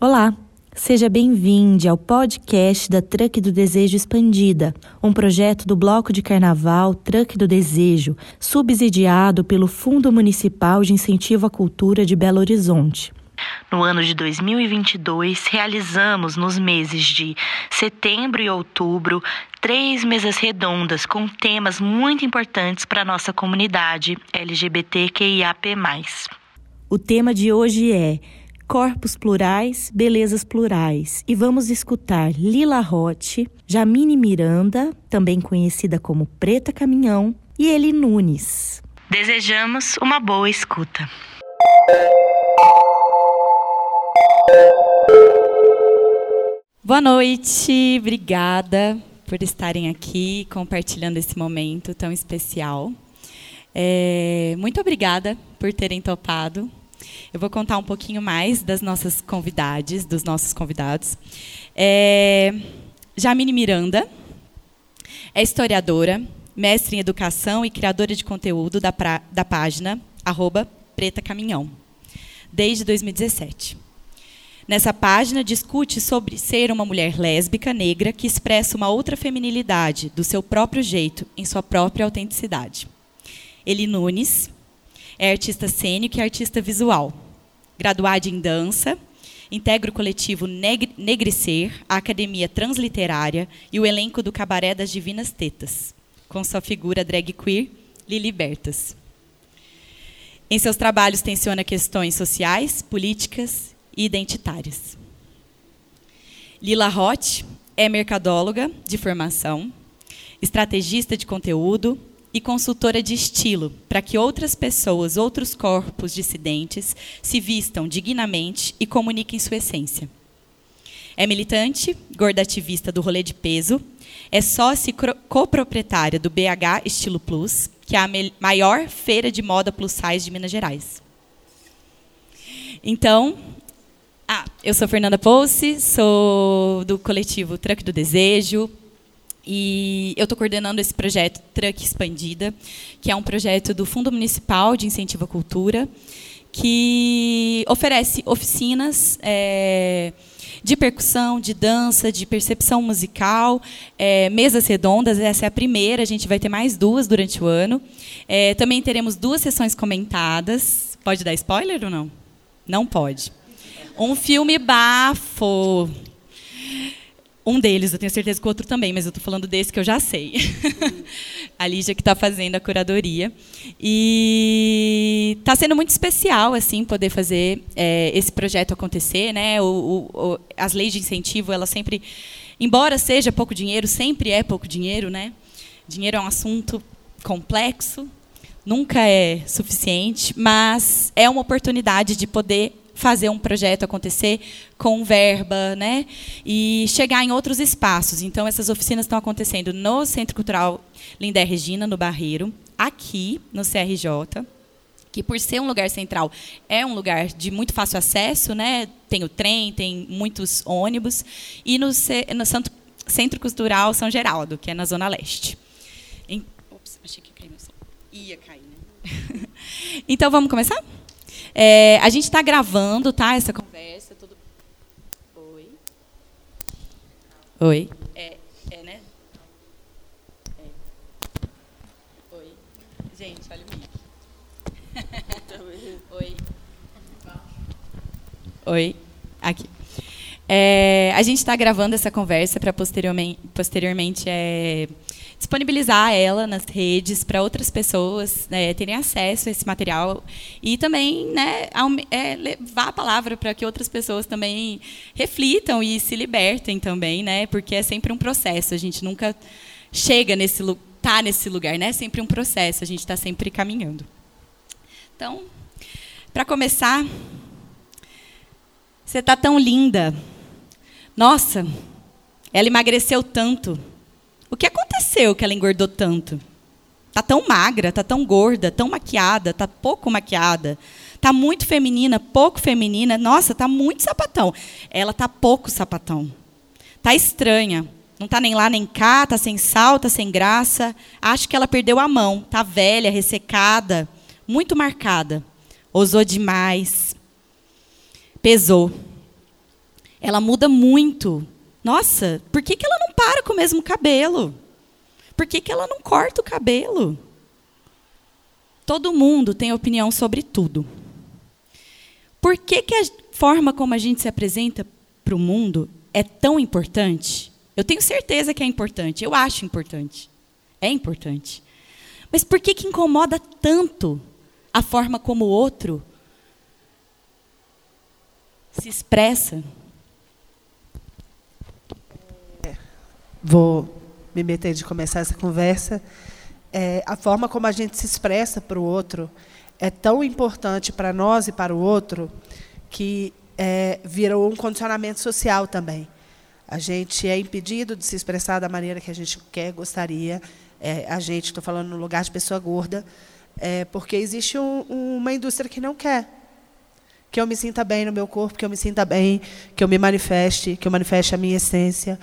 Olá, seja bem-vindo ao podcast da Truck do Desejo Expandida, um projeto do Bloco de Carnaval Truck do Desejo, subsidiado pelo Fundo Municipal de Incentivo à Cultura de Belo Horizonte. No ano de 2022, realizamos nos meses de setembro e outubro três mesas redondas com temas muito importantes para a nossa comunidade LGBTQIAP+. O tema de hoje é Corpos Plurais, Belezas Plurais. E vamos escutar Lila Rote, Jamine Miranda, também conhecida como Preta Caminhão, e Eli Nunes. Desejamos uma boa escuta. Boa noite, obrigada por estarem aqui compartilhando esse momento tão especial. É, muito obrigada por terem topado eu vou contar um pouquinho mais das nossas convidadas, dos nossos convidados. É, Jamine Miranda é historiadora, mestre em educação e criadora de conteúdo da, pra, da página arroba Preta Caminhão, desde 2017. Nessa página, discute sobre ser uma mulher lésbica negra que expressa uma outra feminilidade, do seu próprio jeito, em sua própria autenticidade. Eli Nunes é artista cênico e artista visual. Graduada em dança, integra o coletivo Negricer, a Academia Transliterária e o elenco do Cabaré das Divinas Tetas, com sua figura drag queer, Lili Bertas. Em seus trabalhos tensiona questões sociais, políticas e identitárias. Lila Roth é mercadóloga de formação, estrategista de conteúdo, e consultora de estilo, para que outras pessoas, outros corpos dissidentes, se vistam dignamente e comuniquem sua essência. É militante, gorda ativista do rolê de peso, é sócia e coproprietária do BH Estilo Plus, que é a maior feira de moda plus size de Minas Gerais. Então, ah, eu sou Fernanda Pouce, sou do coletivo Truck do Desejo, e eu estou coordenando esse projeto Truck Expandida, que é um projeto do Fundo Municipal de Incentivo à Cultura, que oferece oficinas é, de percussão, de dança, de percepção musical, é, mesas redondas. Essa é a primeira, a gente vai ter mais duas durante o ano. É, também teremos duas sessões comentadas. Pode dar spoiler ou não? Não pode. Um filme bafo. Um deles, eu tenho certeza que o outro também, mas eu estou falando desse que eu já sei. a Lígia que está fazendo a curadoria. E está sendo muito especial assim poder fazer é, esse projeto acontecer. Né? O, o, o, as leis de incentivo, elas sempre, embora seja pouco dinheiro, sempre é pouco dinheiro. Né? Dinheiro é um assunto complexo, nunca é suficiente, mas é uma oportunidade de poder fazer um projeto acontecer com verba, né? E chegar em outros espaços. Então essas oficinas estão acontecendo no Centro Cultural Lindé Regina, no Barreiro, aqui no CRJ, que por ser um lugar central é um lugar de muito fácil acesso, né? Tem o trem, tem muitos ônibus e no, no Santo, Centro Cultural São Geraldo, que é na zona leste. Em, ops, achei que caiu meu som. Ia cair, né? então vamos começar? É, a gente está gravando, tá? Essa conversa. Tudo... Oi. Oi. É, é né? É. Oi. Gente, olha o mic. Oi. Oi. Aqui. É, a gente está gravando essa conversa para posteriormente, posteriormente é, disponibilizar ela nas redes para outras pessoas né, terem acesso a esse material e também né, é, levar a palavra para que outras pessoas também reflitam e se libertem também, né, porque é sempre um processo. A gente nunca chega nesse tá nesse lugar, né? É sempre um processo. A gente está sempre caminhando. Então, para começar, você está tão linda. Nossa, ela emagreceu tanto. O que aconteceu que ela engordou tanto? Tá tão magra, tá tão gorda, tão maquiada, tá pouco maquiada. Tá muito feminina, pouco feminina. Nossa, tá muito sapatão. Ela tá pouco sapatão. Tá estranha. Não tá nem lá nem cá, tá sem sal, tá sem graça. Acho que ela perdeu a mão. Tá velha, ressecada, muito marcada. Ousou demais. Pesou. ela muda muito. Nossa, por que, que ela não para com o mesmo cabelo? Por que, que ela não corta o cabelo? Todo mundo tem opinião sobre tudo. Por que, que a forma como a gente se apresenta para o mundo é tão importante? Eu tenho certeza que é importante, eu acho importante. É importante. Mas por que, que incomoda tanto a forma como o outro se expressa? Vou me meter de começar essa conversa. É, a forma como a gente se expressa para o outro é tão importante para nós e para o outro que é, virou um condicionamento social também. A gente é impedido de se expressar da maneira que a gente quer, gostaria. É, a gente, estou falando no lugar de pessoa gorda, é, porque existe um, uma indústria que não quer que eu me sinta bem no meu corpo, que eu me sinta bem, que eu me manifeste, que eu manifeste a minha essência.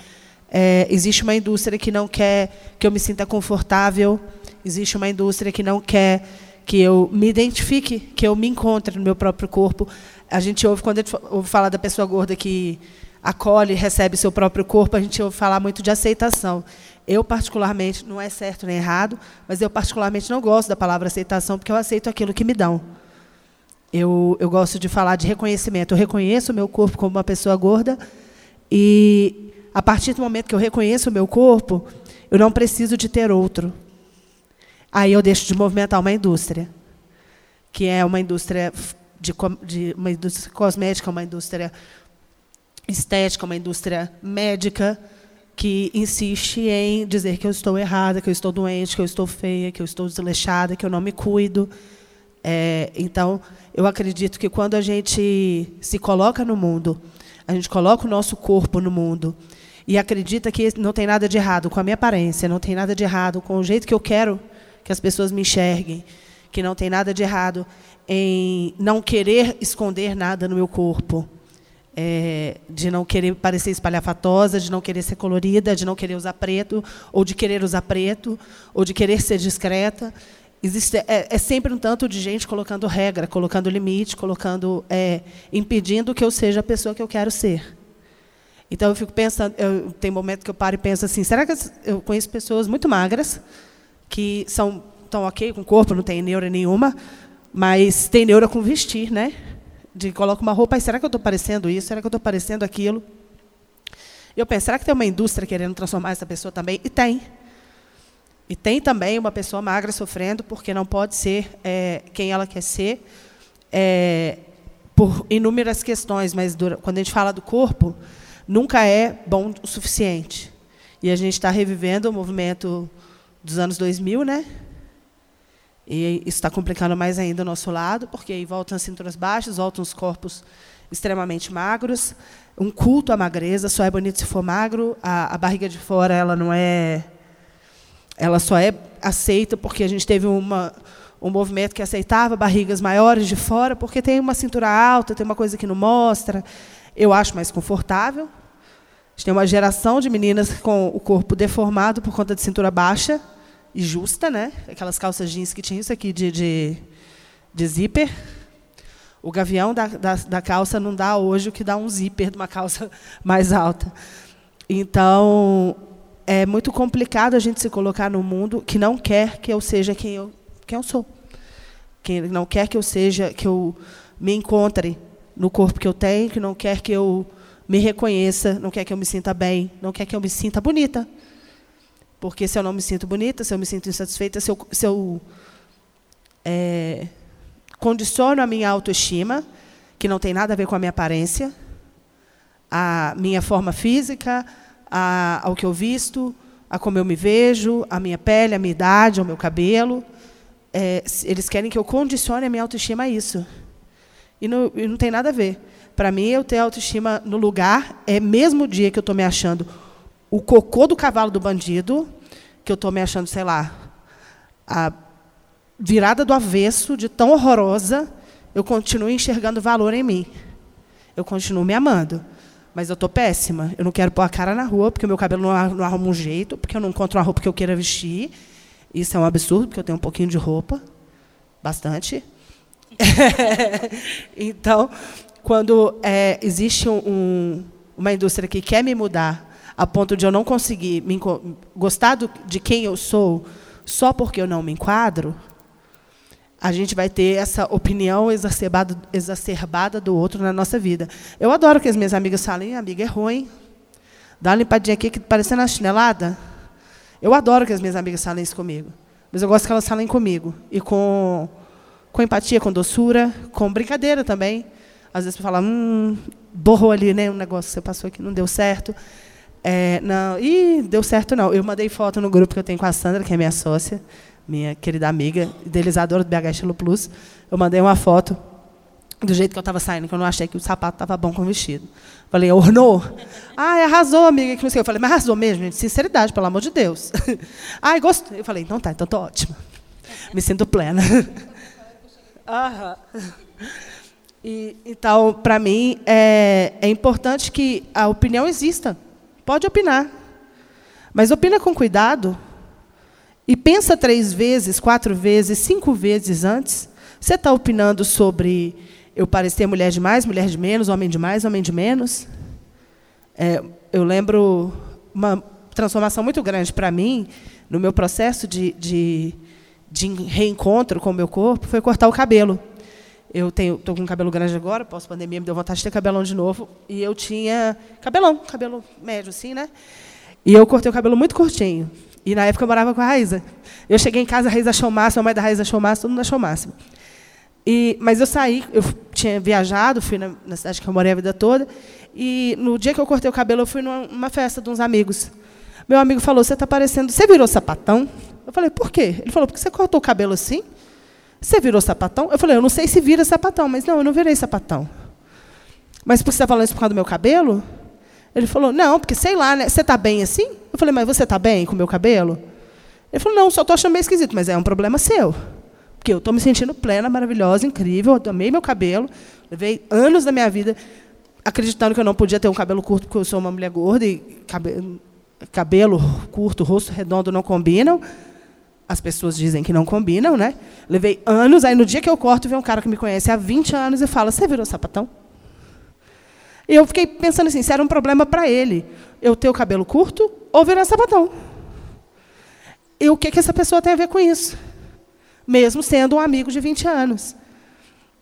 É, existe uma indústria que não quer que eu me sinta confortável. Existe uma indústria que não quer que eu me identifique, que eu me encontre no meu próprio corpo. A gente ouve, quando a gente ouve falar da pessoa gorda que acolhe recebe seu próprio corpo, a gente ouve falar muito de aceitação. Eu, particularmente, não é certo nem errado, mas eu, particularmente, não gosto da palavra aceitação, porque eu aceito aquilo que me dão. Eu, eu gosto de falar de reconhecimento. Eu reconheço o meu corpo como uma pessoa gorda e, a partir do momento que eu reconheço o meu corpo, eu não preciso de ter outro. Aí eu deixo de movimentar uma indústria, que é uma indústria de, de uma indústria cosmética, uma indústria estética, uma indústria médica, que insiste em dizer que eu estou errada, que eu estou doente, que eu estou feia, que eu estou desleixada, que eu não me cuido. É, então, eu acredito que quando a gente se coloca no mundo, a gente coloca o nosso corpo no mundo e acredita que não tem nada de errado com a minha aparência, não tem nada de errado com o jeito que eu quero que as pessoas me enxerguem, que não tem nada de errado em não querer esconder nada no meu corpo, é, de não querer parecer espalhafatosa, de não querer ser colorida, de não querer usar preto, ou de querer usar preto, ou de querer ser discreta. Existe, é, é sempre um tanto de gente colocando regra, colocando limite, colocando, é, impedindo que eu seja a pessoa que eu quero ser. Então eu fico pensando, eu, tem momentos que eu paro e penso assim, será que eu conheço pessoas muito magras que são tão ok com o corpo, não tem neura nenhuma, mas tem neura com vestir, né? De coloca uma roupa, e será que eu estou parecendo isso? Será que eu estou parecendo aquilo? Eu penso, será que tem uma indústria querendo transformar essa pessoa também? E tem. E tem também uma pessoa magra sofrendo porque não pode ser é, quem ela quer ser, é, por inúmeras questões, mas quando a gente fala do corpo, nunca é bom o suficiente. E a gente está revivendo o movimento dos anos 2000, né? E isso está complicando mais ainda o nosso lado, porque aí voltam as cinturas baixas, voltam os corpos extremamente magros, um culto à magreza, só é bonito se for magro, a, a barriga de fora ela não é, ela só é aceita porque a gente teve uma, um movimento que aceitava barrigas maiores de fora, porque tem uma cintura alta, tem uma coisa que não mostra. Eu acho mais confortável, a gente tem uma geração de meninas com o corpo deformado por conta de cintura baixa e justa, né? Aquelas calças jeans que tinha isso aqui de, de, de zíper. O gavião da, da, da, calça não dá hoje o que dá um zíper de uma calça mais alta. Então, é muito complicado a gente se colocar no mundo que não quer que eu seja quem eu, quem eu sou. Que não quer que eu seja, que eu me encontre no corpo que eu tenho, que não quer que eu me reconheça, não quer que eu me sinta bem, não quer que eu me sinta bonita. Porque se eu não me sinto bonita, se eu me sinto insatisfeita, se eu, se eu é, condiciono a minha autoestima, que não tem nada a ver com a minha aparência, a minha forma física, a, ao que eu visto, a como eu me vejo, a minha pele, a minha idade, o meu cabelo. É, eles querem que eu condicione a minha autoestima a isso. E não, e não tem nada a ver. Para mim, eu ter autoestima no lugar é mesmo dia que eu estou me achando o cocô do cavalo do bandido, que eu estou me achando, sei lá, a virada do avesso, de tão horrorosa, eu continuo enxergando valor em mim. Eu continuo me amando. Mas eu estou péssima. Eu não quero pôr a cara na rua, porque o meu cabelo não, não arruma um jeito, porque eu não encontro uma roupa que eu queira vestir. Isso é um absurdo, porque eu tenho um pouquinho de roupa. Bastante. então, quando é, existe um, uma indústria que quer me mudar a ponto de eu não conseguir me, gostar do, de quem eu sou só porque eu não me enquadro, a gente vai ter essa opinião exacerbada, exacerbada do outro na nossa vida. Eu adoro que as minhas amigas falem, amiga, é ruim. Dá uma limpadinha aqui, que parecendo uma chinelada. Eu adoro que as minhas amigas falem isso comigo. Mas eu gosto que elas falem comigo. E com, com empatia, com doçura, com brincadeira também. Às vezes, falar, hum, borrou ali, né? Um negócio que você passou aqui, não deu certo. É, não, e deu certo não. Eu mandei foto no grupo que eu tenho com a Sandra, que é minha sócia, minha querida amiga, idealizadora do BH Estilo Plus. Eu mandei uma foto do jeito que eu estava saindo, que eu não achei que o sapato estava bom com o vestido. Falei, ornou? Ai, arrasou, amiga. Que não sei. Eu falei, mas arrasou mesmo, gente. Sinceridade, pelo amor de Deus. Ai, gostei. Eu falei, então tá, então tô ótima. Me sinto plena. Aham. E, então, para mim, é, é importante que a opinião exista. Pode opinar. Mas opina com cuidado e pensa três vezes, quatro vezes, cinco vezes antes. Você está opinando sobre eu parecer mulher de mais, mulher de menos, homem de mais, homem de menos? É, eu lembro uma transformação muito grande para mim, no meu processo de, de, de reencontro com o meu corpo, foi cortar o cabelo. Eu tenho, estou com cabelo grande agora, posso pandemia me deu vontade de ter cabelão de novo, e eu tinha cabelão, cabelo médio assim, né? E eu cortei o cabelo muito curtinho. E na época eu morava com a Raíza. Eu cheguei em casa, a Raíza achou o máximo, a mãe da Raíza achou máximo, todo mundo achou máximo. E, mas eu saí, eu tinha viajado, fui na, na, cidade que eu morei a vida toda, e no dia que eu cortei o cabelo, eu fui numa, numa festa de uns amigos. Meu amigo falou: Você está parecendo. Você virou sapatão? Eu falei: Por quê? Ele falou: Porque você cortou o cabelo assim? Você virou sapatão? Eu falei, eu não sei se vira sapatão, mas não, eu não virei sapatão. Mas por você está falando isso por causa do meu cabelo? Ele falou, não, porque sei lá, né? Você está bem assim? Eu falei, mas você está bem com o meu cabelo? Ele falou, não, só estou achando meio esquisito, mas é um problema seu. Porque eu estou me sentindo plena, maravilhosa, incrível, eu amei meu cabelo, levei anos da minha vida acreditando que eu não podia ter um cabelo curto porque eu sou uma mulher gorda e cabelo, cabelo curto, rosto redondo não combinam as pessoas dizem que não combinam, né? Levei anos, aí no dia que eu corto, vem um cara que me conhece há 20 anos e fala: Você virou sapatão? E eu fiquei pensando assim: se era um problema para ele, eu ter o cabelo curto ou virar sapatão. E o que, que essa pessoa tem a ver com isso? Mesmo sendo um amigo de 20 anos.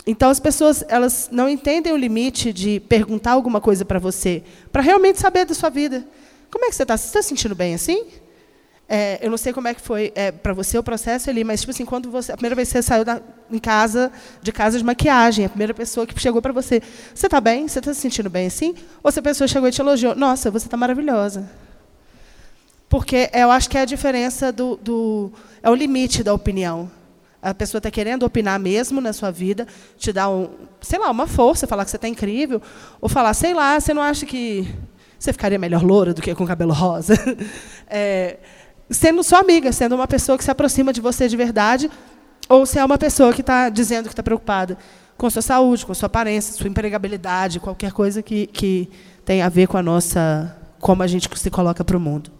Então, as pessoas elas não entendem o limite de perguntar alguma coisa para você, para realmente saber da sua vida. Como é que você está? Você está se sentindo bem assim? É, eu não sei como é que foi é, para você o processo ali, mas tipo assim, quando você a primeira vez que você saiu da, em casa de casa de maquiagem, a primeira pessoa que chegou para você, você está bem? Você está se sentindo bem assim? Ou se a pessoa chegou e te elogiou, nossa, você está maravilhosa. Porque eu acho que é a diferença do, do é o limite da opinião. A pessoa está querendo opinar mesmo na sua vida, te dar um, sei lá, uma força, falar que você está incrível, ou falar, sei lá, você não acha que você ficaria melhor loura do que com cabelo rosa? é, sendo sua amiga, sendo uma pessoa que se aproxima de você de verdade, ou se é uma pessoa que está dizendo que está preocupada com sua saúde, com sua aparência, sua empregabilidade, qualquer coisa que, que tenha a ver com a nossa, como a gente se coloca para o mundo.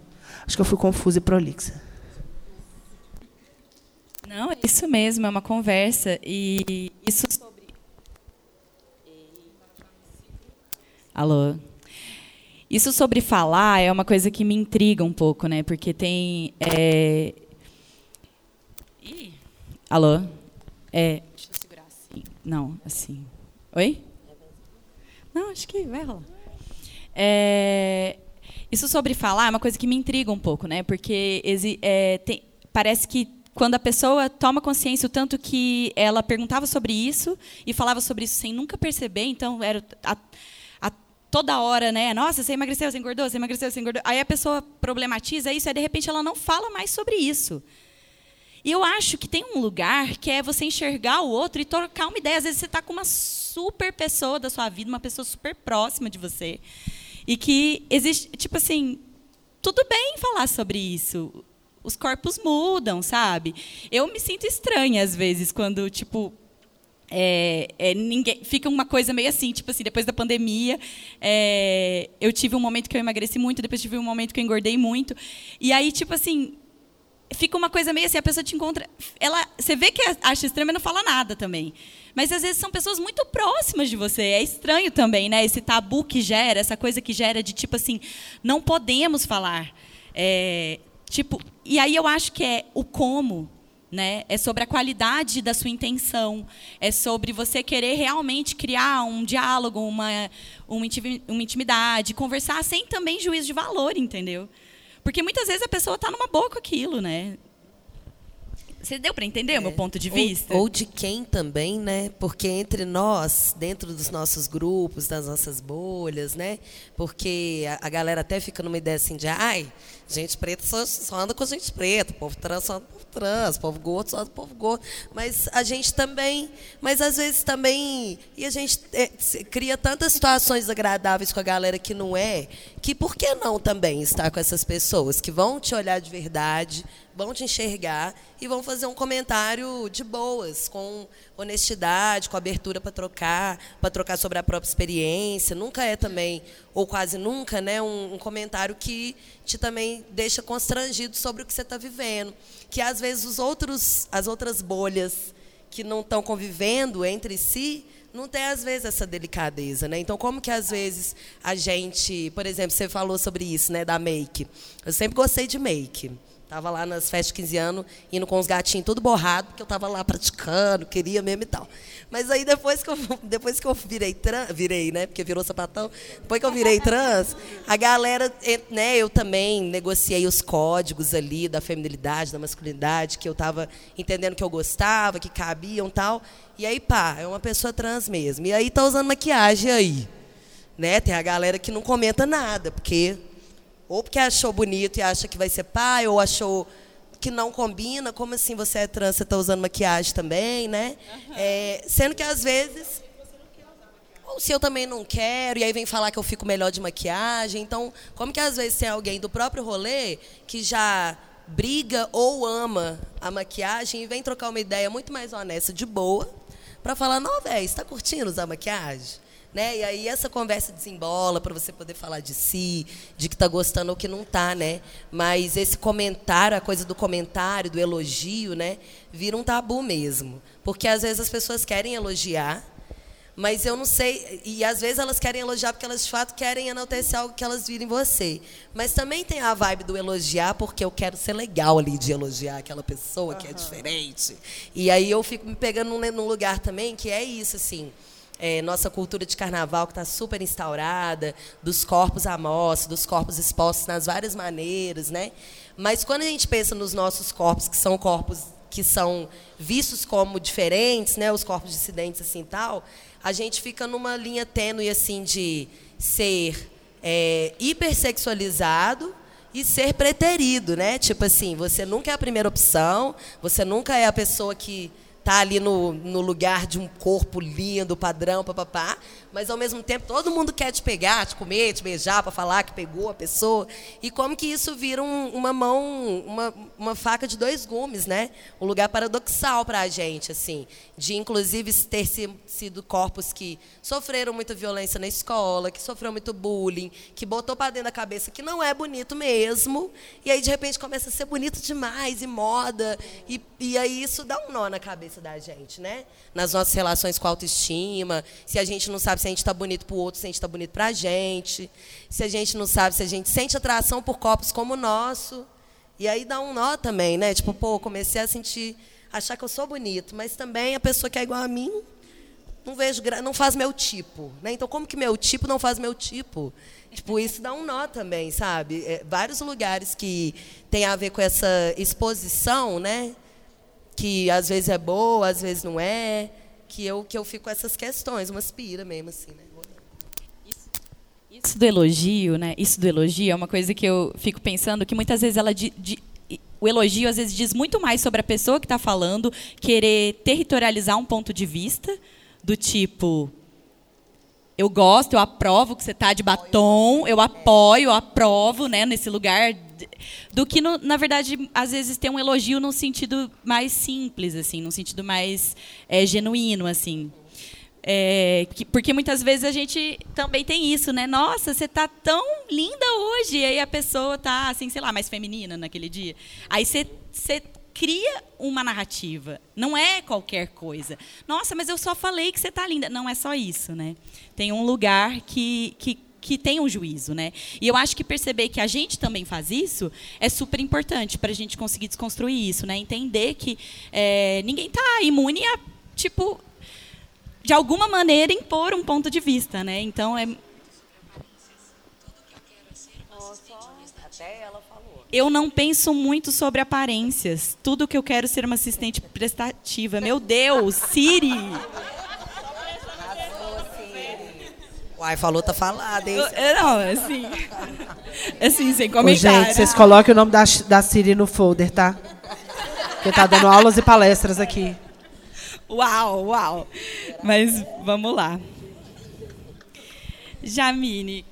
Acho que eu fui confusa e prolixa. Não, é isso mesmo, é uma conversa e isso sobre. Alô. Isso sobre falar é uma coisa que me intriga um pouco, né? Porque tem. É... Ih, alô? É... Deixa eu segurar assim. Não, assim. Oi? Não, acho que vai rolar. É... Isso sobre falar é uma coisa que me intriga um pouco, né? Porque é, tem... parece que quando a pessoa toma consciência o tanto que ela perguntava sobre isso e falava sobre isso sem nunca perceber, então era a, toda hora, né? Nossa, você emagreceu, você engordou, você emagreceu, você engordou. Aí a pessoa problematiza isso, e de repente ela não fala mais sobre isso. E eu acho que tem um lugar que é você enxergar o outro e trocar uma ideia. Às vezes você está com uma super pessoa da sua vida, uma pessoa super próxima de você. E que existe, tipo assim, tudo bem falar sobre isso. Os corpos mudam, sabe? Eu me sinto estranha às vezes quando, tipo, é, é, ninguém, fica uma coisa meio assim, tipo assim, depois da pandemia, é, eu tive um momento que eu emagreci muito, depois tive um momento que eu engordei muito, e aí, tipo assim, fica uma coisa meio assim, a pessoa te encontra, ela, você vê que acha estranho, mas não fala nada também. Mas às vezes são pessoas muito próximas de você. É estranho também, né? Esse tabu que gera, essa coisa que gera de tipo assim, não podemos falar. É, tipo, e aí eu acho que é o como, né? É sobre a qualidade da sua intenção, é sobre você querer realmente criar um diálogo, uma, uma intimidade, conversar sem também juízo de valor, entendeu? Porque muitas vezes a pessoa está numa boa com aquilo, né? Você deu para entender é. o meu ponto de vista? Ou, ou, de quem também, né? Porque entre nós, dentro dos nossos grupos, das nossas bolhas, né? Porque a, a galera até fica numa ideia assim de, ai, gente preta só, só anda com gente preta, povo trans só anda com povo trans, povo gordo só anda com povo gordo. Mas a gente também, mas às vezes também, e a gente é, cria tantas situações agradáveis com a galera que não é, que por que não também estar com essas pessoas que vão te olhar de verdade, vão te enxergar e vão fazer um comentário de boas, com honestidade, com abertura para trocar, para trocar sobre a própria experiência. Nunca é também, ou quase nunca, né, um, um comentário que te também deixa constrangido sobre o que você está vivendo. Que às vezes os outros, as outras bolhas que não estão convivendo entre si não tem às vezes essa delicadeza, né? Então como que às vezes a gente, por exemplo, você falou sobre isso, né, da make. Eu sempre gostei de make. Tava lá nas festas de 15 anos, indo com os gatinhos tudo borrado, porque eu tava lá praticando, queria mesmo e tal. Mas aí depois que eu, depois que eu virei trans, virei, né? Porque virou sapatão. Depois que eu virei trans, a galera, né, eu também negociei os códigos ali da feminilidade, da masculinidade, que eu tava entendendo que eu gostava, que cabiam tal. E aí, pá, é uma pessoa trans mesmo. E aí tá usando maquiagem aí. Né? Tem a galera que não comenta nada, porque ou porque achou bonito e acha que vai ser pai, ou achou que não combina. Como assim você é trans, você está usando maquiagem também, né? Uhum. É, sendo que às vezes. Ou se eu também não quero, e aí vem falar que eu fico melhor de maquiagem. Então, como que às vezes tem alguém do próprio rolê que já briga ou ama a maquiagem e vem trocar uma ideia muito mais honesta, de boa, para falar: não, velho, você está curtindo usar maquiagem? Né? E aí essa conversa desembola para você poder falar de si, de que está gostando ou que não está, né? Mas esse comentário, a coisa do comentário, do elogio, né, vira um tabu mesmo, porque às vezes as pessoas querem elogiar, mas eu não sei, e às vezes elas querem elogiar porque elas de fato querem enaltecer algo que elas viram em você. Mas também tem a vibe do elogiar porque eu quero ser legal ali de elogiar aquela pessoa que é diferente. E aí eu fico me pegando num, num lugar também que é isso, assim é, nossa cultura de carnaval que está super instaurada, dos corpos à mostra, dos corpos expostos nas várias maneiras, né? Mas quando a gente pensa nos nossos corpos, que são corpos que são vistos como diferentes, né, os corpos dissidentes assim tal, a gente fica numa linha tênue assim de ser é, hipersexualizado e ser preterido, né? Tipo assim, você nunca é a primeira opção, você nunca é a pessoa que tá ali no, no lugar de um corpo lindo, padrão, papapá, mas ao mesmo tempo todo mundo quer te pegar, te comer, te beijar para falar que pegou a pessoa. E como que isso vira um, uma mão, uma, uma faca de dois gumes, né? Um lugar paradoxal para a gente, assim, de inclusive ter sido corpos que sofreram muita violência na escola, que sofreram muito bullying, que botou para dentro da cabeça que não é bonito mesmo, e aí de repente começa a ser bonito demais e moda, e, e aí isso dá um nó na cabeça cabeça da gente, né? Nas nossas relações com a autoestima, se a gente não sabe se a gente está bonito para o outro, se a gente está bonito para a gente, se a gente não sabe se a gente sente atração por corpos como o nosso. E aí dá um nó também, né? Tipo, pô, comecei a sentir, achar que eu sou bonito, mas também a pessoa que é igual a mim não vejo, não faz meu tipo, né? Então como que meu tipo não faz meu tipo? Tipo, isso dá um nó também, sabe? É, vários lugares que tem a ver com essa exposição, né? que às vezes é boa, às vezes não é, que eu que eu fico com essas questões, umas pira mesmo assim, né? Isso, do elogio, né? Isso do elogio é uma coisa que eu fico pensando que muitas vezes ela di, di, o elogio às vezes diz muito mais sobre a pessoa que está falando, querer territorializar um ponto de vista do tipo eu gosto, eu aprovo que você está de batom, eu apoio, eu aprovo, né, nesse lugar, do que no, na verdade às vezes ter um elogio num sentido mais simples, assim, num sentido mais é, genuíno, assim. É, que, porque muitas vezes a gente também tem isso, né? Nossa, você tá tão linda hoje. E aí a pessoa tá, assim, sei lá, mais feminina naquele dia. Aí você, você cria uma narrativa. Não é qualquer coisa. Nossa, mas eu só falei que você tá linda. Não é só isso, né? Tem um lugar que, que que tem um juízo, né? E eu acho que perceber que a gente também faz isso é super importante para a gente conseguir desconstruir isso, né? Entender que é, ninguém está imune a, tipo, de alguma maneira impor um ponto de vista, né? Então é Eu não penso muito sobre aparências. Tudo que eu quero ser uma assistente prestativa. Meu Deus, Siri. Uai, falou, tá falado, hein? Eu, não, assim. Assim, sem comentário. Ô, gente, vocês coloquem o nome da, da Siri no folder, tá? Porque tá dando aulas e palestras aqui. Uau, uau. Mas vamos lá. Jamine,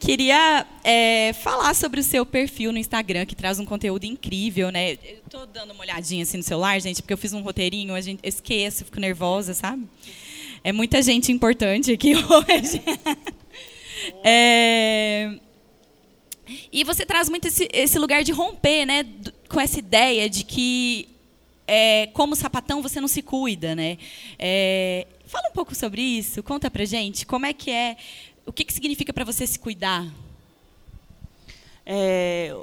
queria é, falar sobre o seu perfil no Instagram, que traz um conteúdo incrível, né? Eu tô dando uma olhadinha assim no celular, gente, porque eu fiz um roteirinho, a gente esqueço, fico nervosa, sabe? É muita gente importante aqui hoje. é... E você traz muito esse, esse lugar de romper, né, com essa ideia de que, é, como sapatão, você não se cuida, né? É, fala um pouco sobre isso, conta pra gente, como é que é, o que, que significa para você se cuidar? É,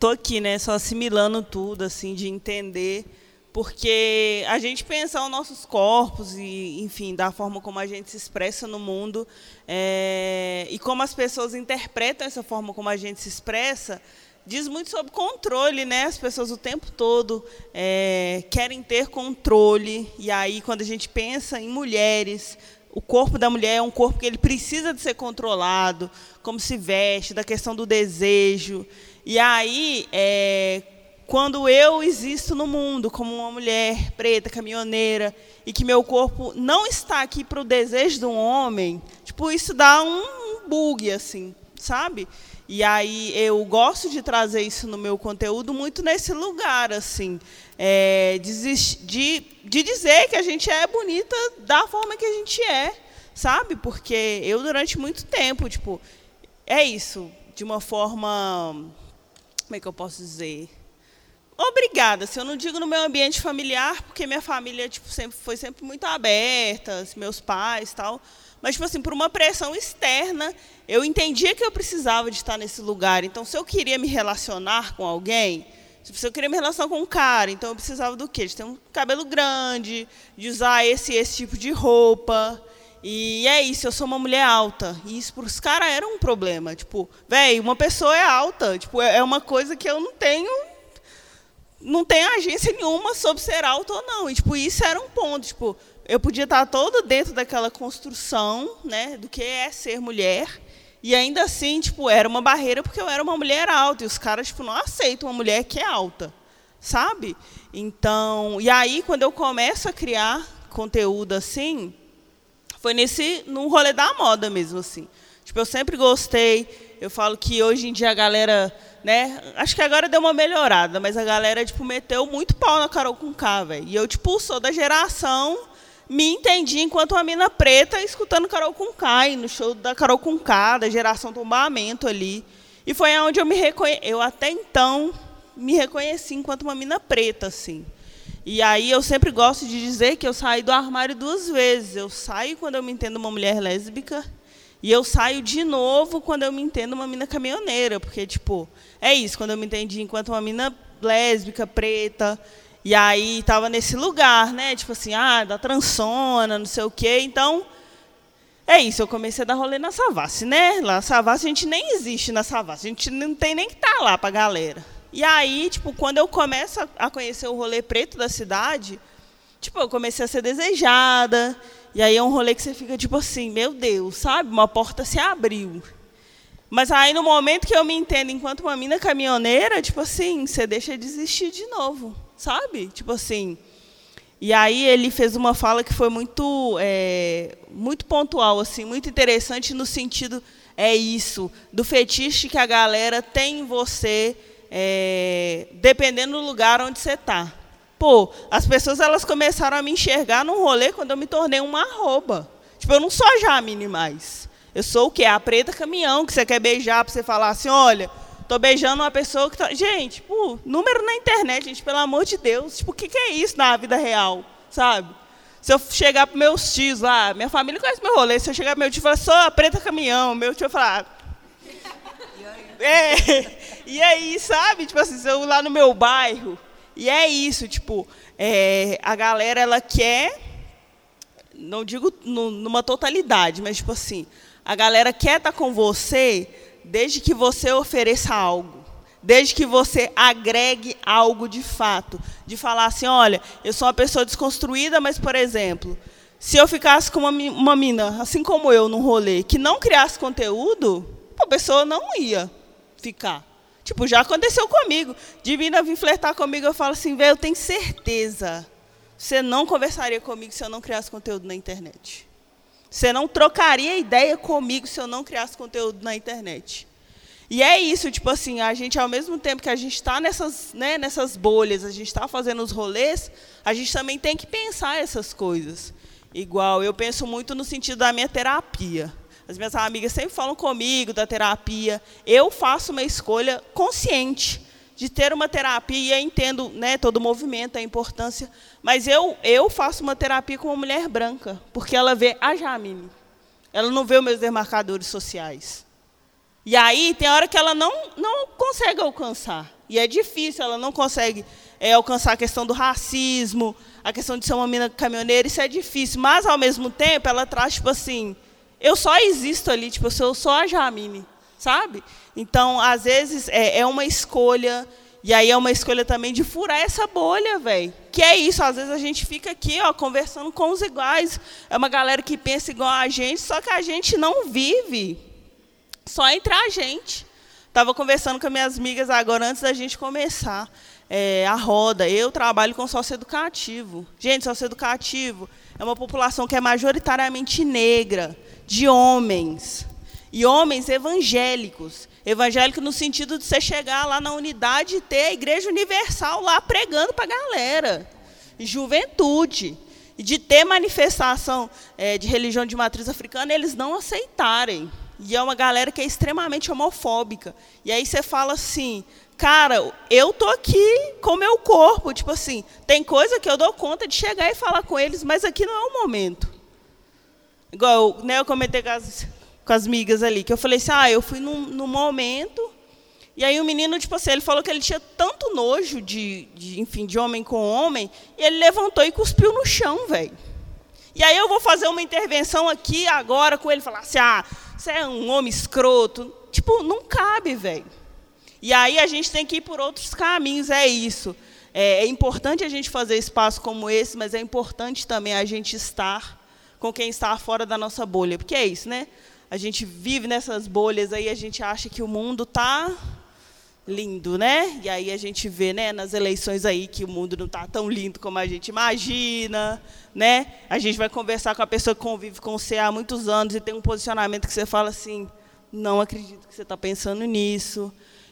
tô aqui, né, só assimilando tudo, assim, de entender porque a gente pensa os nossos corpos e, enfim, da forma como a gente se expressa no mundo é, e como as pessoas interpretam essa forma como a gente se expressa, diz muito sobre controle, né? As pessoas o tempo todo é, querem ter controle e aí quando a gente pensa em mulheres, o corpo da mulher é um corpo que ele precisa de ser controlado, como se veste, da questão do desejo. E aí, é, quando eu existo no mundo como uma mulher preta, caminhoneira, e que meu corpo não está aqui para o desejo de um homem, tipo, isso dá um bug, assim, sabe? E aí eu gosto de trazer isso no meu conteúdo muito nesse lugar, assim, é, de, de, de dizer que a gente é bonita da forma que a gente é, sabe? Porque eu, durante muito tempo, tipo, é isso, de uma forma. Como é que eu posso dizer? Obrigada. Se assim, eu não digo no meu ambiente familiar, porque minha família tipo, sempre, foi sempre muito aberta, assim, meus pais tal. Mas, tipo assim, por uma pressão externa, eu entendia que eu precisava de estar nesse lugar. Então, se eu queria me relacionar com alguém, se eu queria me relacionar com um cara, então eu precisava do quê? De ter um cabelo grande, de usar esse esse tipo de roupa. E é isso, eu sou uma mulher alta. E isso para os caras era um problema. Tipo, velho, uma pessoa é alta. Tipo, é, é uma coisa que eu não tenho não tem agência nenhuma sobre ser alto ou não. E, tipo, isso era um ponto. Tipo, eu podia estar todo dentro daquela construção né, do que é ser mulher. E ainda assim, tipo, era uma barreira porque eu era uma mulher alta. E os caras tipo, não aceitam uma mulher que é alta. Sabe? Então, e aí, quando eu começo a criar conteúdo assim, foi nesse no rolê da moda mesmo, assim. Tipo, eu sempre gostei. Eu falo que hoje em dia a galera né? Acho que agora deu uma melhorada, mas a galera, tipo, meteu muito pau na Carol com K, velho. E eu, tipo, sou da geração, me entendi enquanto uma mina preta escutando Carol com K, no show da Carol com K, da geração tombamento ali. E foi onde eu me reconheci, eu até então me reconheci enquanto uma mina preta, assim. E aí eu sempre gosto de dizer que eu saí do armário duas vezes. Eu saio quando eu me entendo uma mulher lésbica e eu saio de novo quando eu me entendo uma mina caminhoneira, porque, tipo, é isso, quando eu me entendi enquanto uma mina lésbica, preta, e aí estava nesse lugar, né? Tipo assim, ah, da transona, não sei o quê. Então, é isso, eu comecei a dar rolê na Savassi, né? Lá na Savassi a gente nem existe na Savassi, a gente não tem nem que estar tá lá para a galera. E aí, tipo, quando eu começo a conhecer o rolê preto da cidade, tipo, eu comecei a ser desejada, e aí é um rolê que você fica tipo assim, meu Deus, sabe? Uma porta se abriu. Mas aí no momento que eu me entendo enquanto uma mina caminhoneira, tipo assim, você deixa de existir de novo, sabe? Tipo assim. E aí ele fez uma fala que foi muito, é, muito pontual, assim, muito interessante no sentido é isso, do fetiche que a galera tem em você, é, dependendo do lugar onde você está. Pô, as pessoas elas começaram a me enxergar num rolê quando eu me tornei uma arroba. Tipo, eu não sou a Jamine mais. Eu sou o quê? A preta caminhão que você quer beijar para você falar assim, olha, tô beijando uma pessoa que tá... Gente, tipo, número na internet, gente, pelo amor de Deus. Tipo, o que, que é isso na vida real, sabe? Se eu chegar para meus tios lá, minha família conhece meu rolê, se eu chegar para meu tio e falar, sou a preta caminhão, meu tio vai falar... É, e aí, sabe? Tipo assim, se eu lá no meu bairro, e é isso, tipo, é, a galera, ela quer, não digo no, numa totalidade, mas tipo assim, a galera quer estar tá com você desde que você ofereça algo. Desde que você agregue algo de fato. De falar assim, olha, eu sou uma pessoa desconstruída, mas, por exemplo, se eu ficasse com uma, uma mina, assim como eu, num rolê, que não criasse conteúdo, a pessoa não ia ficar. Tipo, já aconteceu comigo. De mina vir flertar comigo, eu falo assim, velho, eu tenho certeza. Você não conversaria comigo se eu não criasse conteúdo na internet. Você não trocaria ideia comigo se eu não criasse conteúdo na internet. E é isso, tipo assim, a gente, ao mesmo tempo que a gente está nessas, né, nessas bolhas, a gente está fazendo os rolês, a gente também tem que pensar essas coisas. Igual, eu penso muito no sentido da minha terapia. As minhas amigas sempre falam comigo da terapia. Eu faço uma escolha consciente de ter uma terapia, entendo né, todo o movimento, a importância, mas eu, eu faço uma terapia com uma mulher branca, porque ela vê a Jamile. Ela não vê os meus demarcadores sociais. E aí tem hora que ela não, não consegue alcançar. E é difícil, ela não consegue é, alcançar a questão do racismo, a questão de ser uma mina caminhoneira, isso é difícil. Mas, ao mesmo tempo, ela traz, tipo assim, eu só existo ali, tipo, eu sou a Jamile sabe? Então, às vezes, é, é uma escolha, e aí é uma escolha também de furar essa bolha, velho. Que é isso, às vezes a gente fica aqui, ó, conversando com os iguais. É uma galera que pensa igual a gente, só que a gente não vive só entre a gente. Estava conversando com minhas amigas agora, antes da gente começar é, a roda. Eu trabalho com sócio educativo. Gente, sócio educativo é uma população que é majoritariamente negra, de homens e homens evangélicos. Evangélico no sentido de você chegar lá na unidade e ter a igreja universal lá pregando para a galera. Juventude. E de ter manifestação é, de religião de matriz africana, eles não aceitarem. E é uma galera que é extremamente homofóbica. E aí você fala assim, cara, eu tô aqui com meu corpo, tipo assim, tem coisa que eu dou conta de chegar e falar com eles, mas aqui não é o momento. Igual né, eu comentei com as, com as migas ali, que eu falei assim, ah, eu fui num, num momento, e aí o menino, tipo assim, ele falou que ele tinha tanto nojo de, de, enfim, de homem com homem, e ele levantou e cuspiu no chão, velho. E aí eu vou fazer uma intervenção aqui agora com ele, falar assim, ah, você é um homem escroto. Tipo, não cabe, velho. E aí a gente tem que ir por outros caminhos, é isso. É, é importante a gente fazer espaço como esse, mas é importante também a gente estar com quem está fora da nossa bolha. Porque é isso, né? a gente vive nessas bolhas aí, a gente acha que o mundo está lindo, né? E aí a gente vê, né, nas eleições aí que o mundo não está tão lindo como a gente imagina, né? A gente vai conversar com a pessoa que convive com você há muitos anos e tem um posicionamento que você fala assim, não acredito que você está pensando nisso.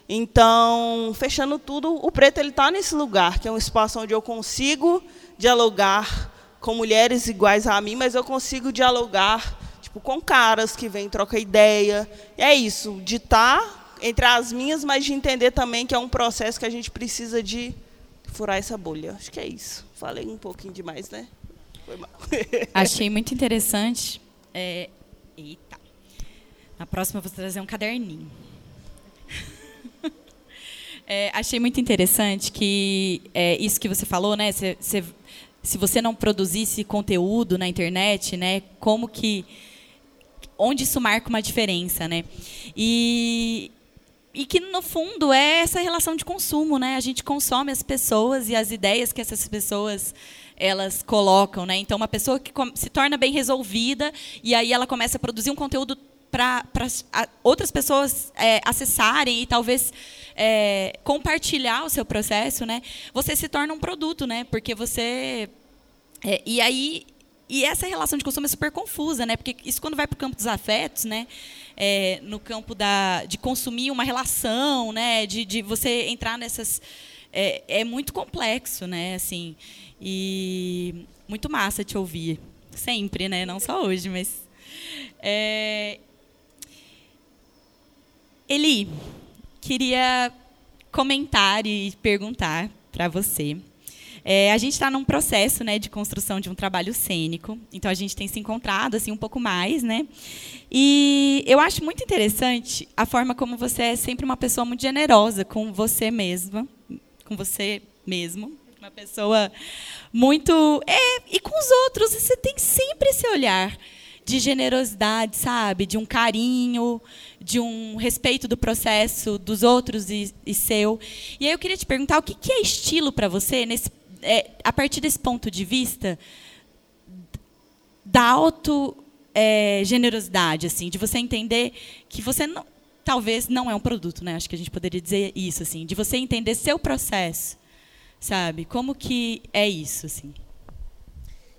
Então, fechando tudo, o preto ele está nesse lugar, que é um espaço onde eu consigo dialogar com mulheres iguais a mim, mas eu consigo dialogar tipo, com caras que vêm troca ideia. E é isso, de estar tá entre as minhas, mas de entender também que é um processo que a gente precisa de furar essa bolha. Acho que é isso. Falei um pouquinho demais, né? Foi mal. Achei muito interessante. É... Eita. Na próxima eu vou trazer um caderninho. É, achei muito interessante que é, isso que você falou, né? Cê, cê, se você não produzisse conteúdo na internet, né? Como que onde isso marca uma diferença, né? E, e que no fundo é essa relação de consumo, né? A gente consome as pessoas e as ideias que essas pessoas elas colocam, né? Então uma pessoa que se torna bem resolvida e aí ela começa a produzir um conteúdo para outras pessoas é, acessarem e talvez é, compartilhar o seu processo, né? Você se torna um produto, né? Porque você é, e aí e essa relação de consumo é super confusa, né? Porque isso quando vai para o campo dos afetos, né? É, no campo da, de consumir uma relação, né? De, de você entrar nessas é, é muito complexo, né? Assim, e muito massa te ouvir. Sempre, né? Não só hoje, mas. É... Eli, queria comentar e perguntar para você. É, a gente está num processo né, de construção de um trabalho cênico, então a gente tem se encontrado assim um pouco mais, né? E eu acho muito interessante a forma como você é sempre uma pessoa muito generosa com você mesma, com você mesmo, uma pessoa muito é e com os outros você tem sempre esse olhar de generosidade, sabe? De um carinho, de um respeito do processo dos outros e, e seu. E aí eu queria te perguntar o que, que é estilo para você, nesse, é, a partir desse ponto de vista da auto é, generosidade, assim, de você entender que você não, talvez não é um produto, né? Acho que a gente poderia dizer isso, assim, de você entender seu processo, sabe? Como que é isso, assim?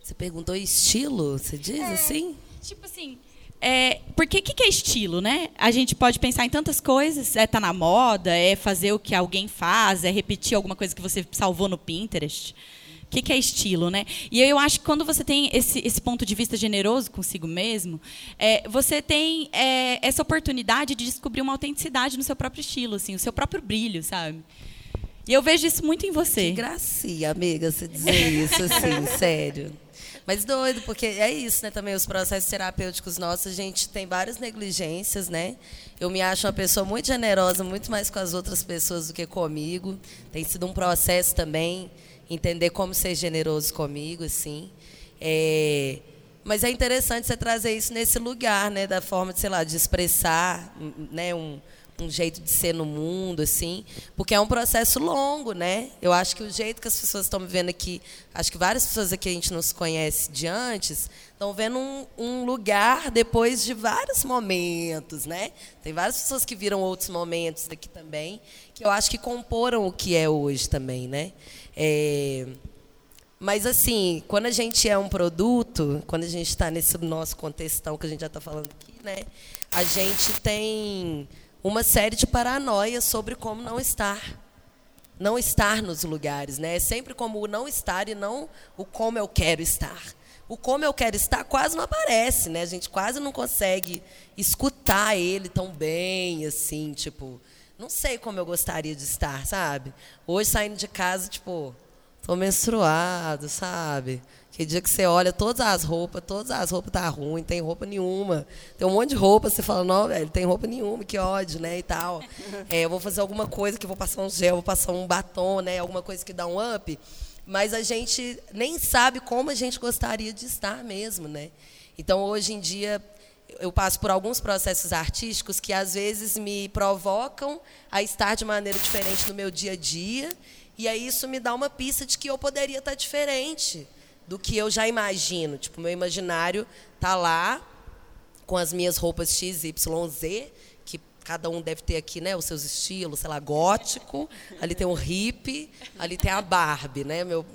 Você perguntou estilo, você diz é, assim? Tipo assim, é, porque o que, que, é estilo, né? A gente pode pensar em tantas coisas, é tá na moda, é fazer o que alguém faz, é repetir alguma coisa que você salvou no Pinterest. O que, que, é estilo, né? E eu acho que quando você tem esse, esse ponto de vista generoso consigo mesmo, é, você tem é, essa oportunidade de descobrir uma autenticidade no seu próprio estilo, assim, o seu próprio brilho, sabe? E eu vejo isso muito em você. Que gracia, amiga, você dizer isso, assim, sério. Mas doido, porque é isso, né? Também os processos terapêuticos nossos, a gente tem várias negligências, né? Eu me acho uma pessoa muito generosa, muito mais com as outras pessoas do que comigo. Tem sido um processo também entender como ser generoso comigo, assim. É, mas é interessante você trazer isso nesse lugar, né? Da forma, de, sei lá, de expressar, né? Um, um jeito de ser no mundo, assim, porque é um processo longo, né? Eu acho que o jeito que as pessoas estão me vendo aqui, acho que várias pessoas aqui a gente não se conhece de antes, estão vendo um, um, lugar depois de vários momentos, né? Tem várias pessoas que viram outros momentos daqui também, que eu acho que comporam o que é hoje também, né? É... Mas, assim, quando a gente é um produto, quando a gente está nesse nosso contextão que a gente já está falando aqui, né? A gente tem uma série de paranoias sobre como não estar. Não estar nos lugares, né? É sempre como o não estar e não o como eu quero estar. O como eu quero estar quase não aparece, né? A gente quase não consegue escutar ele tão bem, assim, tipo, não sei como eu gostaria de estar, sabe? Hoje saindo de casa, tipo, tô menstruado, sabe? Que dia que você olha todas as roupas, todas as roupas tá ruim, tem roupa nenhuma. Tem um monte de roupa, você fala, não, velho, tem roupa nenhuma, que ódio, né? E tal. É, eu vou fazer alguma coisa que vou passar um gel, vou passar um batom, né? Alguma coisa que dá um up. Mas a gente nem sabe como a gente gostaria de estar mesmo, né? Então, hoje em dia, eu passo por alguns processos artísticos que às vezes me provocam a estar de maneira diferente no meu dia a dia. E aí isso me dá uma pista de que eu poderia estar diferente do que eu já imagino. Tipo, meu imaginário tá lá com as minhas roupas X, Y, Z, que cada um deve ter aqui, né, os seus estilos, sei lá, gótico, ali tem um hippie, ali tem a Barbie, né, meu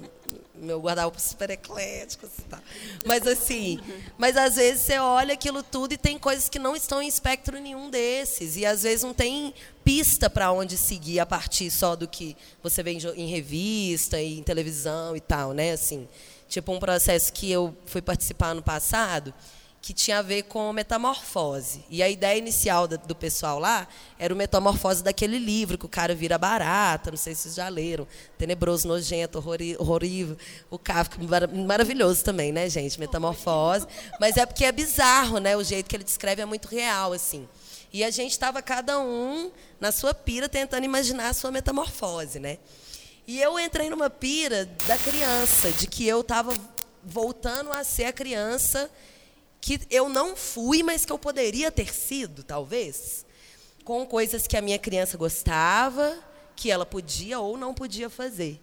meu guarda-roupa super eclético, assim, tá. Mas assim, mas às vezes você olha aquilo tudo e tem coisas que não estão em espectro nenhum desses e às vezes não tem pista para onde seguir a partir só do que você vê em revista e em televisão e tal, né, assim. Tipo um processo que eu fui participar no passado, que tinha a ver com metamorfose. E a ideia inicial do pessoal lá era o metamorfose daquele livro que o cara vira barata, não sei se vocês já leram, tenebroso, nojento, horrível, o Kafka maravilhoso também, né, gente, metamorfose. Mas é porque é bizarro, né, o jeito que ele descreve é muito real, assim. E a gente estava cada um na sua pira tentando imaginar a sua metamorfose, né? E eu entrei numa pira da criança, de que eu estava voltando a ser a criança que eu não fui, mas que eu poderia ter sido, talvez, com coisas que a minha criança gostava, que ela podia ou não podia fazer.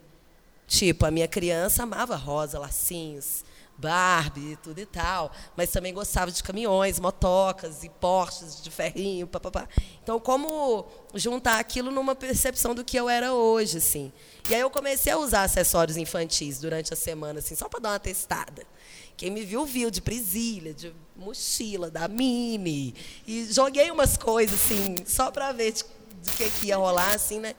Tipo, a minha criança amava rosa, lacinhos, Barbie, tudo e tal, mas também gostava de caminhões, motocas e Porsches de ferrinho, papapá. Então, como juntar aquilo numa percepção do que eu era hoje, assim. E aí eu comecei a usar acessórios infantis durante a semana, assim, só para dar uma testada. Quem me viu, viu, de presilha, de mochila, da Mini. E joguei umas coisas, assim, só para ver de que, que ia rolar, assim, né?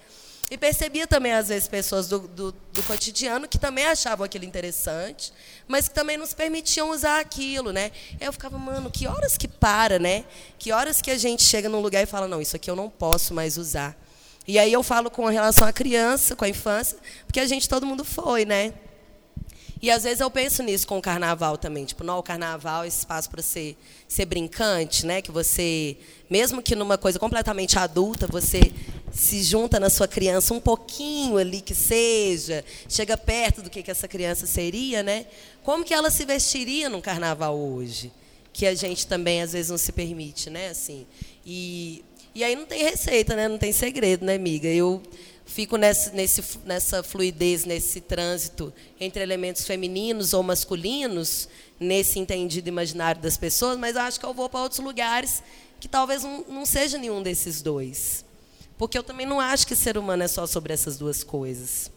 E percebia também, às vezes, pessoas do, do, do, cotidiano que também achavam aquilo interessante, mas que também nos permitiam usar aquilo, né? Eu ficava, mano, que horas que para, né? Que horas que a gente chega num lugar e fala, não, isso aqui eu não posso mais usar. E aí eu falo com relação à criança, com a infância, porque a gente, todo mundo foi, né? E às vezes eu penso nisso com o carnaval também. Tipo, não, o carnaval é espaço para ser, ser brincante, né? Que você, mesmo que numa coisa completamente adulta, você se junta na sua criança um pouquinho ali que seja, chega perto do que, que essa criança seria, né? Como que ela se vestiria num carnaval hoje? Que a gente também às vezes não se permite, né? Assim, e, e aí não tem receita, né? Não tem segredo, né, amiga? Eu fico nesse, nesse, nessa fluidez, nesse trânsito entre elementos femininos ou masculinos, nesse entendido imaginário das pessoas, mas acho que eu vou para outros lugares que talvez não, não seja nenhum desses dois. Porque eu também não acho que ser humano é só sobre essas duas coisas.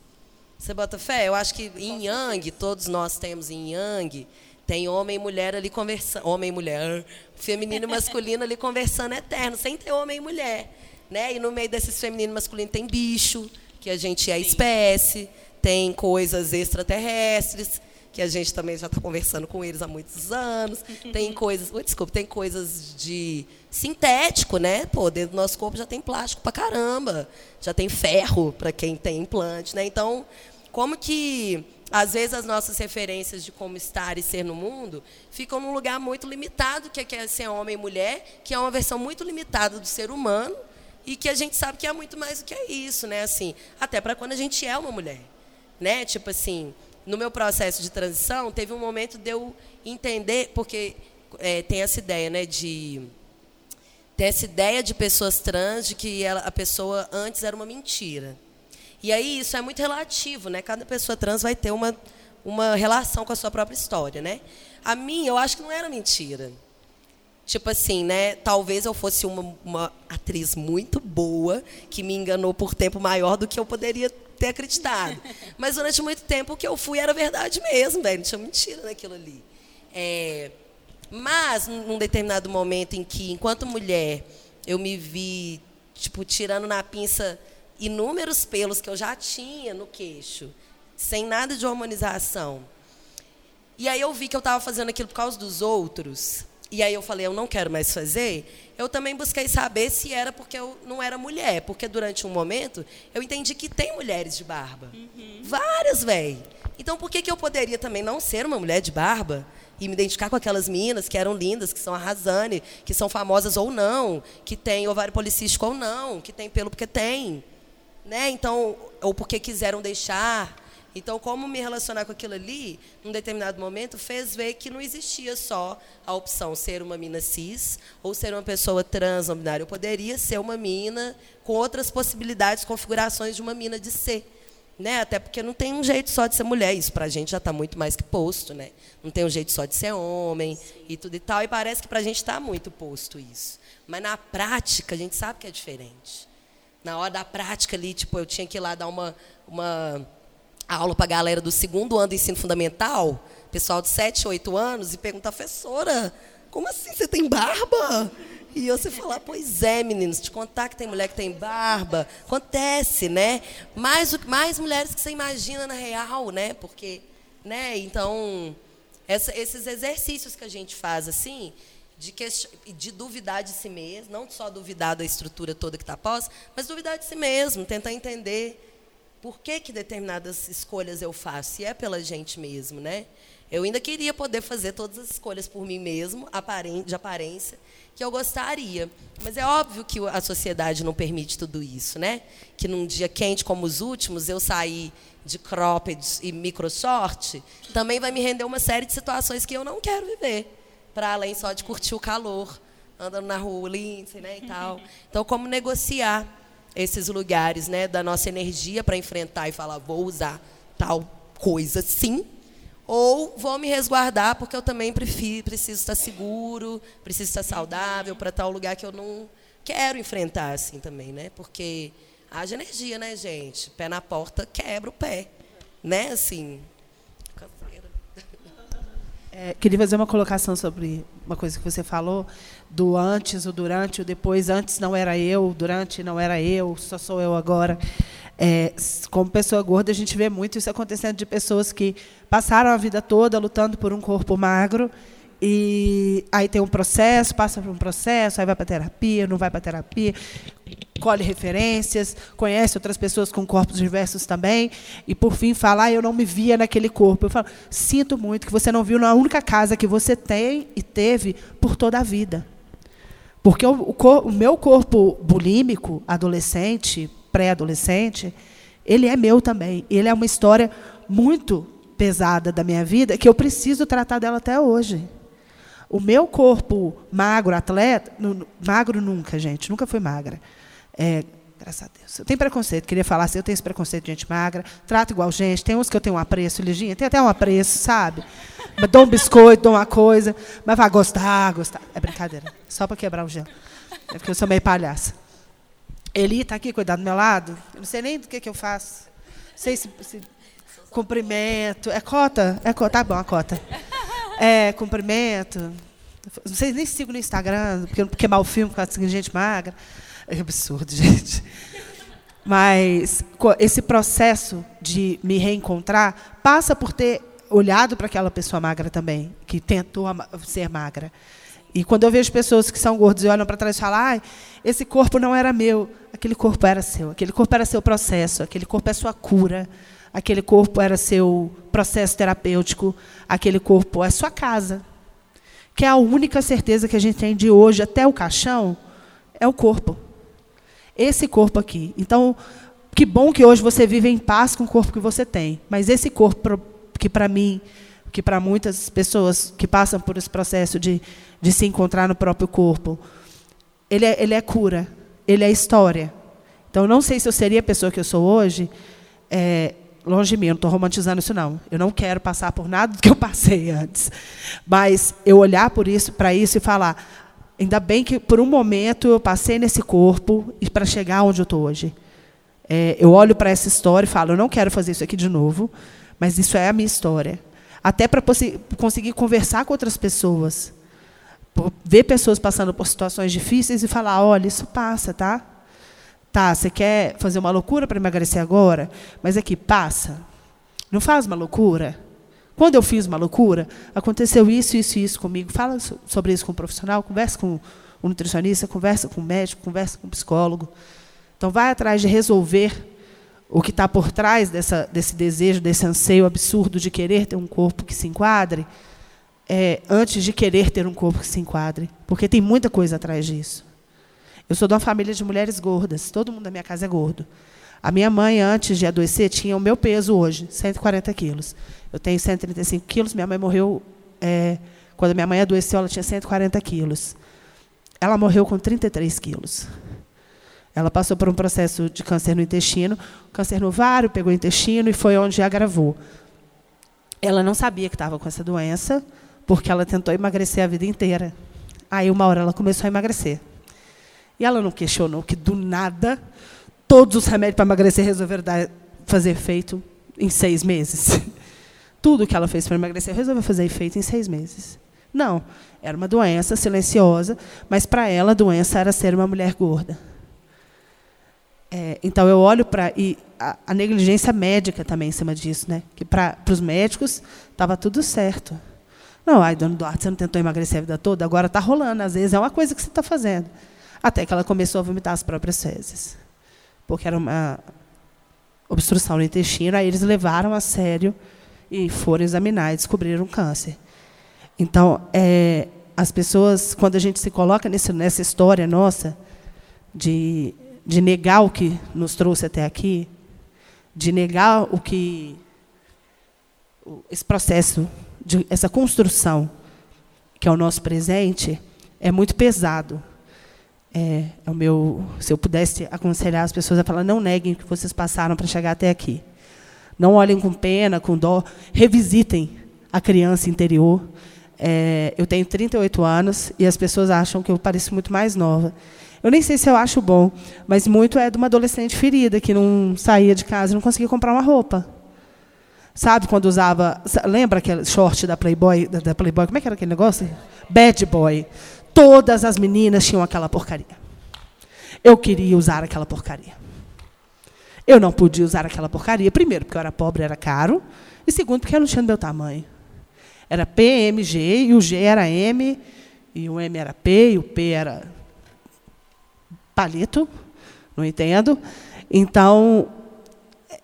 Você bota fé? Eu acho que em Yang, todos nós temos em Yang, tem homem e mulher ali conversando, homem e mulher, feminino e masculino ali conversando eterno, sem ter homem e mulher. Né? E no meio desses feminino e masculino tem bicho, que a gente é espécie, tem coisas extraterrestres, que a gente também já está conversando com eles há muitos anos. Tem coisas, oh, desculpa, tem coisas de sintético, né? Pô, dentro do nosso corpo já tem plástico para caramba, já tem ferro para quem tem implante, né? Então, como que às vezes as nossas referências de como estar e ser no mundo ficam num lugar muito limitado, que é ser homem e mulher, que é uma versão muito limitada do ser humano e que a gente sabe que é muito mais do que é isso, né? Assim, até para quando a gente é uma mulher, né? Tipo assim, no meu processo de transição teve um momento de eu entender, porque é, tem essa ideia, né? De tem essa ideia de pessoas trans de que ela, a pessoa antes era uma mentira. E aí isso é muito relativo, né? Cada pessoa trans vai ter uma uma relação com a sua própria história, né? A minha, eu acho que não era mentira. Tipo assim, né? Talvez eu fosse uma, uma atriz muito boa, que me enganou por tempo maior do que eu poderia ter acreditado. Mas durante muito tempo o que eu fui era verdade mesmo, velho. Não tinha mentira naquilo ali. É, mas, num determinado momento em que, enquanto mulher, eu me vi, tipo, tirando na pinça inúmeros pelos que eu já tinha no queixo, sem nada de hormonização. E aí eu vi que eu estava fazendo aquilo por causa dos outros e aí eu falei, eu não quero mais fazer, eu também busquei saber se era porque eu não era mulher. Porque durante um momento eu entendi que tem mulheres de barba. Uhum. Várias, velho. Então por que, que eu poderia também não ser uma mulher de barba? E me identificar com aquelas meninas que eram lindas, que são arrasane, que são famosas ou não, que têm ovário policístico ou não, que tem pelo porque tem. Né? Então, ou porque quiseram deixar então, como me relacionar com aquilo ali, num determinado momento, fez ver que não existia só a opção ser uma mina cis ou ser uma pessoa trans não binária. Eu poderia ser uma mina com outras possibilidades, configurações de uma mina de ser. Né? Até porque não tem um jeito só de ser mulher. Isso para a gente já está muito mais que posto. Né? Não tem um jeito só de ser homem e tudo e tal. E parece que para a gente está muito posto isso. Mas na prática, a gente sabe que é diferente. Na hora da prática ali, tipo, eu tinha que ir lá dar uma, uma aula para a galera do segundo ano do ensino fundamental, pessoal de 7, 8 anos, e perguntar, professora, como assim você tem barba? E você falar, pois é, meninos, te contar que tem mulher que tem barba, acontece, né? Mais, mais mulheres que você imagina na real, né? Porque, né? Então, essa, esses exercícios que a gente faz, assim, de, de duvidar de si mesmo, não só duvidar da estrutura toda que está pós, mas duvidar de si mesmo, tentar entender por que, que determinadas escolhas eu faço? Se é pela gente mesmo, né? Eu ainda queria poder fazer todas as escolhas por mim mesmo, de aparência, que eu gostaria. Mas é óbvio que a sociedade não permite tudo isso, né? Que num dia quente como os últimos, eu sair de cropped e micro short, também vai me render uma série de situações que eu não quero viver, para além só de curtir o calor, andando na rua, Lindsay, né, e tal. Então, como negociar esses lugares né, da nossa energia para enfrentar e falar, vou usar tal coisa sim, ou vou me resguardar porque eu também prefiro, preciso estar seguro, preciso estar saudável para tal lugar que eu não quero enfrentar assim também, né? Porque haja energia, né, gente? Pé na porta quebra o pé, né? Assim. É, queria fazer uma colocação sobre uma coisa que você falou do antes, o durante, o depois. Antes não era eu, durante não era eu, só sou eu agora. É, como pessoa gorda, a gente vê muito isso acontecendo de pessoas que passaram a vida toda lutando por um corpo magro e aí tem um processo, passa por um processo, aí vai para terapia, não vai para terapia, colhe referências, conhece outras pessoas com corpos diversos também, e por fim fala, ah, eu não me via naquele corpo. Eu falo, sinto muito que você não viu na única casa que você tem e teve por toda a vida. Porque o, o, o meu corpo bulímico, adolescente, pré-adolescente, ele é meu também. Ele é uma história muito pesada da minha vida que eu preciso tratar dela até hoje. O meu corpo magro, atleta, magro nunca, gente, nunca fui magra. É, graças a Deus. Eu tenho preconceito, queria falar assim, eu tenho esse preconceito de gente magra, trato igual gente, tem uns que eu tenho um apreço, Liginha, tem até um apreço, sabe? Mas dou um biscoito, dou uma coisa, mas vai gostar, gostar. É brincadeira, só para quebrar o gelo. É porque eu sou meio palhaça. Eli está aqui, cuidado do meu lado. Eu não sei nem do que, que eu faço. Não sei se, se cumprimento. É cota? É cota, tá bom, a cota. É, cumprimento. Não sei nem sigo no Instagram, porque, porque mal filme com a gente magra. É absurdo, gente. Mas esse processo de me reencontrar passa por ter olhado para aquela pessoa magra também, que tentou ser magra. E quando eu vejo pessoas que são gordas e olham para trás e falam, ah, esse corpo não era meu, aquele corpo era seu, aquele corpo era seu processo, aquele corpo é sua cura, aquele corpo era seu processo terapêutico, aquele corpo é sua casa. Que é a única certeza que a gente tem de hoje até o caixão é o corpo. Esse corpo aqui. Então, que bom que hoje você vive em paz com o corpo que você tem. Mas esse corpo que para mim, que para muitas pessoas que passam por esse processo de, de se encontrar no próprio corpo, ele é, ele é cura, ele é história. Então, não sei se eu seria a pessoa que eu sou hoje é, longe de mim, eu não estou romantizando isso não. Eu não quero passar por nada do que eu passei antes. Mas eu olhar por isso, para isso e falar, ainda bem que por um momento eu passei nesse corpo e para chegar onde eu estou hoje. É, eu olho para essa história e falo, eu não quero fazer isso aqui de novo, mas isso é a minha história. Até para conseguir conversar com outras pessoas, ver pessoas passando por situações difíceis e falar, olha, isso passa, tá? Tá, você quer fazer uma loucura para emagrecer agora? Mas aqui, passa. Não faz uma loucura. Quando eu fiz uma loucura, aconteceu isso, isso e isso comigo. Fala sobre isso com um profissional, conversa com um nutricionista, conversa com um médico, conversa com um psicólogo. Então, vai atrás de resolver o que está por trás dessa, desse desejo, desse anseio absurdo de querer ter um corpo que se enquadre, é, antes de querer ter um corpo que se enquadre. Porque tem muita coisa atrás disso. Eu sou de uma família de mulheres gordas. Todo mundo da minha casa é gordo. A minha mãe, antes de adoecer, tinha o meu peso hoje, 140 quilos. Eu tenho 135 quilos. Minha mãe morreu. É, quando minha mãe adoeceu, ela tinha 140 quilos. Ela morreu com 33 quilos. Ela passou por um processo de câncer no intestino, câncer no ovário, pegou o intestino e foi onde agravou. Ela não sabia que estava com essa doença, porque ela tentou emagrecer a vida inteira. Aí, uma hora, ela começou a emagrecer. E ela não questionou que, do nada, todos os remédios para emagrecer resolveram dar, fazer efeito em seis meses. Tudo que ela fez para emagrecer resolveu fazer efeito em seis meses. Não, era uma doença silenciosa, mas para ela a doença era ser uma mulher gorda. É, então eu olho para e a, a, negligência médica também em cima disso, né? Que para os médicos estava tudo certo. Não, ai, dona Duarte, você não tentou emagrecer a vida toda, agora está rolando. Às vezes é uma coisa que você está fazendo. Até que ela começou a vomitar as próprias fezes. Porque era uma obstrução no intestino, aí eles levaram a sério e foram examinar e descobriram câncer. Então, é, as pessoas, quando a gente se coloca nesse, nessa história nossa, de, de negar o que nos trouxe até aqui, de negar o que. esse processo, de, essa construção, que é o nosso presente, é muito pesado. É, é, o meu, se eu pudesse aconselhar as pessoas a falar, não neguem o que vocês passaram para chegar até aqui. Não olhem com pena, com dó, revisitem a criança interior. É, eu tenho 38 anos e as pessoas acham que eu pareço muito mais nova. Eu nem sei se eu acho bom, mas muito é de uma adolescente ferida que não saía de casa e não conseguia comprar uma roupa. Sabe quando usava. Lembra aquele short da Playboy? Da Playboy? Como é que era aquele negócio? Bad Boy. Todas as meninas tinham aquela porcaria. Eu queria usar aquela porcaria. Eu não podia usar aquela porcaria, primeiro, porque eu era pobre, era caro, e segundo, porque eu não tinha do meu tamanho. Era P, M, G, e o G era M, e o M era P, e o P era palito, não entendo. Então,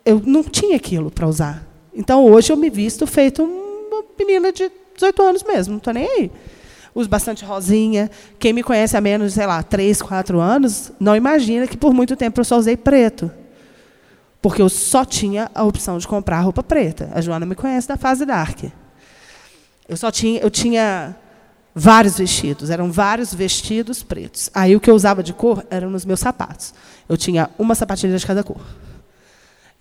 eu não tinha aquilo para usar. Então, hoje eu me visto feito uma menina de 18 anos mesmo, não estou nem aí. Uso bastante rosinha. Quem me conhece há menos, sei lá, 3, 4 anos, não imagina que por muito tempo eu só usei preto. Porque eu só tinha a opção de comprar roupa preta. A Joana me conhece da fase dark. Eu só tinha, eu tinha vários vestidos, eram vários vestidos pretos. Aí o que eu usava de cor eram nos meus sapatos. Eu tinha uma sapatilha de cada cor.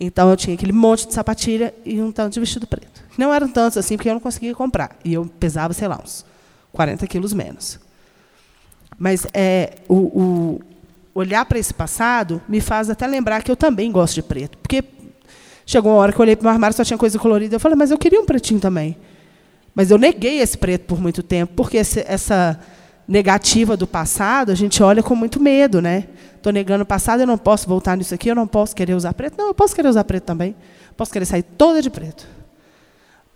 Então eu tinha aquele monte de sapatilha e um tanto de vestido preto. Não eram tantos assim, porque eu não conseguia comprar. E eu pesava, sei lá, uns 40 quilos menos. Mas é, o, o olhar para esse passado me faz até lembrar que eu também gosto de preto. Porque chegou uma hora que eu olhei para o armário só tinha coisa colorida. Eu falei, mas eu queria um pretinho também. Mas eu neguei esse preto por muito tempo, porque esse, essa negativa do passado a gente olha com muito medo, né? Estou negando o passado, eu não posso voltar nisso aqui, eu não posso querer usar preto. Não, eu posso querer usar preto também. Posso querer sair toda de preto.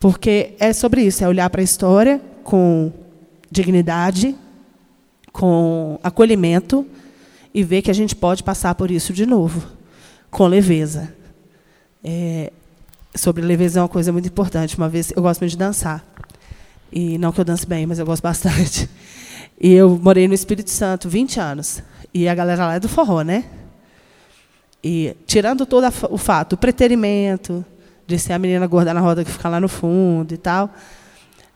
Porque é sobre isso, é olhar para a história com dignidade, com acolhimento e ver que a gente pode passar por isso de novo, com leveza. É, sobre leveza é uma coisa muito importante. Uma vez eu gosto muito de dançar. E não que eu dance bem, mas eu gosto bastante. E eu morei no Espírito Santo 20 anos. E a galera lá é do forró, né? E tirando todo o fato, o preterimento, de ser a menina gorda na roda que fica lá no fundo e tal.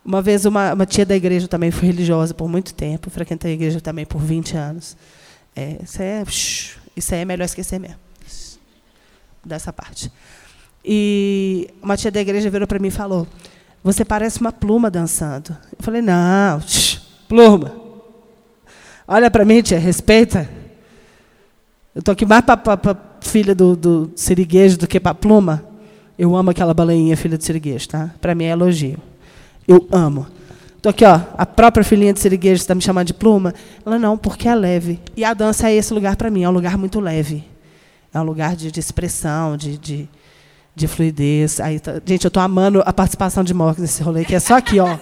Uma vez uma, uma tia da igreja também foi religiosa por muito tempo, frequentei a igreja também por 20 anos. É, isso, é, isso aí é melhor esquecer mesmo. Dessa parte. E uma tia da igreja virou para mim e falou: Você parece uma pluma dançando. Eu falei: Não, pluma. Olha para mim, tia, respeita. Eu estou aqui mais para filha do, do siriguejo do que para pluma. Eu amo aquela baleinha filha do siriguejo, tá? Para mim é elogio. Eu amo. Estou aqui, ó, a própria filhinha de siriguejo está me chamando de pluma. Ela, não, porque é leve. E a dança é esse lugar para mim, é um lugar muito leve. É um lugar de, de expressão, de, de, de fluidez. Aí, tá, gente, eu estou amando a participação de Morgan nesse rolê, que é só aqui, ó.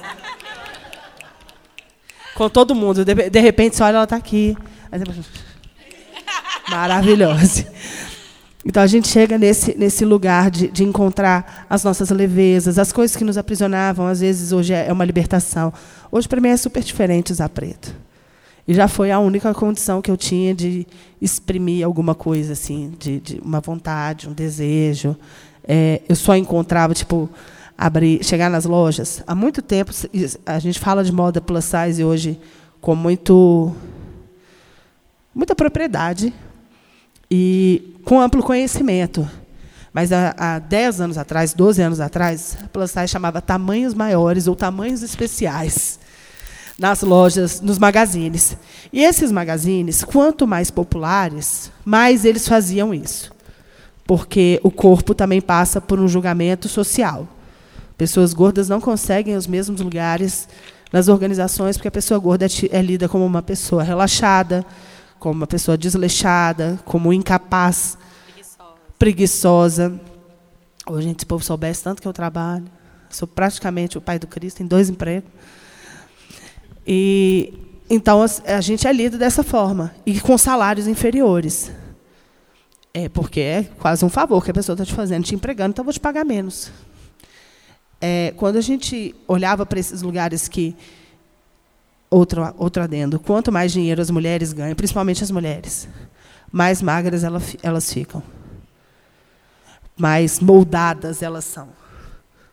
Com todo mundo. De, de repente, você olha, ela está aqui. Maravilhosa. Então a gente chega nesse, nesse lugar de, de encontrar as nossas levezas, as coisas que nos aprisionavam, às vezes hoje é uma libertação. Hoje, para mim, é super diferente usar preto. E já foi a única condição que eu tinha de exprimir alguma coisa, assim, de, de uma vontade, um desejo. É, eu só encontrava, tipo, abrir, chegar nas lojas. Há muito tempo, a gente fala de moda plus size hoje com muito, muita propriedade, e com amplo conhecimento. Mas há, há 10 anos atrás, 12 anos atrás, a Plus chamava tamanhos maiores ou tamanhos especiais nas lojas, nos magazines. E esses magazines, quanto mais populares, mais eles faziam isso. Porque o corpo também passa por um julgamento social. Pessoas gordas não conseguem os mesmos lugares nas organizações, porque a pessoa gorda é, é lida como uma pessoa relaxada, como uma pessoa desleixada, como incapaz, preguiçosa. preguiçosa. Hoje, gente, se o povo soubesse tanto que eu trabalho, sou praticamente o pai do Cristo, em dois empregos. E então a gente é lido dessa forma e com salários inferiores. É porque é quase um favor que a pessoa está te fazendo, te empregando, então eu vou te pagar menos. É, quando a gente olhava para esses lugares que outro, outro adendo. Quanto mais dinheiro as mulheres ganham, principalmente as mulheres, mais magras elas, elas ficam. Mais moldadas elas são.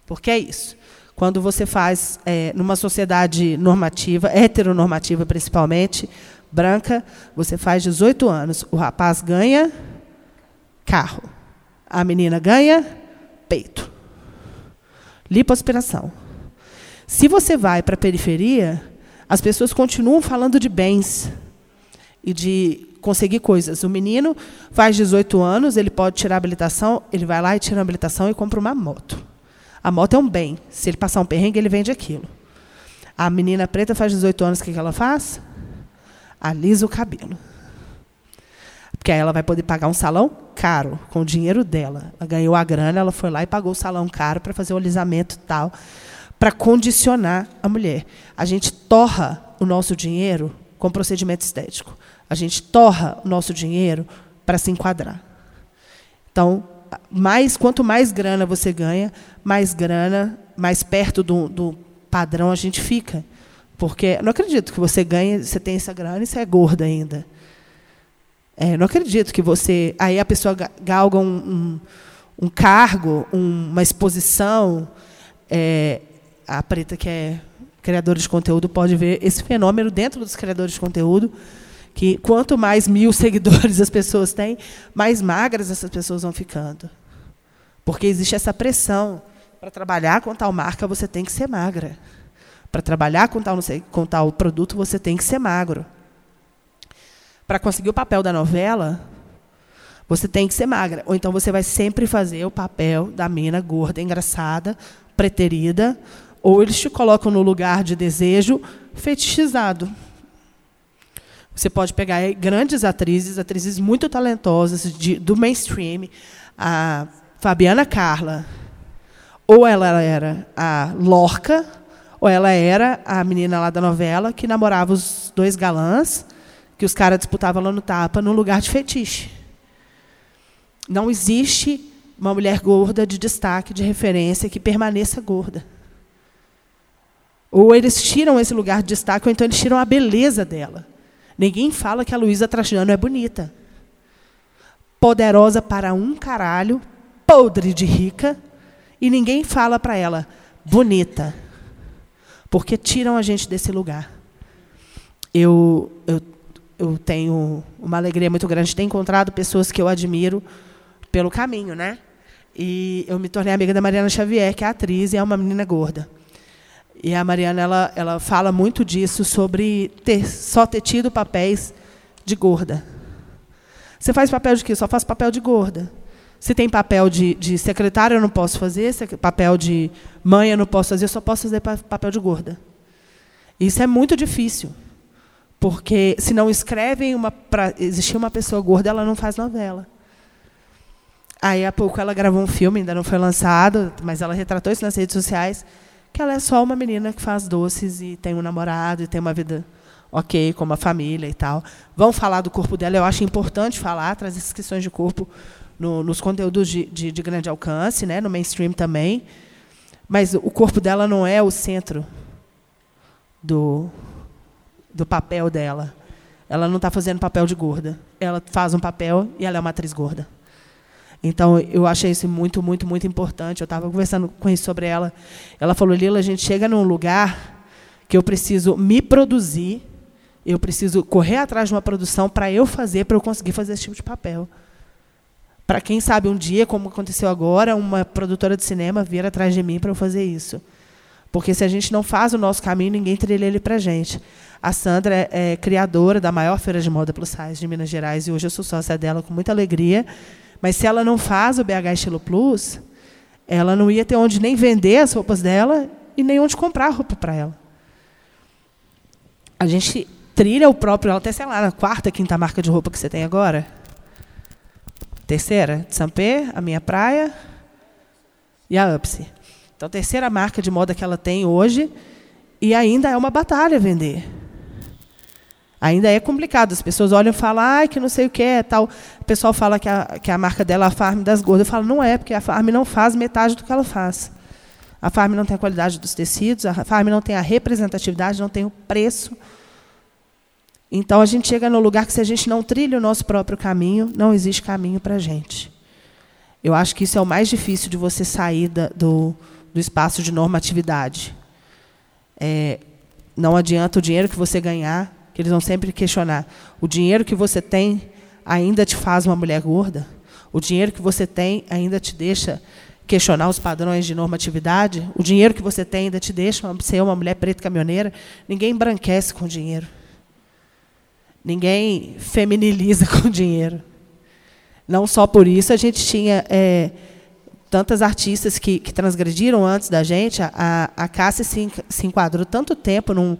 Porque é isso. Quando você faz, é, numa sociedade normativa, heteronormativa principalmente, branca, você faz 18 anos, o rapaz ganha carro, a menina ganha peito. Lipoaspiração. Se você vai para a periferia, as pessoas continuam falando de bens e de conseguir coisas. O menino faz 18 anos, ele pode tirar a habilitação, ele vai lá e tira a habilitação e compra uma moto. A moto é um bem. Se ele passar um perrengue, ele vende aquilo. A menina preta faz 18 anos, o que ela faz? Alisa o cabelo. Porque aí ela vai poder pagar um salão caro, com o dinheiro dela. Ela ganhou a grana, ela foi lá e pagou o salão caro para fazer o alisamento tal, para condicionar a mulher. A gente torra o nosso dinheiro com procedimento estético. A gente torra o nosso dinheiro para se enquadrar. Então, mais quanto mais grana você ganha, mais grana, mais perto do, do padrão a gente fica. Porque não acredito que você ganhe, você tem essa grana e você é gorda ainda. É, não acredito que você. Aí a pessoa galga um, um, um cargo, um, uma exposição. É, a Preta, que é criadora de conteúdo, pode ver esse fenômeno dentro dos criadores de conteúdo. Que quanto mais mil seguidores as pessoas têm, mais magras essas pessoas vão ficando. Porque existe essa pressão. Para trabalhar com tal marca, você tem que ser magra. Para trabalhar com tal, sei, com tal produto, você tem que ser magro para conseguir o papel da novela, você tem que ser magra. Ou então você vai sempre fazer o papel da mina gorda, engraçada, preterida, ou eles te colocam no lugar de desejo fetichizado. Você pode pegar grandes atrizes, atrizes muito talentosas de, do mainstream, a Fabiana Carla, ou ela era a Lorca, ou ela era a menina lá da novela que namorava os dois galãs, que os caras disputavam lá no tapa, num lugar de fetiche. Não existe uma mulher gorda de destaque, de referência, que permaneça gorda. Ou eles tiram esse lugar de destaque, ou então eles tiram a beleza dela. Ninguém fala que a Luísa Trajano é bonita. Poderosa para um caralho, podre de rica, e ninguém fala para ela, bonita. Porque tiram a gente desse lugar. Eu, eu eu tenho uma alegria muito grande de ter encontrado pessoas que eu admiro pelo caminho, né? E eu me tornei amiga da Mariana Xavier, que é atriz e é uma menina gorda. E a Mariana ela, ela fala muito disso sobre ter, só ter tido papéis de gorda. Você faz papel de quê? Só faço papel de gorda. Se tem papel de, de secretária, eu não posso fazer. Se papel de mãe, eu não posso fazer. Eu só posso fazer papel de gorda. Isso é muito difícil. Porque se não escrevem uma para existir uma pessoa gorda, ela não faz novela. Aí há pouco ela gravou um filme, ainda não foi lançado, mas ela retratou isso nas redes sociais, que ela é só uma menina que faz doces e tem um namorado e tem uma vida ok, com uma família e tal. Vão falar do corpo dela, eu acho importante falar, trazer essas questões de corpo no, nos conteúdos de, de, de grande alcance, né, no mainstream também. Mas o corpo dela não é o centro do, do papel dela. Ela não está fazendo papel de gorda. Ela faz um papel e ela é uma atriz gorda. Então, eu achei isso muito, muito, muito importante. Eu estava conversando com isso sobre ela. Ela falou, Lila, a gente chega num lugar que eu preciso me produzir, eu preciso correr atrás de uma produção para eu fazer, para eu conseguir fazer esse tipo de papel. Para quem sabe um dia, como aconteceu agora, uma produtora de cinema vir atrás de mim para eu fazer isso. Porque se a gente não faz o nosso caminho, ninguém trilha ele para a gente. A Sandra é, é, criadora da maior feira de moda plus size de Minas Gerais e hoje eu sou sócia dela com muita alegria. Mas se ela não faz o BH Estilo Plus, ela não ia ter onde nem vender as roupas dela e nem onde comprar roupa para ela. A gente trilha o próprio, até sei lá, na quarta, quinta marca de roupa que você tem agora. Terceira, de Sampé, a minha praia e a Upsi. Então, terceira marca de moda que ela tem hoje e ainda é uma batalha vender. Ainda é complicado. As pessoas olham e falam, ah, que não sei o que é tal. O pessoal fala que a, que a marca dela é a Farm das Gordas. Eu falo, não é, porque a Farm não faz metade do que ela faz. A Farm não tem a qualidade dos tecidos, a Farm não tem a representatividade, não tem o preço. Então a gente chega no lugar que se a gente não trilha o nosso próprio caminho, não existe caminho para a gente. Eu acho que isso é o mais difícil de você sair da, do, do espaço de normatividade. É, não adianta o dinheiro que você ganhar que eles vão sempre questionar. O dinheiro que você tem ainda te faz uma mulher gorda? O dinheiro que você tem ainda te deixa questionar os padrões de normatividade? O dinheiro que você tem ainda te deixa ser uma mulher preta caminhoneira? Ninguém embranquece com dinheiro. Ninguém feminiliza com dinheiro. Não só por isso a gente tinha é, tantas artistas que, que, transgrediram antes da gente. A, a Cássia se, se enquadrou tanto tempo num,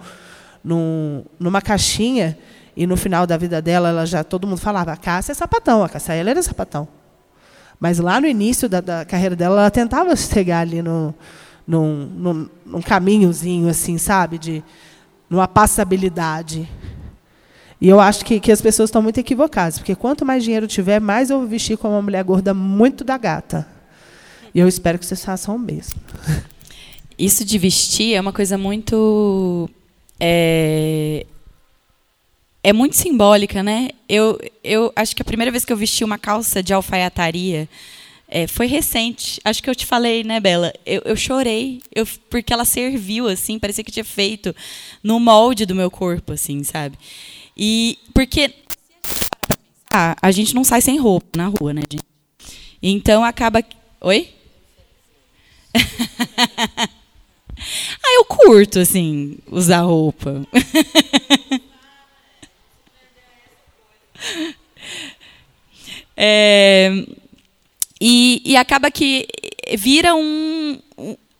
num, numa caixinha E no final da vida dela, ela já todo mundo falava: a Cássia é sapatão, a Cássia ela era sapatão. Mas lá no início da, da carreira dela, ela tentava chegar ali no, num, num, num caminhozinho, assim, sabe? De, numa passabilidade. E eu acho que, que as pessoas estão muito equivocadas, porque quanto mais dinheiro tiver, mais eu vou vestir como uma mulher gorda muito da gata. E eu espero que vocês façam o mesmo. Isso de vestir é uma coisa muito. É, é muito simbólica, né? Eu, eu acho que a primeira vez que eu vesti uma calça de alfaiataria é, foi recente. Acho que eu te falei, né, Bela? Eu, eu chorei, eu, porque ela serviu, assim, parecia que tinha feito no molde do meu corpo, assim, sabe? E porque ah, a gente não sai sem roupa na rua, né, gente? Então acaba. Oi? ah, eu curto, assim, usar roupa. é, e, e acaba que vira um,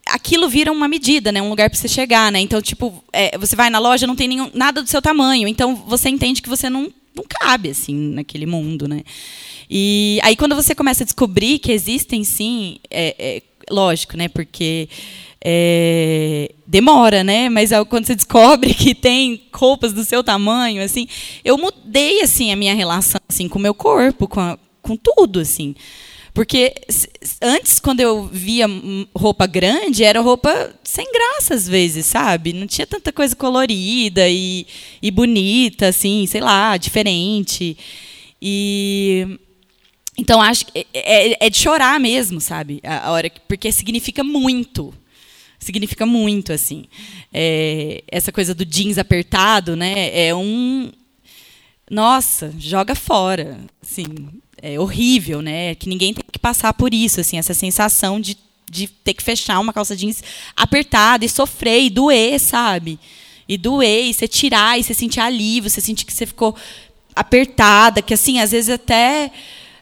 aquilo vira uma medida, né? Um lugar para você chegar, né? Então, tipo, é, você vai na loja, não tem nenhum, nada do seu tamanho. Então, você entende que você não, não cabe, assim, naquele mundo, né? E aí, quando você começa a descobrir que existem, sim, é, é lógico, né? Porque é, demora, né? Mas quando você descobre que tem roupas do seu tamanho, assim, eu mudei, assim, a minha relação, assim, com o meu corpo, com, a, com tudo, assim. Porque antes, quando eu via roupa grande, era roupa sem graça às vezes, sabe? Não tinha tanta coisa colorida e, e bonita, assim, sei lá, diferente. E então acho que é, é, é de chorar mesmo, sabe? A, a hora porque significa muito significa muito assim é, essa coisa do jeans apertado né é um nossa joga fora assim é, horrível, né? Que ninguém tem que passar por isso, assim, essa sensação de, de ter que fechar uma calça jeans apertada e sofrer e doer, sabe? E doer, e você tirar, e você sentir alívio, você sentir que você ficou apertada, que assim, às vezes até.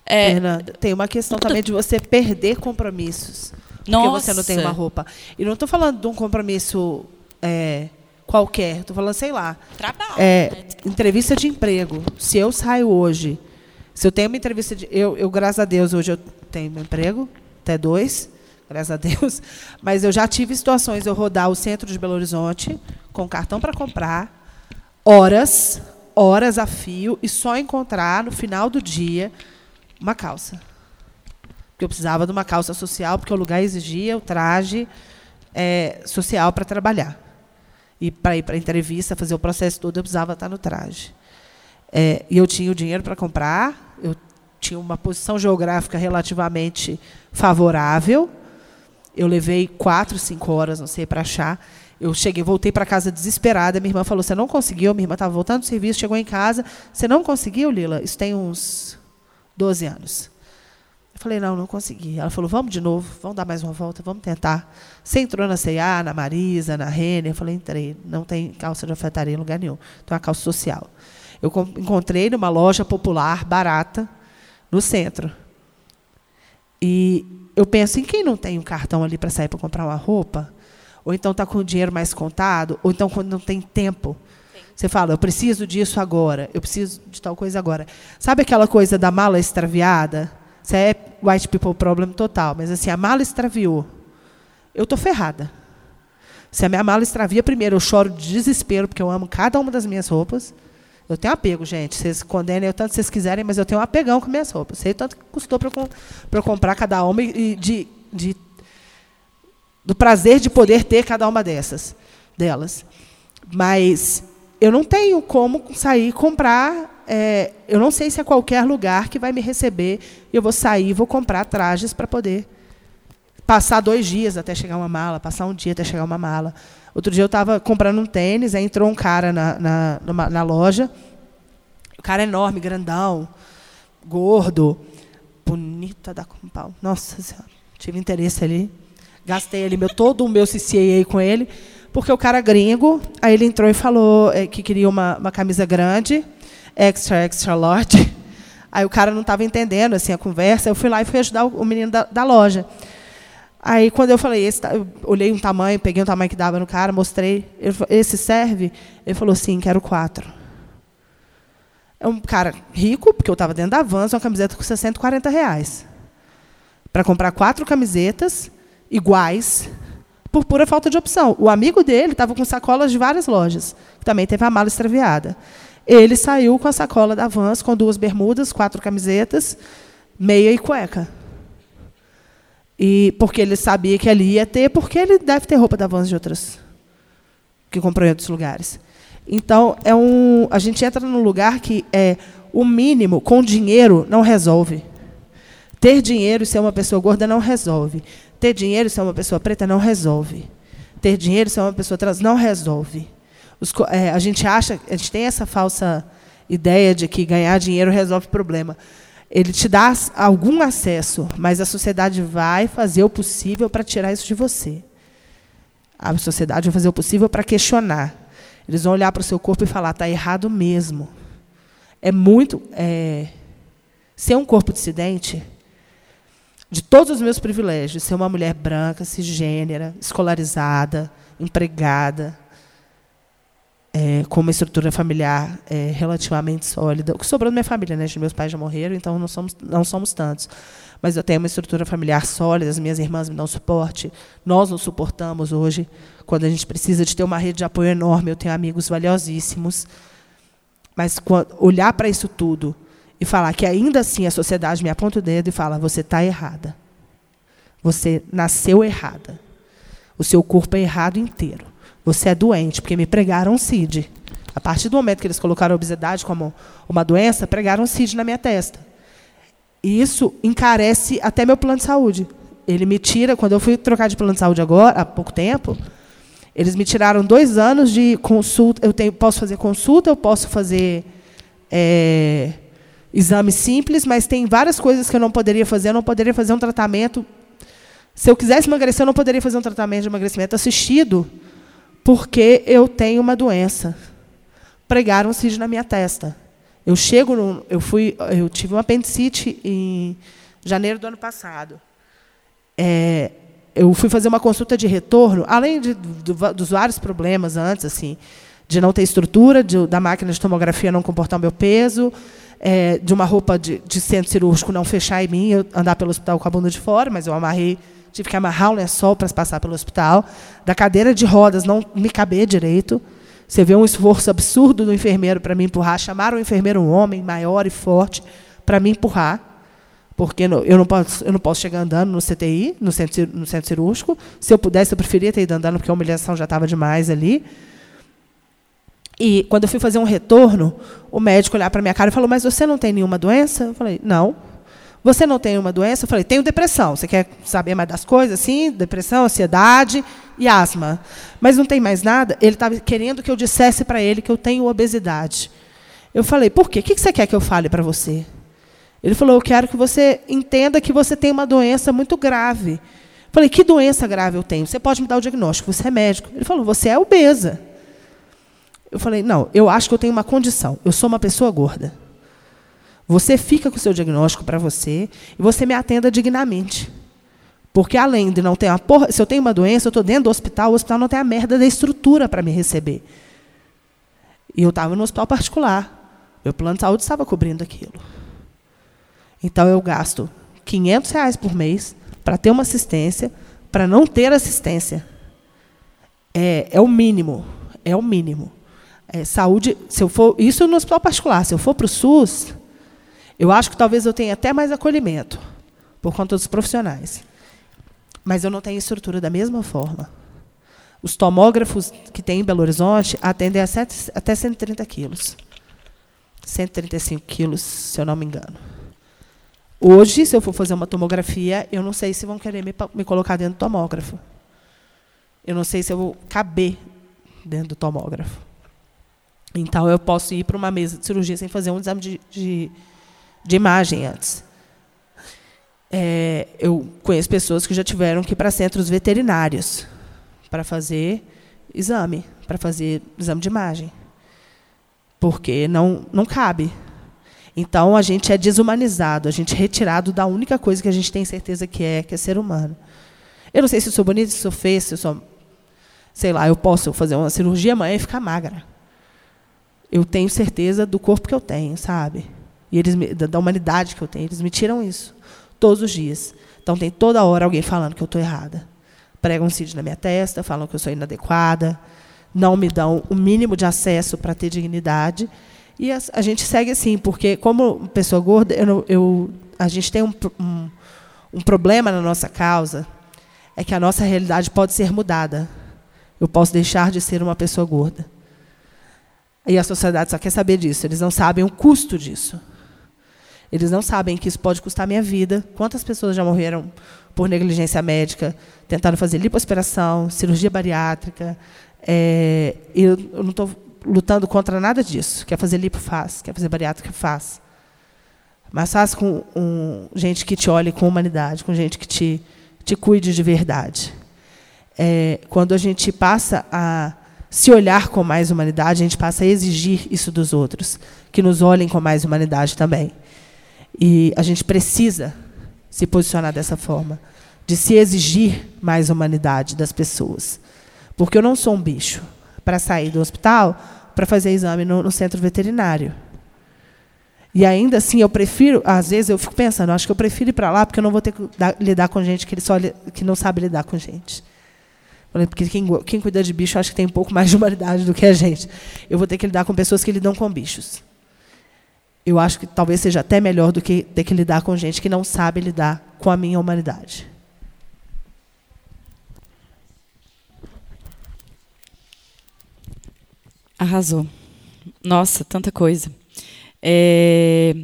É, Fernanda, tem uma questão também de você perder compromissos. Nossa. Porque você não tem uma roupa. E não estou falando de um compromisso é, qualquer, estou falando, sei lá. Trabalho. É, né? Entrevista de emprego. Se eu saio hoje se eu tenho uma entrevista de. Eu, eu, graças a Deus, hoje eu tenho meu emprego, até dois, graças a Deus. Mas eu já tive situações eu rodar o centro de Belo Horizonte com cartão para comprar, horas, horas a fio, e só encontrar no final do dia uma calça. Porque eu precisava de uma calça social, porque o lugar exigia o traje é, social para trabalhar. E para ir para a entrevista, fazer o processo todo, eu precisava estar no traje. É, e eu tinha o dinheiro para comprar, eu tinha uma posição geográfica relativamente favorável. Eu levei quatro, cinco horas, não sei, para achar. Eu cheguei, voltei para casa desesperada. Minha irmã falou: Você não conseguiu? Minha irmã estava voltando do serviço, chegou em casa. Você não conseguiu, Lila? Isso tem uns 12 anos. Falei: Não, não consegui. Ela falou: Vamos de novo, vamos dar mais uma volta, vamos tentar. Você entrou na CA, na Marisa, na Renner? Eu falei: Entrei. Não tem calça de alfaiataria em lugar nenhum. Então, é uma calça social. Eu encontrei numa loja popular, barata, no centro. E eu penso em quem não tem um cartão ali para sair para comprar uma roupa, ou então está com o dinheiro mais contado, ou então quando não tem tempo. Você fala, eu preciso disso agora, eu preciso de tal coisa agora. Sabe aquela coisa da mala extraviada? Isso é white people problem total, mas assim, a mala extraviou. Eu estou ferrada. Se a minha mala extravia, primeiro eu choro de desespero, porque eu amo cada uma das minhas roupas. Eu tenho apego, gente. Vocês condenem o tanto vocês quiserem, mas eu tenho um apegão com minhas roupas. Sei tanto que custou para eu comprar cada uma e de, de, do prazer de poder ter cada uma dessas delas. Mas eu não tenho como sair e comprar. É, eu não sei se é qualquer lugar que vai me receber. Eu vou sair e vou comprar trajes para poder passar dois dias até chegar uma mala, passar um dia até chegar uma mala. Outro dia eu estava comprando um tênis, aí entrou um cara na, na, numa, na loja. O cara é enorme, grandão, gordo, bonita da compal. Nossa Senhora, tive interesse ali. Gastei ali meu, todo o meu CCAA com ele, porque o cara gringo, aí ele entrou e falou é, que queria uma, uma camisa grande, extra, extra large. Aí o cara não estava entendendo assim a conversa. Eu fui lá e fui ajudar o menino da, da loja. Aí, quando eu falei, esse, eu olhei um tamanho, peguei um tamanho que dava no cara, mostrei. Ele, esse serve? Ele falou, sim, quero quatro. É um cara rico, porque eu estava dentro da Vans, uma camiseta custa 140 reais. Para comprar quatro camisetas iguais, por pura falta de opção. O amigo dele estava com sacolas de várias lojas, também teve a mala extraviada. Ele saiu com a sacola da Vans, com duas bermudas, quatro camisetas, meia e cueca. E porque ele sabia que ali ia ter, porque ele deve ter roupa da Vans de outras que comprou em outros lugares. Então, é um, a gente entra num lugar que é o mínimo com dinheiro não resolve. Ter dinheiro e ser uma pessoa gorda não resolve. Ter dinheiro e ser uma pessoa preta não resolve. Ter dinheiro e ser uma pessoa trans não resolve. Os, é, a gente acha, a gente tem essa falsa ideia de que ganhar dinheiro resolve o problema. Ele te dá algum acesso, mas a sociedade vai fazer o possível para tirar isso de você. A sociedade vai fazer o possível para questionar. Eles vão olhar para o seu corpo e falar: está errado mesmo. É muito. É, ser um corpo dissidente, de todos os meus privilégios, ser uma mulher branca, cisgênera, escolarizada, empregada, é, com uma estrutura familiar é, relativamente sólida. O que sobrou da minha família, né? Meus pais já morreram, então não somos, não somos tantos. Mas eu tenho uma estrutura familiar sólida, as minhas irmãs me dão suporte, nós nos suportamos hoje. Quando a gente precisa de ter uma rede de apoio enorme, eu tenho amigos valiosíssimos. Mas quando, olhar para isso tudo e falar que ainda assim a sociedade me aponta o dedo e fala: você está errada. Você nasceu errada. O seu corpo é errado inteiro. Você é doente, porque me pregaram CID. A partir do momento que eles colocaram a obesidade como uma doença, pregaram CID na minha testa. E isso encarece até meu plano de saúde. Ele me tira, quando eu fui trocar de plano de saúde agora, há pouco tempo, eles me tiraram dois anos de consulta. Eu tenho, posso fazer consulta, eu posso fazer é, exame simples, mas tem várias coisas que eu não poderia fazer. Eu não poderia fazer um tratamento. Se eu quisesse emagrecer, eu não poderia fazer um tratamento de emagrecimento assistido porque eu tenho uma doença. Pregaram CID na minha testa. Eu chego, no, eu fui, eu tive um apendicite em janeiro do ano passado. É, eu fui fazer uma consulta de retorno, além de, do, dos vários problemas antes, assim, de não ter estrutura, de, da máquina de tomografia não comportar o meu peso, é, de uma roupa de, de centro cirúrgico não fechar em mim, eu andar pelo hospital com a bunda de fora, mas eu amarrei tive que amarrar o lençol para passar pelo hospital, da cadeira de rodas não me caber direito. Você vê um esforço absurdo do enfermeiro para me empurrar. Chamaram o enfermeiro um homem maior e forte para me empurrar, porque eu não posso, eu não posso chegar andando no CTI, no centro, no centro cirúrgico. Se eu pudesse, eu preferia ter ido andando, porque a humilhação já estava demais ali. E quando eu fui fazer um retorno, o médico olhar para minha cara e falou: Mas você não tem nenhuma doença? Eu falei: Não. Você não tem uma doença? Eu falei, tenho depressão. Você quer saber mais das coisas? Sim, depressão, ansiedade e asma. Mas não tem mais nada? Ele estava querendo que eu dissesse para ele que eu tenho obesidade. Eu falei, por quê? O que você quer que eu fale para você? Ele falou, eu quero que você entenda que você tem uma doença muito grave. Eu falei, que doença grave eu tenho? Você pode me dar o diagnóstico, você é médico. Ele falou, você é obesa. Eu falei, não, eu acho que eu tenho uma condição. Eu sou uma pessoa gorda. Você fica com o seu diagnóstico para você e você me atenda dignamente. Porque além de não ter uma porra, se eu tenho uma doença, eu estou dentro do hospital, o hospital não tem a merda da estrutura para me receber. E eu estava no hospital particular. Meu plano de saúde estava cobrindo aquilo. Então eu gasto 500 reais por mês para ter uma assistência, para não ter assistência. É, é o mínimo. É o mínimo. É, saúde, se eu for. Isso no hospital particular. Se eu for para o SUS, eu acho que talvez eu tenha até mais acolhimento, por conta dos profissionais. Mas eu não tenho estrutura da mesma forma. Os tomógrafos que tem em Belo Horizonte atendem a sete, até 130 quilos. 135 quilos, se eu não me engano. Hoje, se eu for fazer uma tomografia, eu não sei se vão querer me, me colocar dentro do tomógrafo. Eu não sei se eu vou caber dentro do tomógrafo. Então, eu posso ir para uma mesa de cirurgia sem fazer um exame de, de de imagem antes. É, eu conheço pessoas que já tiveram que ir para centros veterinários para fazer exame, para fazer exame de imagem, porque não não cabe. Então a gente é desumanizado, a gente é retirado da única coisa que a gente tem certeza que é, que é ser humano. Eu não sei se eu sou bonita, se eu sou feia, se eu sou, sei lá, eu posso fazer uma cirurgia amanhã e ficar magra. Eu tenho certeza do corpo que eu tenho, sabe? E eles me, da, da humanidade que eu tenho, eles me tiram isso todos os dias. Então tem toda hora alguém falando que eu estou errada. Pregam um CID na minha testa, falam que eu sou inadequada, não me dão o mínimo de acesso para ter dignidade. E a, a, gente segue assim, porque como pessoa gorda, eu, eu a gente tem um, um, um problema na nossa causa, é que a nossa realidade pode ser mudada. Eu posso deixar de ser uma pessoa gorda. E a sociedade só quer saber disso. Eles não sabem o custo disso. Eles não sabem que isso pode custar minha vida. Quantas pessoas já morreram por negligência médica, tentando fazer lipoaspiração, cirurgia bariátrica. É, eu, eu não estou lutando contra nada disso. Quer fazer lipo, faz. Quer fazer bariátrica, faz. Mas faz com um, gente que te olhe com humanidade, com gente que te, te cuide de verdade. É, quando a gente passa a se olhar com mais humanidade, a gente passa a exigir isso dos outros, que nos olhem com mais humanidade também. E a gente precisa se posicionar dessa forma, de se exigir mais humanidade das pessoas. Porque eu não sou um bicho para sair do hospital para fazer exame no, no, centro veterinário. E ainda assim, eu prefiro, às vezes eu fico pensando, acho que eu prefiro ir para lá porque eu não vou ter que lidar com gente que, só, que não sabe lidar com gente. Porque quem, quem cuida de bicho acho que tem um pouco mais de humanidade do que a gente. Eu vou ter que lidar com pessoas que lidam com bichos eu acho que talvez seja até melhor do que ter que lidar com gente que não sabe lidar com a minha humanidade. Arrasou. Nossa, tanta coisa. É...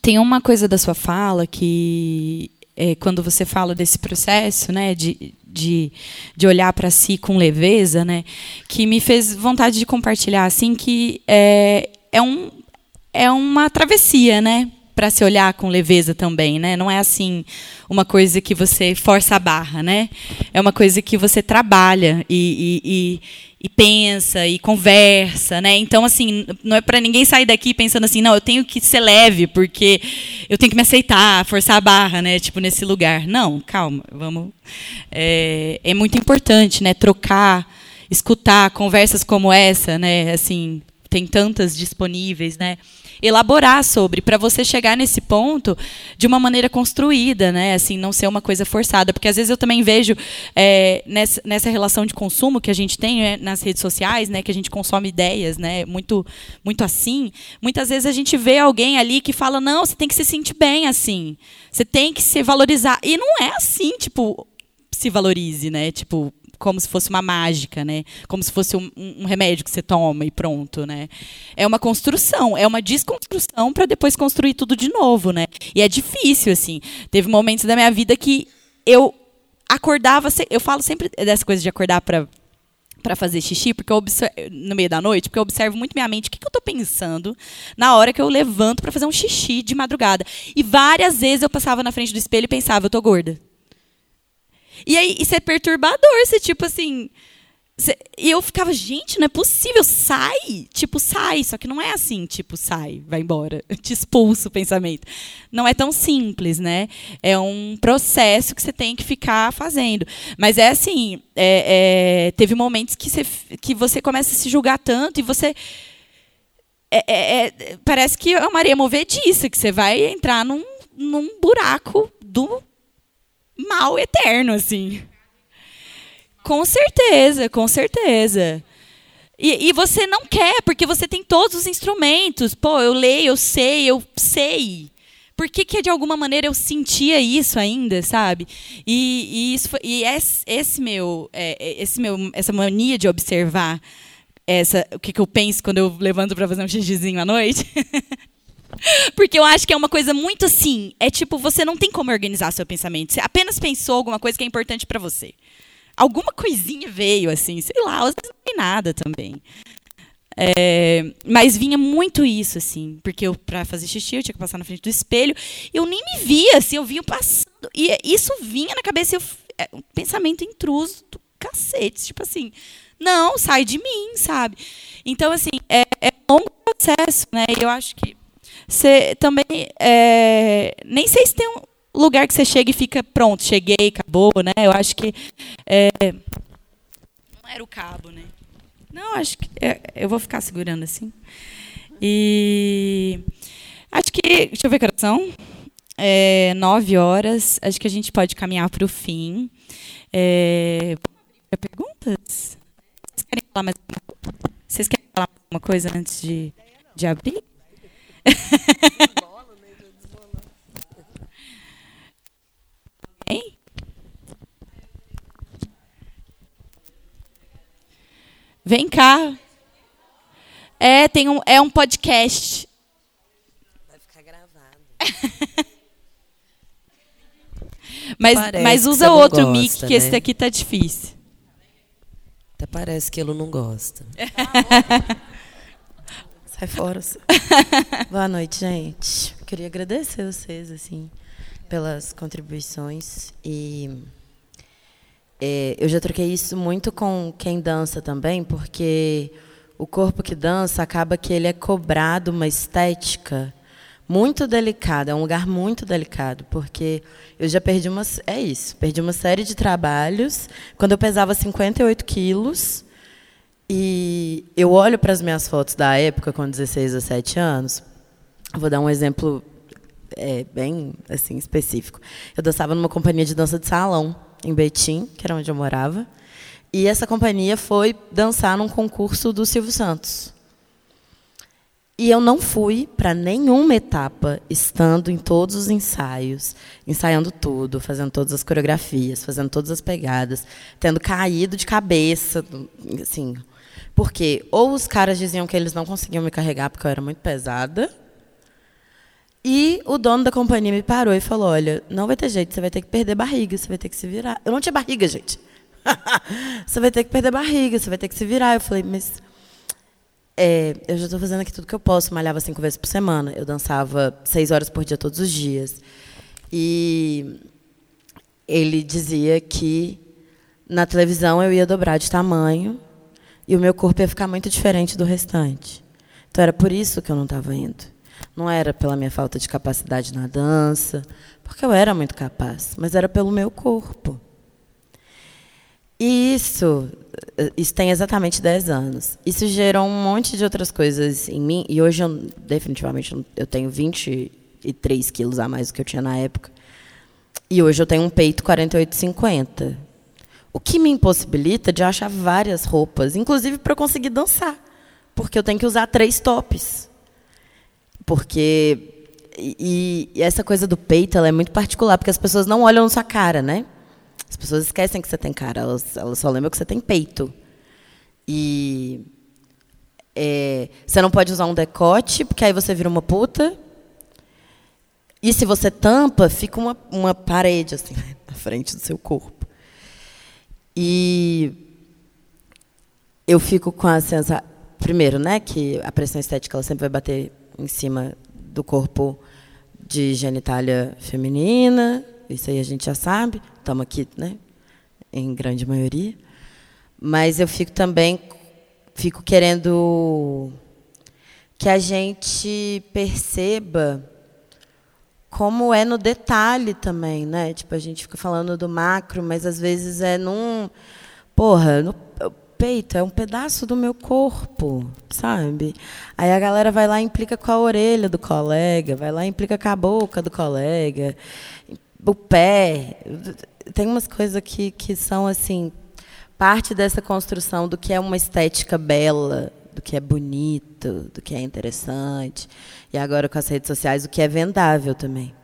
Tem uma coisa da sua fala que é, quando você fala desse processo, né, de, de, de olhar para si com leveza, né, que me fez vontade de compartilhar, assim, que é, é um é uma travessia, né? Para se olhar com leveza também, né? Não é assim uma coisa que você força a barra, né? É uma coisa que você trabalha e, e, e, e pensa e conversa, né? Então assim, não é para ninguém sair daqui pensando assim, não, eu tenho que ser leve porque eu tenho que me aceitar, forçar a barra, né? Tipo nesse lugar. Não, calma, vamos. É, é muito importante, né? Trocar, escutar conversas como essa, né? Assim, tem tantas disponíveis, né? Elaborar sobre, para você chegar nesse ponto de uma maneira construída, né? Assim, não ser uma coisa forçada. Porque às vezes eu também vejo é, nessa, nessa relação de consumo que a gente tem né, nas redes sociais, né? Que a gente consome ideias, né? Muito, muito assim. Muitas vezes a gente vê alguém ali que fala, não, você tem que se sentir bem assim. Você tem que se valorizar. E não é assim, tipo, se valorize, né? Tipo, como se fosse uma mágica, né? Como se fosse um, um remédio que você toma e pronto, né? É uma construção, é uma desconstrução para depois construir tudo de novo, né? E é difícil, assim. Teve momentos da minha vida que eu acordava, eu falo sempre dessa coisa de acordar para para fazer xixi, porque observo, no meio da noite, porque eu observo muito minha mente, o que, que eu estou pensando na hora que eu levanto para fazer um xixi de madrugada. E várias vezes eu passava na frente do espelho e pensava, eu tô gorda. E aí, isso é perturbador, você, tipo assim. Você, e eu ficava, gente, não é possível, sai! Tipo, sai. Só que não é assim, tipo, sai, vai embora. Te expulso o pensamento. Não é tão simples, né? É um processo que você tem que ficar fazendo. Mas é assim, é, é, teve momentos que você, que você começa a se julgar tanto e você. É, é, é parece que é uma areia movediça, que você vai entrar num, num buraco do mal eterno, assim. Com certeza, com certeza. E, e, você não quer, porque você tem todos os instrumentos. Pô, eu leio, eu sei, eu sei. Por que, que de alguma maneira eu sentia isso ainda, sabe? E, e isso foi, e esse, esse meu, é, é, esse meu, essa mania de observar essa, o que, que eu penso quando eu levanto para fazer um xixizinho à noite. Porque eu acho que é uma coisa muito assim. É tipo, você não tem como organizar seu pensamento. Você apenas pensou alguma coisa que é importante para você. Alguma coisinha veio, assim, sei lá, às vezes não tem nada também. É, mas vinha muito isso, assim, porque eu, pra fazer xixi, eu tinha que passar na frente do espelho. Eu nem me via, assim, eu vinha passando. E isso vinha na cabeça, eu, é, um pensamento intruso do cacete. Tipo assim, não, sai de mim, sabe? Então, assim, é, é um longo processo, né? E eu acho que você também. É, nem sei se tem um lugar que você chega e fica pronto, cheguei, acabou, né? Eu acho que. É, não era o cabo, né? Não, acho que é, eu vou ficar segurando assim. E acho que, deixa eu ver são. É, nove horas. Acho que a gente pode caminhar para o fim. É, perguntas? Vocês querem falar mais alguma coisa antes de, de abrir? Hein? Vem cá. É, tem um, é um podcast. Vai ficar gravado. mas, mas usa outro gosta, mic, que né? esse aqui tá difícil. Até parece que ele não gosta. Sai fora. Boa noite, gente. Queria agradecer vocês, assim, pelas contribuições e é, eu já troquei isso muito com quem dança também, porque o corpo que dança acaba que ele é cobrado uma estética muito delicada, é um lugar muito delicado, porque eu já perdi uma, é isso, perdi uma série de trabalhos quando eu pesava 58 quilos e eu olho para as minhas fotos da época com 16, 17 anos. Vou dar um exemplo é, bem assim específico. Eu dançava numa companhia de dança de salão em Betim, que era onde eu morava. E essa companhia foi dançar num concurso do Silvio Santos. E eu não fui para nenhuma etapa, estando em todos os ensaios, ensaiando tudo, fazendo todas as coreografias, fazendo todas as pegadas, tendo caído de cabeça, assim. Porque ou os caras diziam que eles não conseguiam me carregar porque eu era muito pesada, e o dono da companhia me parou e falou: Olha, não vai ter jeito, você vai ter que perder barriga, você vai ter que se virar. Eu não tinha barriga, gente. você vai ter que perder barriga, você vai ter que se virar. Eu falei: Mas é, eu já estou fazendo aqui tudo que eu posso. Malhava cinco vezes por semana. Eu dançava seis horas por dia, todos os dias. E ele dizia que na televisão eu ia dobrar de tamanho e o meu corpo ia ficar muito diferente do restante. Então era por isso que eu não estava indo. Não era pela minha falta de capacidade na dança, porque eu era muito capaz, mas era pelo meu corpo. E isso, isso tem exatamente 10 anos. Isso gerou um monte de outras coisas em mim, e hoje eu definitivamente eu tenho 23 quilos a mais do que eu tinha na época. E hoje eu tenho um peito 48,50. O que me impossibilita de achar várias roupas, inclusive para eu conseguir dançar. Porque eu tenho que usar três tops. Porque. E, e, essa coisa do peito ela é muito particular, porque as pessoas não olham na sua cara, né? As pessoas esquecem que você tem cara, elas, elas só lembram que você tem peito. E. É, você não pode usar um decote, porque aí você vira uma puta. E se você tampa, fica uma, uma parede assim na frente do seu corpo. E eu fico com a sensação. Primeiro, né, que a pressão estética ela sempre vai bater em cima do corpo de genitália feminina, isso aí a gente já sabe, estamos aqui, né, em grande maioria. Mas eu fico também fico querendo que a gente perceba como é no detalhe também, né? Tipo, a gente fica falando do macro, mas às vezes é num porra, no, peito é um pedaço do meu corpo, sabe? Aí a galera vai lá e implica com a orelha do colega, vai lá e implica com a boca do colega, o pé. Tem umas coisas que, que são assim parte dessa construção do que é uma estética bela, do que é bonito, do que é interessante. E agora com as redes sociais, o que é vendável também.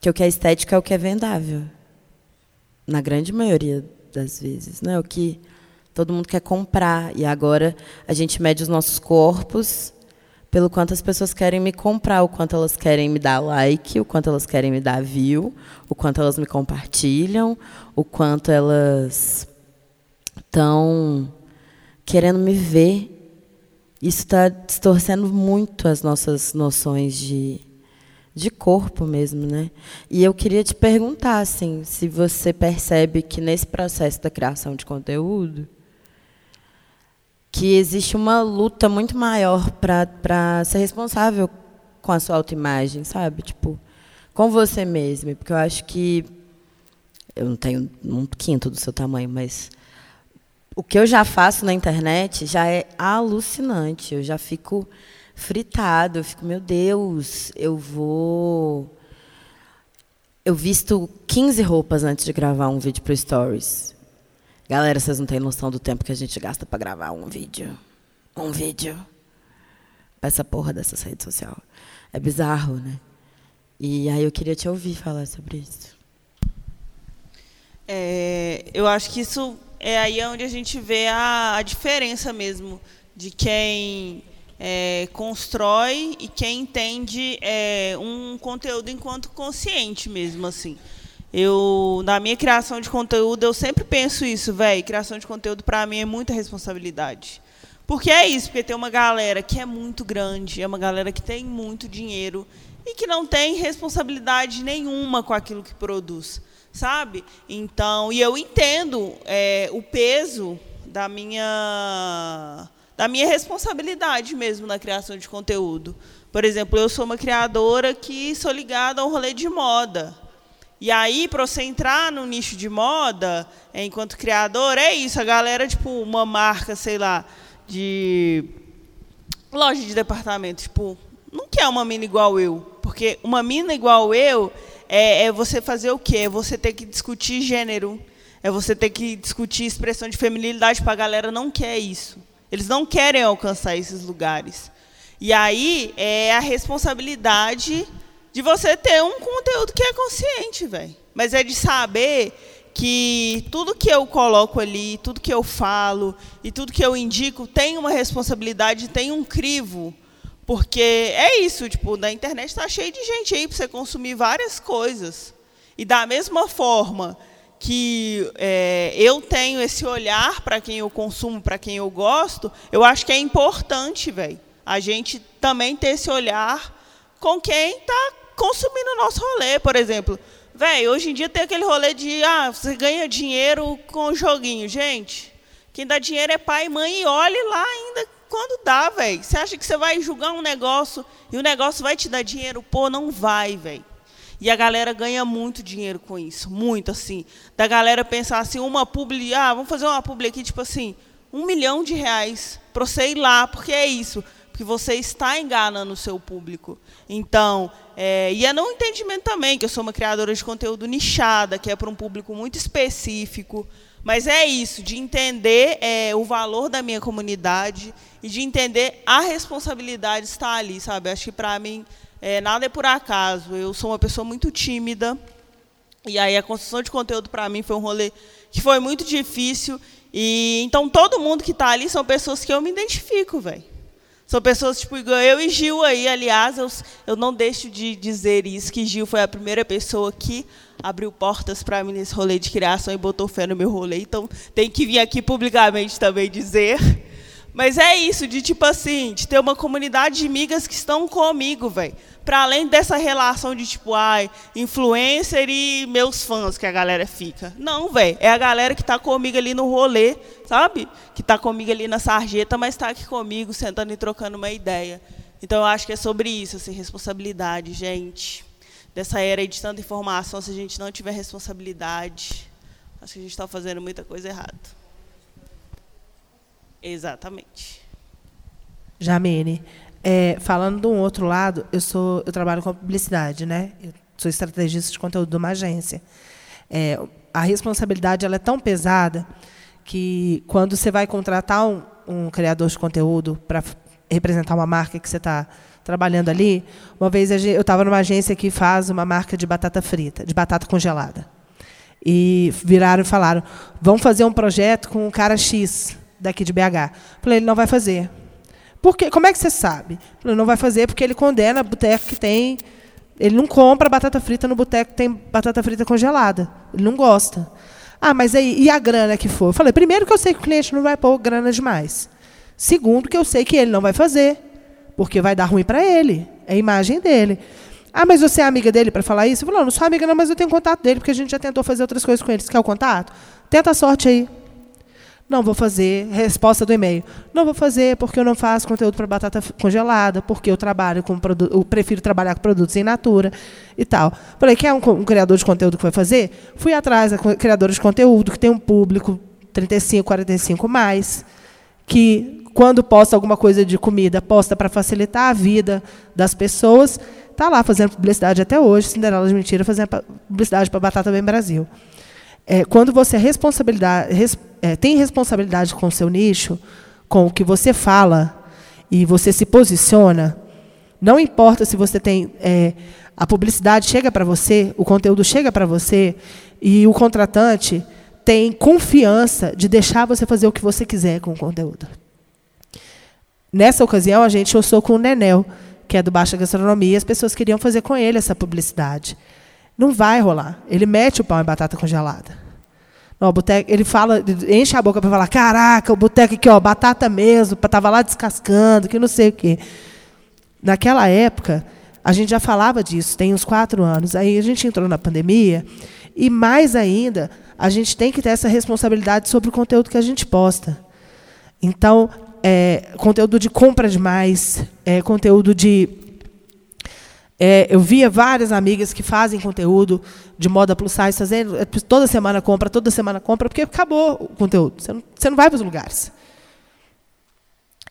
Que o que é estética é o que é vendável. Na grande maioria das vezes, não é o que Todo mundo quer comprar. E agora a gente mede os nossos corpos pelo quanto as pessoas querem me comprar, o quanto elas querem me dar like, o quanto elas querem me dar view, o quanto elas me compartilham, o quanto elas estão querendo me ver. Isso está distorcendo muito as nossas noções de, de corpo mesmo, né? E eu queria te perguntar, assim, se você percebe que nesse processo da criação de conteúdo que existe uma luta muito maior para ser responsável com a sua autoimagem, sabe? Tipo, com você mesmo. Porque eu acho que. Eu não tenho um quinto do seu tamanho, mas. O que eu já faço na internet já é alucinante. Eu já fico fritado, eu fico, meu Deus, eu vou eu visto 15 roupas antes de gravar um vídeo para Stories. Galera, vocês não têm noção do tempo que a gente gasta para gravar um vídeo. Um vídeo. Essa porra dessa rede social. É bizarro, né? E aí eu queria te ouvir falar sobre isso. É, eu acho que isso é aí onde a gente vê a, a diferença mesmo de quem é, constrói e quem entende é, um conteúdo enquanto consciente mesmo assim. Eu na minha criação de conteúdo eu sempre penso isso, velho. Criação de conteúdo para mim é muita responsabilidade. Porque é isso, porque tem uma galera que é muito grande, é uma galera que tem muito dinheiro e que não tem responsabilidade nenhuma com aquilo que produz, sabe? Então, e eu entendo é, o peso da minha da minha responsabilidade mesmo na criação de conteúdo. Por exemplo, eu sou uma criadora que sou ligada ao rolê de moda. E aí, para você entrar no nicho de moda, é, enquanto criador, é isso. A galera, tipo, uma marca, sei lá, de loja de departamento, tipo, não quer uma mina igual eu. Porque uma mina igual eu é, é você fazer o quê? É você ter que discutir gênero. É você ter que discutir expressão de feminilidade para a galera não quer isso. Eles não querem alcançar esses lugares. E aí é a responsabilidade de você ter um conteúdo que é consciente, velho. Mas é de saber que tudo que eu coloco ali, tudo que eu falo e tudo que eu indico tem uma responsabilidade, tem um crivo. Porque é isso, tipo, na internet está cheio de gente aí para você consumir várias coisas. E da mesma forma que é, eu tenho esse olhar para quem eu consumo, para quem eu gosto, eu acho que é importante, velho, a gente também ter esse olhar com quem está consumindo o nosso rolê, por exemplo. Velho, hoje em dia tem aquele rolê de, ah, você ganha dinheiro com joguinho. Gente, quem dá dinheiro é pai e mãe e olhe lá ainda quando dá, velho. Você acha que você vai julgar um negócio e o negócio vai te dar dinheiro? Pô, não vai, velho. E a galera ganha muito dinheiro com isso, muito assim. Da galera pensar assim, uma publi, ah, vamos fazer uma publi aqui, tipo assim, um milhão de reais para você ir lá, porque é isso, porque você está enganando o seu público. Então, é, e é no entendimento também, que eu sou uma criadora de conteúdo nichada, que é para um público muito específico, mas é isso, de entender é, o valor da minha comunidade e de entender a responsabilidade estar ali, sabe? Acho que para mim é, nada é por acaso. Eu sou uma pessoa muito tímida. E aí a construção de conteúdo para mim foi um rolê que foi muito difícil. E então todo mundo que está ali são pessoas que eu me identifico, velho. São pessoas tipo eu e Gil aí, aliás, eu, eu não deixo de dizer isso que Gil foi a primeira pessoa que abriu portas para mim nesse rolê de criação e botou fé no meu rolê. Então tem que vir aqui publicamente também dizer mas é isso, de tipo assim, de ter uma comunidade de amigas que estão comigo, velho. Para além dessa relação de tipo, ai, influencer e meus fãs que a galera fica. Não, velho. É a galera que está comigo ali no rolê, sabe? Que está comigo ali na sarjeta, mas está aqui comigo, sentando e trocando uma ideia. Então eu acho que é sobre isso, assim, responsabilidade, gente. Dessa era de tanta informação, se a gente não tiver responsabilidade, acho que a gente está fazendo muita coisa errada. Exatamente. Jamene, é, falando de um outro lado, eu sou, eu trabalho com publicidade, né? Eu sou estrategista de conteúdo de uma agência. É, a responsabilidade ela é tão pesada que quando você vai contratar um, um criador de conteúdo para representar uma marca que você está trabalhando ali, uma vez eu estava numa agência que faz uma marca de batata frita, de batata congelada. E viraram e falaram: vamos fazer um projeto com um cara X daqui de BH. Falei, ele não vai fazer. Por quê? Como é que você sabe? Falei, não vai fazer porque ele condena boteco que tem. Ele não compra batata frita no boteco que tem batata frita congelada. Ele não gosta. Ah, mas aí, e a grana que for? Eu falei, primeiro que eu sei que o cliente não vai pôr grana demais. Segundo, que eu sei que ele não vai fazer, porque vai dar ruim para ele. É a imagem dele. Ah, mas você é amiga dele para falar isso? Eu falei, não, não sou amiga não, mas eu tenho contato dele, porque a gente já tentou fazer outras coisas com ele. Você quer o contato? Tenta a sorte aí. Não vou fazer. Resposta do e-mail. Não vou fazer porque eu não faço conteúdo para batata congelada, porque eu trabalho com eu prefiro trabalhar com produtos em natura e tal. Falei, quer um, um criador de conteúdo que vai fazer? Fui atrás da criadora de conteúdo, que tem um público 35, 45 mais, que quando posta alguma coisa de comida, posta para facilitar a vida das pessoas, está lá fazendo publicidade até hoje, Cinderela de Mentira, fazendo publicidade para Batata Bem Brasil. É, quando você responsabilidade, res, é, tem responsabilidade com o seu nicho, com o que você fala e você se posiciona, não importa se você tem é, a publicidade chega para você, o conteúdo chega para você e o contratante tem confiança de deixar você fazer o que você quiser com o conteúdo. Nessa ocasião, a gente ouçou com o Nenel, que é do Baixa Gastronomia, as pessoas queriam fazer com ele essa publicidade. Não vai rolar. Ele mete o pão em batata congelada. Não, boteco, ele fala, enche a boca para falar: caraca, o boteco aqui, ó, batata mesmo, estava lá descascando, que não sei o quê. Naquela época, a gente já falava disso, tem uns quatro anos. Aí a gente entrou na pandemia, e mais ainda, a gente tem que ter essa responsabilidade sobre o conteúdo que a gente posta. Então, é, conteúdo de compra demais, é, conteúdo de. É, eu via várias amigas que fazem conteúdo de moda plus size, fazendo, é, toda semana compra, toda semana compra, porque acabou o conteúdo. Você não, você não vai para os lugares.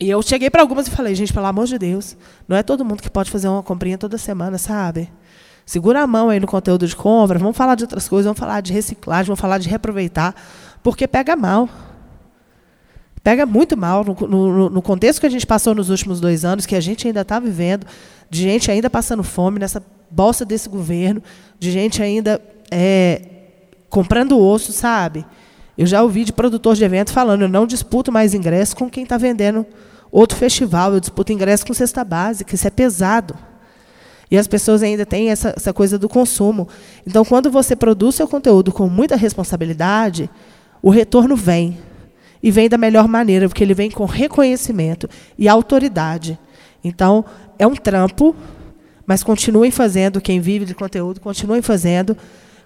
E eu cheguei para algumas e falei, gente, pelo amor de Deus, não é todo mundo que pode fazer uma comprinha toda semana, sabe? Segura a mão aí no conteúdo de compra, vamos falar de outras coisas, vamos falar de reciclagem, vamos falar de reaproveitar, porque pega mal. Pega muito mal no, no, no, contexto que a gente passou nos últimos dois anos, que a gente ainda está vivendo, de gente ainda passando fome nessa bolsa desse governo, de gente ainda é, comprando osso, sabe? Eu já ouvi de produtor de evento falando, eu não disputo mais ingresso com quem está vendendo outro festival, eu disputo ingresso com cesta básica, isso é pesado. E as pessoas ainda têm essa, essa coisa do consumo. Então, quando você produz seu conteúdo com muita responsabilidade, o retorno vem e vem da melhor maneira, porque ele vem com reconhecimento e autoridade. Então, é um trampo, mas continuem fazendo, quem vive de conteúdo, continuem fazendo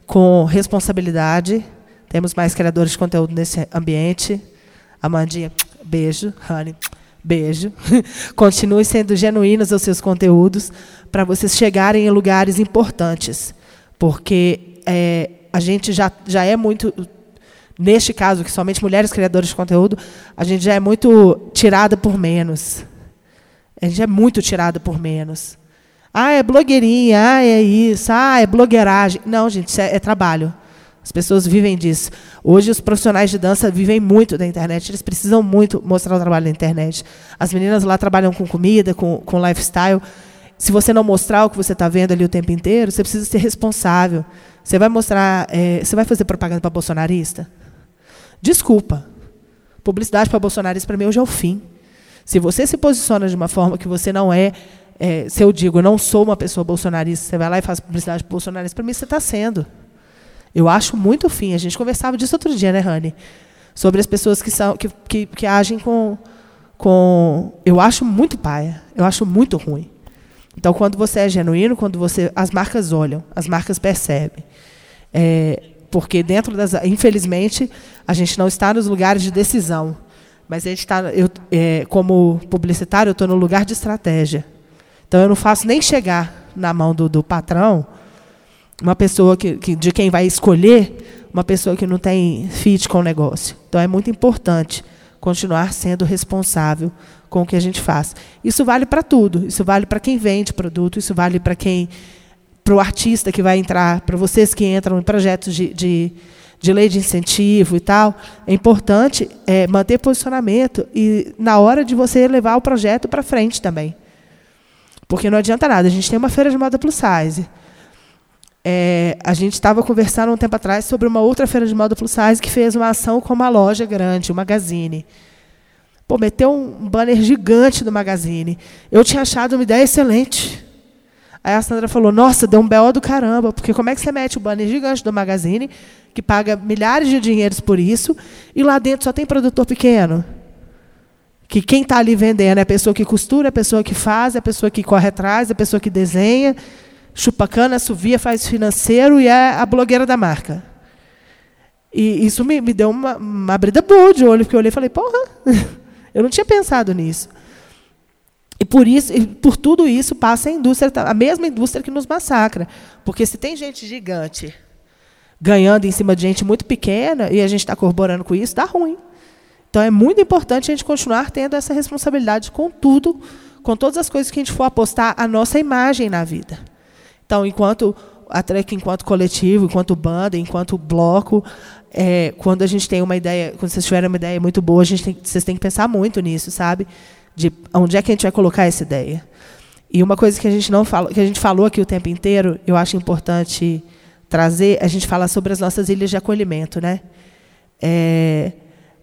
com responsabilidade. Temos mais criadores de conteúdo nesse ambiente. Amandinha, beijo. Honey, beijo. Continuem sendo genuínos aos seus conteúdos para vocês chegarem em lugares importantes. Porque é, a gente já, já é muito neste caso, que somente mulheres criadoras de conteúdo, a gente já é muito tirada por menos. A gente é muito tirada por menos. Ah, é blogueirinha, ah, é isso, ah, é blogueiragem. Não, gente, isso é, é trabalho. As pessoas vivem disso. Hoje, os profissionais de dança vivem muito da internet. Eles precisam muito mostrar o trabalho na internet. As meninas lá trabalham com comida, com, com lifestyle. Se você não mostrar o que você está vendo ali o tempo inteiro, você precisa ser responsável. Você vai mostrar, é, você vai fazer propaganda para bolsonarista? Desculpa. Publicidade para bolsonaristas, para mim, hoje é o fim. Se você se posiciona de uma forma que você não é, é se eu digo, eu não sou uma pessoa bolsonarista, você vai lá e faz publicidade para bolsonarista, para mim você está sendo. Eu acho muito fim. A gente conversava disso outro dia, né, Rani? Sobre as pessoas que, são, que, que, que agem com, com. Eu acho muito paia. Eu acho muito ruim. Então, quando você é genuíno, quando você. As marcas olham, as marcas percebem. É, porque dentro das, infelizmente, a gente não está nos lugares de decisão, mas a gente está, eu, é, como publicitário, eu estou no lugar de estratégia. Então eu não faço nem chegar na mão do, do patrão uma pessoa que, que, de quem vai escolher uma pessoa que não tem fit com o negócio. Então é muito importante continuar sendo responsável com o que a gente faz. Isso vale para tudo. Isso vale para quem vende produto. Isso vale para quem para o artista que vai entrar, para vocês que entram em projetos de, de, de, lei de incentivo e tal, é importante é, manter posicionamento e na hora de você levar o projeto para frente também. Porque não adianta nada. A gente tem uma feira de moda plus size. É, a gente estava conversando um tempo atrás sobre uma outra feira de moda plus size que fez uma ação com uma loja grande, o Magazine. Pô, meteu um banner gigante do Magazine. Eu tinha achado uma ideia excelente. Aí a Sandra falou: Nossa, deu um BO do caramba, porque como é que você mete o banner gigante do Magazine, que paga milhares de dinheiros por isso, e lá dentro só tem produtor pequeno? Que quem está ali vendendo é a pessoa que costura, é a pessoa que faz, é a pessoa que corre atrás, é a pessoa que desenha, chupa cana, assovia, faz financeiro e é a blogueira da marca. E isso me, me deu uma, uma abrida boa de olho, porque eu olhei e falei: Porra, eu não tinha pensado nisso. E por isso, e por tudo isso passa a indústria, a mesma indústria que nos massacra. Porque se tem gente gigante ganhando em cima de gente muito pequena e a gente está corroborando com isso, dá ruim. Então é muito importante a gente continuar tendo essa responsabilidade com tudo, com todas as coisas que a gente for apostar a nossa imagem na vida. Então, enquanto a Trek, enquanto coletivo, enquanto banda, enquanto bloco, é, quando a gente tem uma ideia, quando vocês tiverem uma ideia muito boa, a gente tem, vocês têm que pensar muito nisso, sabe? De onde é que a gente vai colocar essa ideia. E uma coisa que a gente não falou, que a gente falou aqui o tempo inteiro, eu acho importante trazer, a gente fala sobre as nossas ilhas de acolhimento, né? É,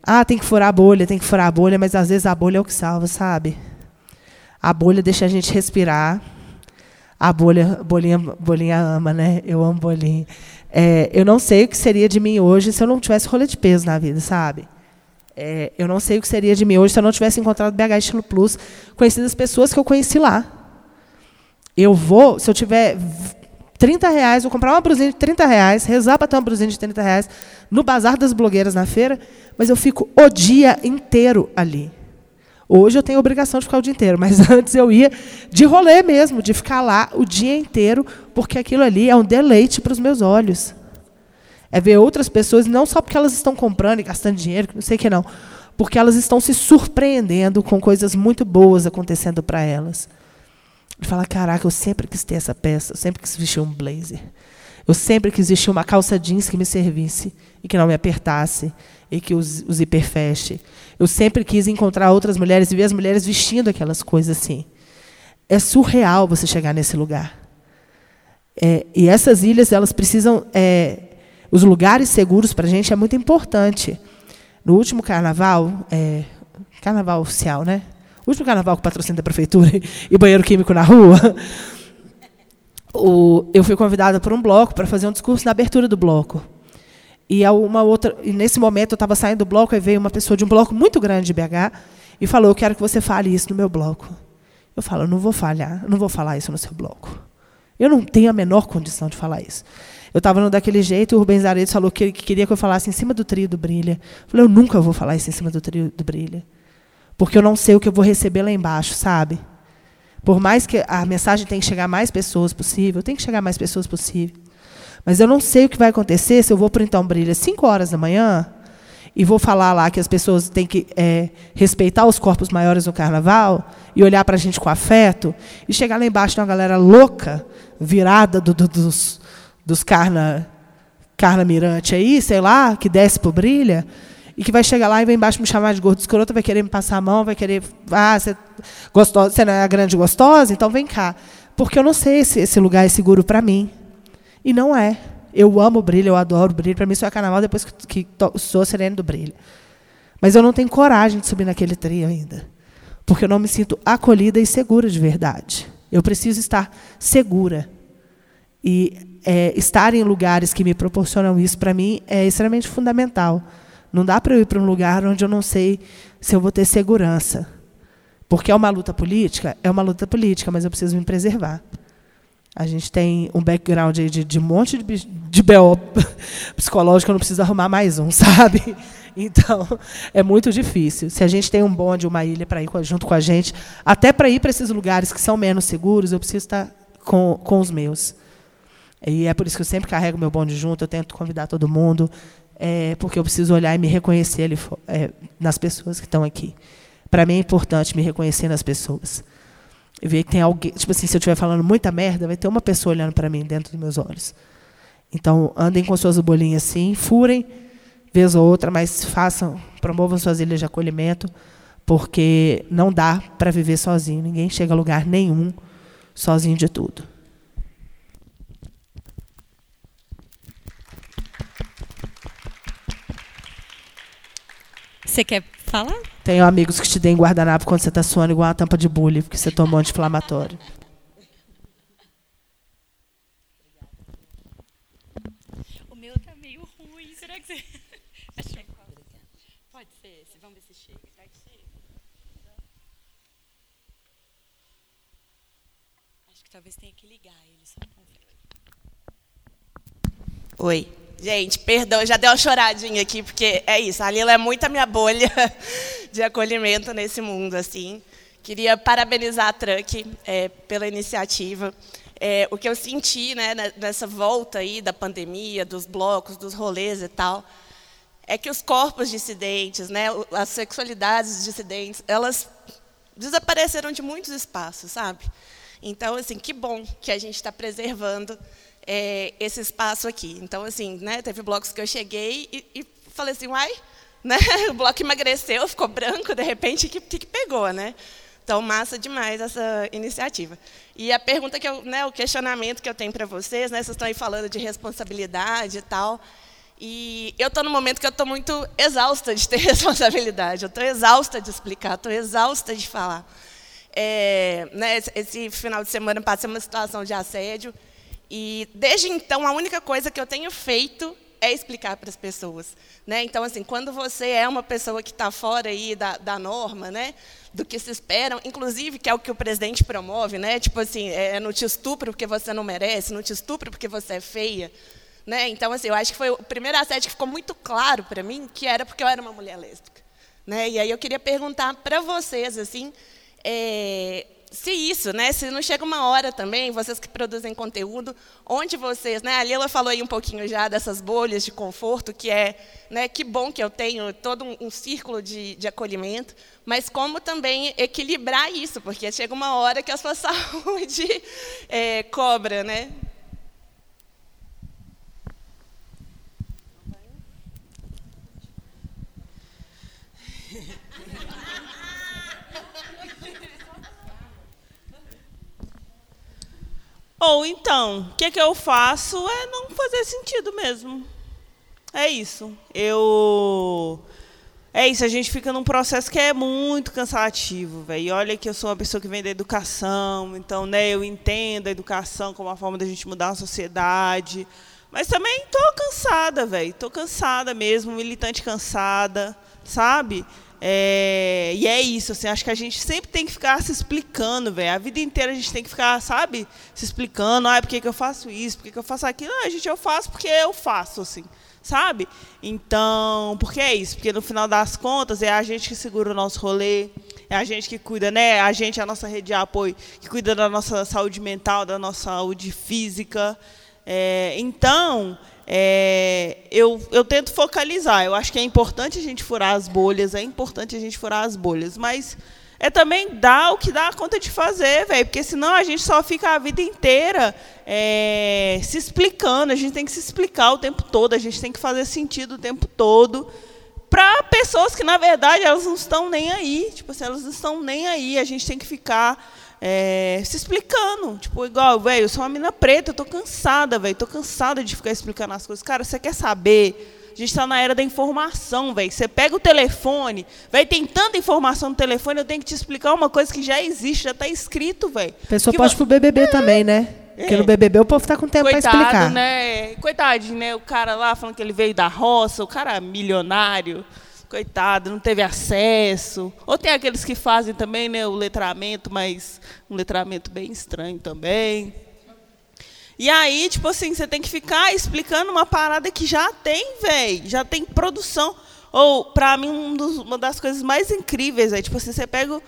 ah, tem que furar a bolha, tem que furar a bolha, mas às vezes a bolha é o que salva, sabe? A bolha deixa a gente respirar. A bolha, bolinha, bolinha ama, né? Eu amo bolinha. É, eu não sei o que seria de mim hoje se eu não tivesse rolê de peso na vida, sabe? É, eu não sei o que seria de mim hoje se eu não tivesse encontrado BH Estilo Plus, conhecido as pessoas que eu conheci lá. Eu vou, se eu tiver 30 reais, vou comprar uma brusinha de 30 reais, rezar para ter uma brusinha de 30 reais no Bazar das Blogueiras na feira, mas eu fico o dia inteiro ali. Hoje eu tenho a obrigação de ficar o dia inteiro, mas antes eu ia de rolê mesmo, de ficar lá o dia inteiro, porque aquilo ali é um deleite para os meus olhos. É ver outras pessoas, não só porque elas estão comprando e gastando dinheiro, não sei o que não, porque elas estão se surpreendendo com coisas muito boas acontecendo para elas. E falar, caraca, eu sempre quis ter essa peça, eu sempre quis vestir um blazer. Eu sempre quis vestir uma calça jeans que me servisse e que não me apertasse e que os, os hiperfeche. Eu sempre quis encontrar outras mulheres e ver as mulheres vestindo aquelas coisas assim. É surreal você chegar nesse lugar. É, e essas ilhas, elas precisam. É, os lugares seguros para a gente é muito importante. No último carnaval, é, carnaval oficial, né? O último carnaval que patrocina a prefeitura e banheiro químico na rua, o, eu fui convidada por um bloco para fazer um discurso na abertura do bloco. E uma outra, e nesse momento eu estava saindo do bloco e veio uma pessoa de um bloco muito grande de BH e falou: "Eu quero que você fale isso no meu bloco". Eu falo: "Não vou falhar, não vou falar isso no seu bloco". Eu não tenho a menor condição de falar isso. Eu estava daquele jeito e o Rubens Aredes falou que, que queria que eu falasse em cima do trio do Brilha. Eu falei: "Eu nunca vou falar isso em cima do trio do Brilha". Porque eu não sei o que eu vou receber lá embaixo, sabe? Por mais que a mensagem tenha que chegar a mais pessoas possível, tem que chegar a mais pessoas possível. Mas eu não sei o que vai acontecer se eu vou para Então Brilha 5 horas da manhã e vou falar lá que as pessoas têm que é, respeitar os corpos maiores no carnaval e olhar para a gente com afeto e chegar lá embaixo uma galera louca, virada do, do, dos, dos carna, carna mirante aí, sei lá, que desce o Brilha e que vai chegar lá e vai embaixo me chamar de gordo escroto, vai querer me passar a mão, vai querer, ah, você, gostosa, você não é a grande gostosa, então vem cá. Porque eu não sei se esse lugar é seguro para mim. E não é. Eu amo o brilho, eu adoro o brilho. Para mim, só é carnaval depois que, que sou sereno do brilho. Mas eu não tenho coragem de subir naquele trio ainda. Porque eu não me sinto acolhida e segura de verdade. Eu preciso estar segura. E é, estar em lugares que me proporcionam isso, para mim, é extremamente fundamental. Não dá para eu ir para um lugar onde eu não sei se eu vou ter segurança. Porque é uma luta política? É uma luta política, mas eu preciso me preservar. A gente tem um background de, de um monte de, de BO psicológico, eu não preciso arrumar mais um, sabe? Então, é muito difícil. Se a gente tem um bonde, uma ilha para ir junto com a gente, até para ir para esses lugares que são menos seguros, eu preciso estar com, com os meus. E é por isso que eu sempre carrego meu bonde junto, eu tento convidar todo mundo, é, porque eu preciso olhar e me reconhecer ali, é, nas pessoas que estão aqui. Para mim é importante me reconhecer nas pessoas ver que tem alguém, tipo assim, se eu estiver falando muita merda, vai ter uma pessoa olhando para mim dentro dos meus olhos. Então, andem com suas bolinhas assim, furem vez ou outra, mas façam, promovam suas ilhas de acolhimento, porque não dá para viver sozinho. Ninguém chega a lugar nenhum sozinho de tudo. Você quer falar? Tenho amigos que te deem guardanapo quando você está suando igual uma tampa de bule, porque você tomou anti-inflamatório. O meu tá meio ruim. Será que você. Pode ser esse. Vamos ver se chega. Será que chega? Acho que talvez tenha que ligar ele só Oi. Gente, perdão, já deu uma choradinha aqui, porque é isso, a Lila é muito a minha bolha de acolhimento nesse mundo, assim. Queria parabenizar a Truck é, pela iniciativa. é, o que eu senti né, nessa volta aí da pandemia, dos blocos, dos rolês e tal, é que os corpos dissidentes, né, as sexualidades dissidentes, elas desapareceram de muitos espaços, sabe? Então, assim, que bom que a gente está preservando é, esse espaço aqui. Então, assim, né, teve blocos que eu cheguei e, e falei assim, uai, né, o bloco emagreceu, ficou branco, de repente, o que, que, que pegou, né? Então, massa demais essa iniciativa. E a pergunta que eu, né, o questionamento que eu tenho para vocês, né, vocês estão aí falando de responsabilidade e tal, e eu estou no momento que eu estou muito exausta de ter responsabilidade, eu estou exausta de explicar, estou exausta de falar. É, né, esse final de semana passei uma situação de assédio, e desde então a única coisa que eu tenho feito é explicar para as pessoas. Né? Então, assim, quando você é uma pessoa que está fora aí da, da norma, né, do que se esperam, inclusive que é o que o presidente promove, né, tipo assim, é, não te estupro porque você não merece, não te estupro porque você é feia. Né? Então, assim, eu acho que foi o primeiro assédio que ficou muito claro para mim que era porque eu era uma mulher lésbica. Né? E aí eu queria perguntar para vocês, assim, é, se isso, né, se não chega uma hora também, vocês que produzem conteúdo, onde vocês, né, a Lila falou aí um pouquinho já dessas bolhas de conforto, que é, né, que bom que eu tenho todo um, um círculo de, de acolhimento, mas como também equilibrar isso, porque chega uma hora que a sua saúde é, cobra, né? Ou então, o que, que eu faço é não fazer sentido mesmo. É isso. Eu. É isso, a gente fica num processo que é muito cansativo, velho. E olha que eu sou uma pessoa que vem da educação, então, né, eu entendo a educação como uma forma da gente mudar a sociedade. Mas também tô cansada, velho. Tô cansada mesmo, militante cansada, sabe? É, e é isso, assim, acho que a gente sempre tem que ficar se explicando, velho. A vida inteira a gente tem que ficar, sabe, se explicando, ah, por que, que eu faço isso, por que, que eu faço aquilo. A gente, eu faço porque eu faço, assim, sabe? Então, porque é isso, porque no final das contas é a gente que segura o nosso rolê, é a gente que cuida, né? A gente, a nossa rede de apoio, que cuida da nossa saúde mental, da nossa saúde física. É, então, é, eu, eu tento focalizar. Eu acho que é importante a gente furar as bolhas, é importante a gente furar as bolhas, mas é também dar o que dá conta de fazer, velho, porque senão a gente só fica a vida inteira é, se explicando. A gente tem que se explicar o tempo todo, a gente tem que fazer sentido o tempo todo para pessoas que na verdade elas não estão nem aí, tipo assim, elas não estão nem aí. A gente tem que ficar é, se explicando. Tipo, igual, velho, eu sou uma mina preta, eu tô cansada, velho. Tô cansada de ficar explicando as coisas. Cara, você quer saber? A gente está na era da informação, velho. Você pega o telefone, velho, tem tanta informação no telefone, eu tenho que te explicar uma coisa que já existe, já está escrito, velho. A pessoa pode ir pro BBB é. também, né? Porque no BBB o povo tá com tempo para explicar. né? Coitadinho, né? O cara lá falando que ele veio da roça, o cara milionário coitado, não teve acesso. Ou tem aqueles que fazem também né, o letramento, mas um letramento bem estranho também. E aí, tipo assim, você tem que ficar explicando uma parada que já tem, velho, já tem produção. Ou, para mim, um dos, uma das coisas mais incríveis é, tipo assim, você pega.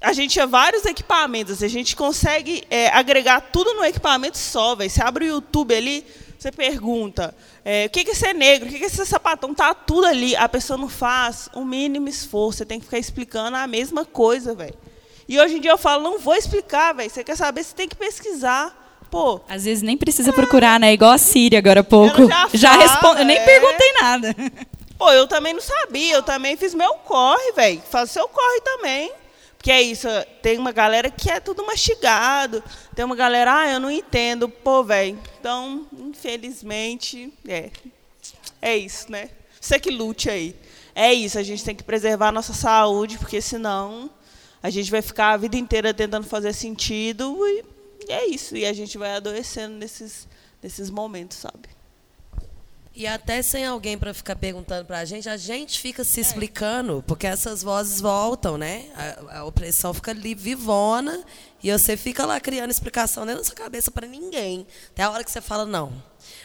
A gente tinha vários equipamentos, a gente consegue é, agregar tudo no equipamento só, velho. Você abre o YouTube ali, você pergunta, é, o que é ser negro? O que é ser sapatão? Tá tudo ali. A pessoa não faz o mínimo esforço. Você tem que ficar explicando a mesma coisa, velho. E hoje em dia eu falo, não vou explicar, velho. Você quer saber, você tem que pesquisar. Pô. Às vezes nem precisa é. procurar, né? Igual a Siri agora há pouco. já já responde, eu nem é. perguntei nada. Pô, eu também não sabia. Eu também fiz meu corre, velho. Faz seu corre também. Porque é isso, tem uma galera que é tudo mastigado, tem uma galera, ah, eu não entendo, pô, velho. Então, infelizmente, é. É isso, né? Você que lute aí. É isso, a gente tem que preservar a nossa saúde, porque senão a gente vai ficar a vida inteira tentando fazer sentido e é isso. E a gente vai adoecendo nesses, nesses momentos, sabe? E até sem alguém para ficar perguntando para a gente, a gente fica se explicando, porque essas vozes voltam, né? A, a, opressão fica ali vivona e você fica lá criando explicação dentro da sua cabeça para ninguém. Até a hora que você fala, não,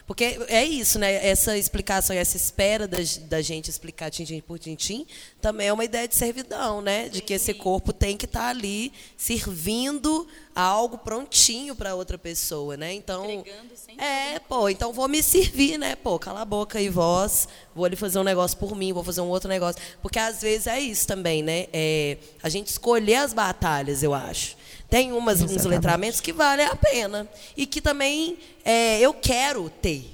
Porque é isso, né? Essa explicação e essa espera da, da gente explicar tintim por tintim também é uma ideia de servidão, né? De que esse corpo tem que estar tá ali servindo algo prontinho para outra pessoa, né? Então, é, pô, então vou me servir, né? Pô, cala a boca aí, voz, vou ali fazer um negócio por mim, vou fazer um outro negócio, porque às vezes é isso também, né? É, a gente escolher as batalhas, eu acho. Tem umas, uns letramentos que valem a pena. E que também é, eu quero ter.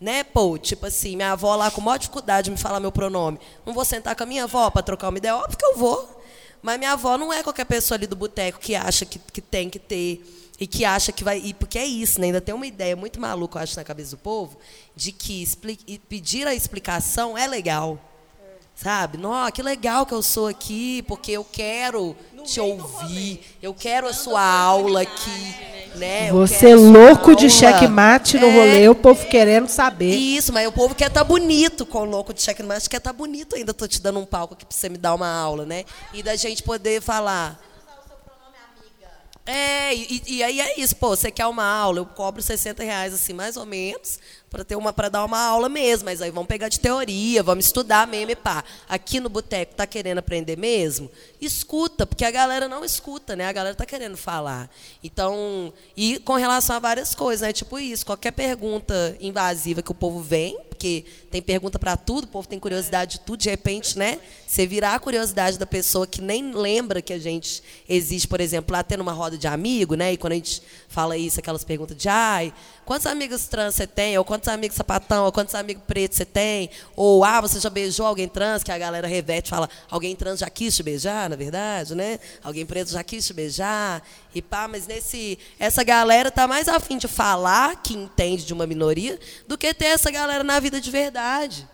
Né, pô, tipo assim, minha avó lá com maior dificuldade me falar meu pronome. Não vou sentar com a minha avó para trocar uma ideia? Óbvio que eu vou. Mas minha avó não é qualquer pessoa ali do boteco que acha que, que tem que ter e que acha que vai. E porque é isso, né? Ainda tem uma ideia muito maluca, eu acho, na cabeça do povo, de que pedir a explicação é legal. Sabe? Nossa, que legal que eu sou aqui, porque eu quero te ouvir, eu quero a sua aula aqui. Né? Você louco de checkmate no é, rolê, o povo querendo saber. Isso, mas o povo quer estar tá bonito com o louco de checkmate, quer estar tá bonito ainda. Estou te dando um palco aqui para você me dar uma aula, né? E da gente poder falar. É, e, e, aí é isso, pô, você quer uma aula, eu cobro 60 reais, assim, mais ou menos, para ter uma para dar uma aula mesmo, mas aí vamos pegar de teoria, vamos estudar mesmo e pá. Aqui no boteco tá querendo aprender mesmo? Escuta, porque a galera não escuta, né? A galera tá querendo falar. Então, e com relação a várias coisas, né? Tipo isso, qualquer pergunta invasiva que o povo vem, porque tem pergunta para tudo, o povo tem curiosidade de tudo, de repente, né? Você virar a curiosidade da pessoa que nem lembra que a gente existe, por exemplo, lá tendo uma roda de amigo, né? E quando a gente fala isso, aquelas perguntas de ai, quantos amigos trans você tem? Ou quantos amigos sapatão? Ou quantos amigos pretos você tem? Ou ah, você já beijou alguém trans? Que a galera revete fala, alguém trans já quis te beijar, na verdade, né? Alguém preto já quis te beijar. E pá, mas nesse. Essa galera tá mais afim de falar que entende de uma minoria do que ter essa galera na vida de verdade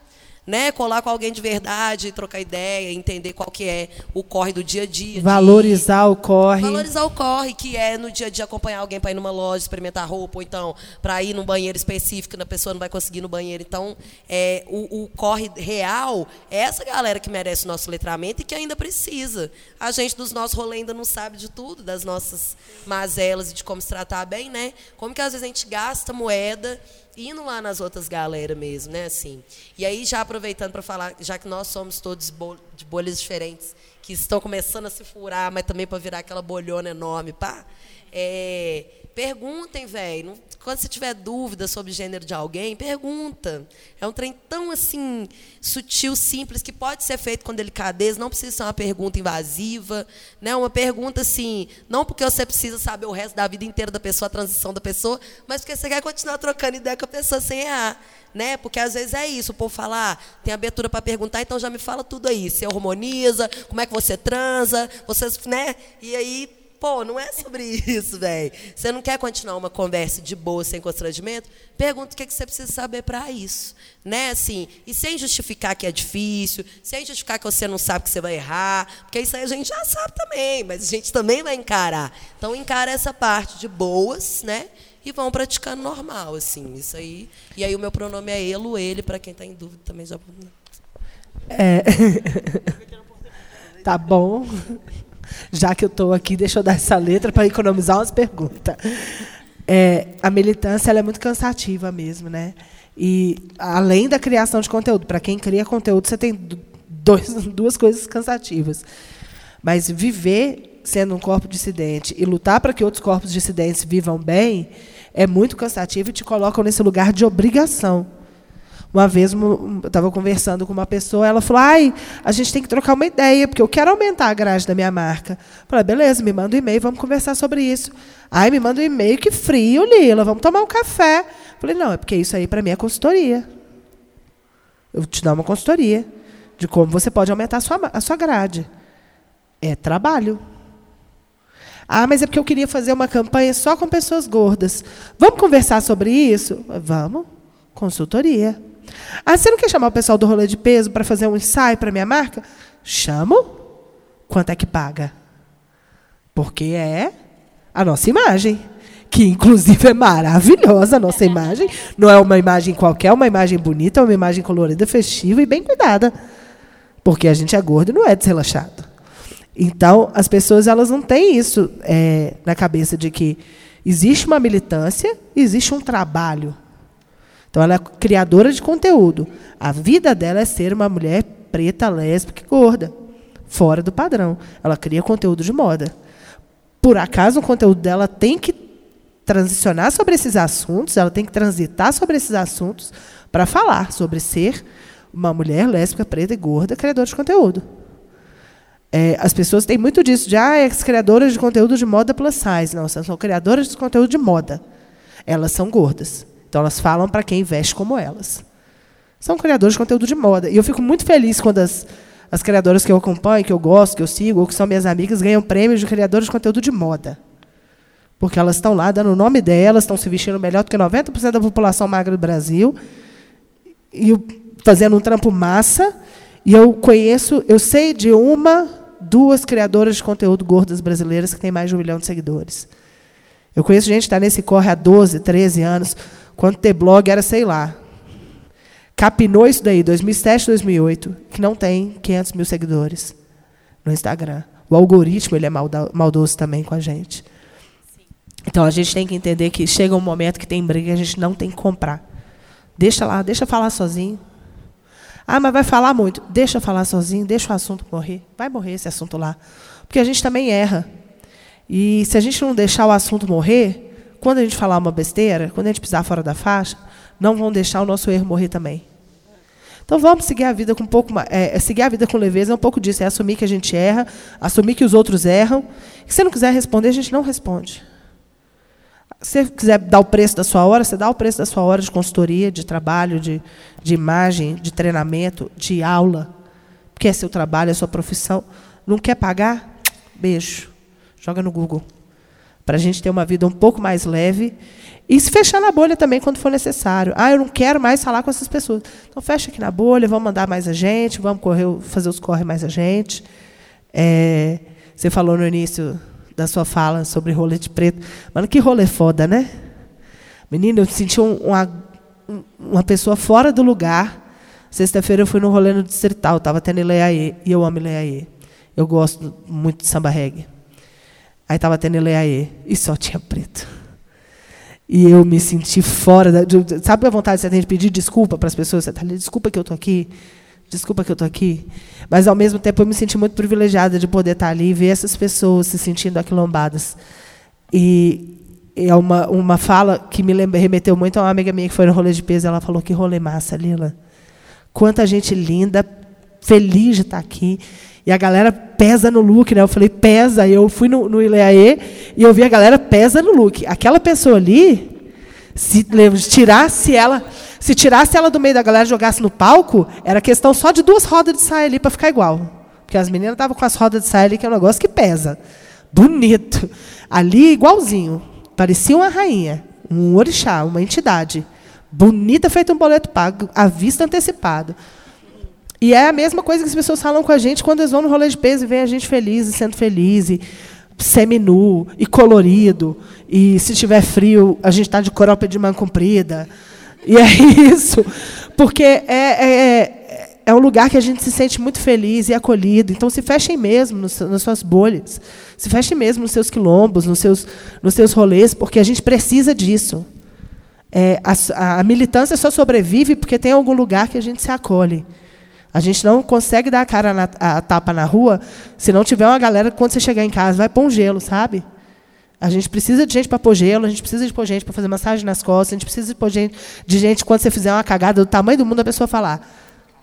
né, colar com alguém de verdade, trocar ideia, entender qual que é o corre do dia a dia. Valorizar de... o corre. Valorizar o corre, que é no dia a dia acompanhar alguém para ir numa loja, experimentar roupa, ou então para ir num banheiro específico, na pessoa não vai conseguir ir no banheiro. Então, é, o, o, corre real é essa galera que merece o nosso letramento e que ainda precisa. A gente dos nossos rolês ainda não sabe de tudo, das nossas mazelas e de como se tratar bem, né? Como que às vezes a gente gasta moeda indo lá nas outras galera mesmo, né? Assim. E aí, já aproveitando para falar, já que nós somos todos de bolhas diferentes, que estão começando a se furar, mas também para virar aquela bolhona enorme, pá. É, perguntem, velho. Quando você tiver dúvida sobre o gênero de alguém, pergunta. É um trem tão assim sutil, simples que pode ser feito com delicadeza. Não precisa ser uma pergunta invasiva, né? Uma pergunta assim, não porque você precisa saber o resto da vida inteira da pessoa, a transição da pessoa, mas porque você quer continuar trocando ideia com a pessoa sem errar, né? Porque às vezes é isso. O povo fala, ah, tem abertura para perguntar, então já me fala tudo aí. Você hormoniza, como é que você transa, vocês, né? E aí Pô, não é sobre isso, velho. Você não quer continuar uma conversa de boa, sem constrangimento? Pergunta o que você precisa saber para isso. Né? Assim, e sem justificar que é difícil, sem justificar que você não sabe que você vai errar, porque isso aí a gente já sabe também, mas a gente também vai encarar. Então, encara essa parte de boas, né? E vão praticando normal, assim, isso aí. E aí o meu pronome é elo, ele, para quem está em dúvida também já. É. tá bom já que eu estou aqui, deixa eu dar essa letra para economizar umas perguntas. É, a militância é muito cansativa mesmo, né? E além da criação de conteúdo, para quem cria conteúdo, você tem dois, duas coisas cansativas. Mas viver sendo um corpo dissidente e lutar para que outros corpos dissidentes vivam bem é muito cansativo e te colocam nesse lugar de obrigação. Uma vez eu estava conversando com uma pessoa, ela falou: ai, a gente tem que trocar uma ideia, porque eu quero aumentar a grade da minha marca. Eu falei, beleza, me manda um e-mail, vamos conversar sobre isso. Ai, me manda um e-mail, que frio, Lila, vamos tomar um café. Eu falei, não, é porque isso aí para mim é consultoria. Eu te dar uma consultoria de como você pode aumentar a sua, a sua grade. É trabalho. Ah, mas é porque eu queria fazer uma campanha só com pessoas gordas. Vamos conversar sobre isso? Vamos. Consultoria. Ah, você não quer chamar o pessoal do rolê de peso para fazer um ensaio para minha marca? Chamo. Quanto é que paga? Porque é a nossa imagem, que inclusive é maravilhosa a nossa imagem. Não é uma imagem qualquer, é uma imagem bonita, é uma imagem colorida, festiva e bem cuidada. Porque a gente é gordo e não é desrelaxado. Então, as pessoas elas não têm isso é, na cabeça de que existe uma militância, existe um trabalho Então, ela é criadora de conteúdo. A vida dela é ser uma mulher preta, lésbica e gorda, fora do padrão. Ela cria conteúdo de moda. Por acaso, o conteúdo dela tem que transicionar sobre esses assuntos, ela tem que transitar sobre esses assuntos para falar sobre ser uma mulher lésbica, preta e gorda, criadora de conteúdo. É, as pessoas têm muito disso, de ah, é as criadoras de conteúdo de moda plus size. Não, são criadoras de conteúdo de moda. Elas são gordas. Então elas falam para quem veste como elas. São criadoras de conteúdo de moda. E eu fico muito feliz quando as, as criadoras que eu acompanho, que eu gosto, que eu sigo, ou que são minhas amigas, ganham prêmios de criadoras de conteúdo de moda. Porque elas estão lá dando o nome delas, estão se vestindo melhor do que 90% da população magra do Brasil, e fazendo um trampo massa. E eu conheço, eu sei de uma, duas criadoras de conteúdo gordas brasileiras que têm mais de um milhão de seguidores. Eu conheço gente que está nesse corre há 12, 13 anos, quando ter blog era, sei lá, capinou isso daí, 2007, 2008, que não tem 500 mil seguidores no Instagram. O algoritmo ele é maldoso também com a gente. Então a gente tem que entender que chega um momento que tem briga e a gente não tem que comprar. Deixa lá, deixa falar sozinho. Ah, mas vai falar muito. Deixa falar sozinho, deixa o assunto morrer. Vai morrer esse assunto lá. Porque a gente também erra. E se a gente não deixar o assunto morrer, quando a gente falar uma besteira, quando a gente pisar fora da faixa, não vão deixar o nosso erro morrer também. Então vamos seguir a vida com um pouco é, é, seguir a vida com leveza é um pouco disso, é assumir que a gente erra, assumir que os outros erram. Se você não quiser responder, a gente não responde. Se você quiser dar o preço da sua hora, você dá o preço da sua hora de consultoria, de trabalho, de, de imagem, de treinamento, de aula. Porque é seu trabalho, é sua profissão. Não quer pagar? Beijo. Joga no Google. Para a gente ter uma vida um pouco mais leve. E se fechar na bolha também quando for necessário. Ah, eu não quero mais falar com essas pessoas. Então fecha aqui na bolha, vamos mandar mais a gente, vamos correr, fazer os corre mais a gente. É, você falou no início da sua fala sobre rolê de preto. Mano, que rolê foda, né? Menina, eu senti um, uma, uma pessoa fora do lugar. Sexta-feira eu fui no rolê no Distrital, estava tendo Ileaê, e eu amo Ileaê. Eu gosto muito de samba reggae. Aí estava tendo Ileaê, e só tinha preto. E eu me senti fora da. Sabe a vontade que você tem de pedir desculpa para as pessoas? Você está ali, desculpa que eu estou aqui. Desculpa que eu estou aqui. Mas, ao mesmo tempo, eu me senti muito privilegiada de poder estar ali e ver essas pessoas se sentindo aquilombadas. E é uma, uma fala que me remeteu muito a uma amiga minha que foi no rolê de peso. Ela falou: Que rolê massa, Lila. Quanta gente linda, feliz de estar aqui. E a galera pesa no look, né? Eu falei, pesa. Eu fui no, no Ileaê e eu vi a galera pesa no look. Aquela pessoa ali, se tirasse ela se tirasse ela do meio da galera e jogasse no palco, era questão só de duas rodas de saia ali para ficar igual. Porque as meninas estavam com as rodas de saia ali, que é um negócio que pesa. Bonito. Ali, igualzinho. Parecia uma rainha, um orixá, uma entidade. Bonita, feito um boleto pago, à vista antecipado. E é a mesma coisa que as pessoas falam com a gente quando eles vão no rolê de peso e veem a gente feliz e sendo feliz, e seminu, e colorido. E se tiver frio, a gente está de cropped de mão comprida. E é isso, porque é, é, é, é um lugar que a gente se sente muito feliz e acolhido. Então, se fechem mesmo nos, nas suas bolhas, se fechem mesmo nos seus quilombos, nos seus, nos seus rolês, porque a gente precisa disso. É, a, a militância só sobrevive porque tem algum lugar que a gente se acolhe. A gente não consegue dar a cara na, a tapa na rua se não tiver uma galera que, quando você chegar em casa, vai pôr um gelo, sabe? A gente precisa de gente para pôr gelo, a gente precisa de pôr gente para fazer massagem nas costas, a gente precisa de pôr gente, de gente quando você fizer uma cagada do tamanho do mundo, a pessoa falar.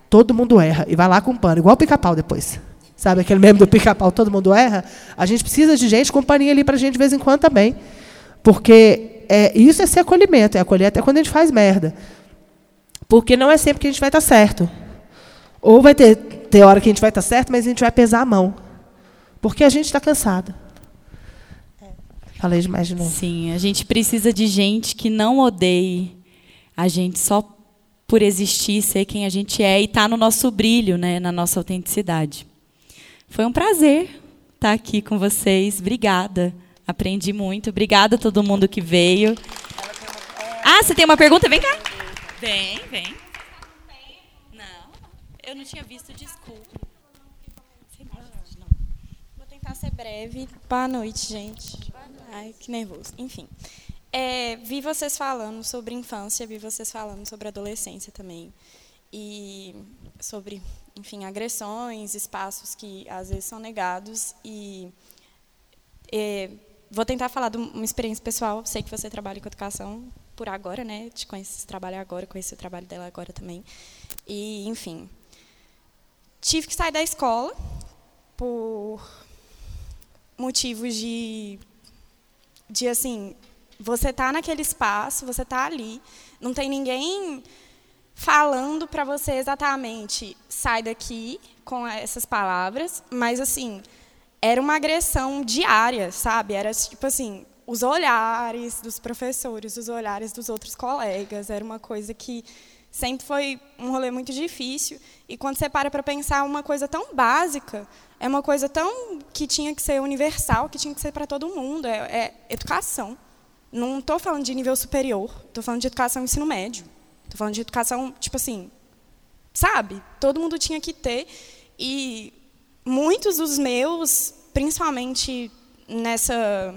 Todo mundo erra. E vai lá com pano, igual o pica-pau depois. Sabe aquele meme do pica-pau, todo mundo erra? A gente precisa de gente com paninho ali para a gente de vez em quando também. Porque é, isso é ser acolhimento, é acolher até quando a gente faz merda. Porque não é sempre que a gente vai estar certo. Ou vai ter, ter hora que a gente vai estar tá certo, mas a gente vai pesar a mão. Porque a gente está cansado. Falei demais de novo. Sim, a gente precisa de gente que não odeie a gente só por existir, ser quem a gente é e estar tá no nosso brilho, né, na nossa autenticidade. Foi um prazer estar aqui com vocês. Obrigada. Aprendi muito. Obrigada a todo mundo que veio. Ah, você tem uma pergunta? Vem cá. Vem, vem. Eu não tinha visto, desculpa. Vou tentar ser breve. Boa noite, gente. Ai, que nervoso. Enfim. é, vi vocês falando sobre infância, vi vocês falando sobre adolescência também. E sobre, enfim, agressões, espaços que às vezes são negados. E é, vou tentar falar de uma experiência pessoal. Sei que você trabalha com educação por agora, né? Te conheço, trabalho agora, conheci o trabalho dela agora também. E, enfim, tive que sair da escola por motivos de, de assim, você tá naquele espaço, você tá ali, não tem ninguém falando para você exatamente sai daqui com essas palavras, mas assim era uma agressão diária, sabe? Era tipo assim os olhares dos professores, os olhares dos outros colegas, era uma coisa que sempre foi um rolê muito difícil. E quando você para para pensar uma coisa tão básica, é uma coisa tão que tinha que ser universal, que tinha que ser para todo mundo, é, é educação. Não estou falando de nível superior, estou falando de educação ensino médio. Estou falando de educação, tipo assim, sabe? Todo mundo tinha que ter. E muitos dos meus, principalmente nessa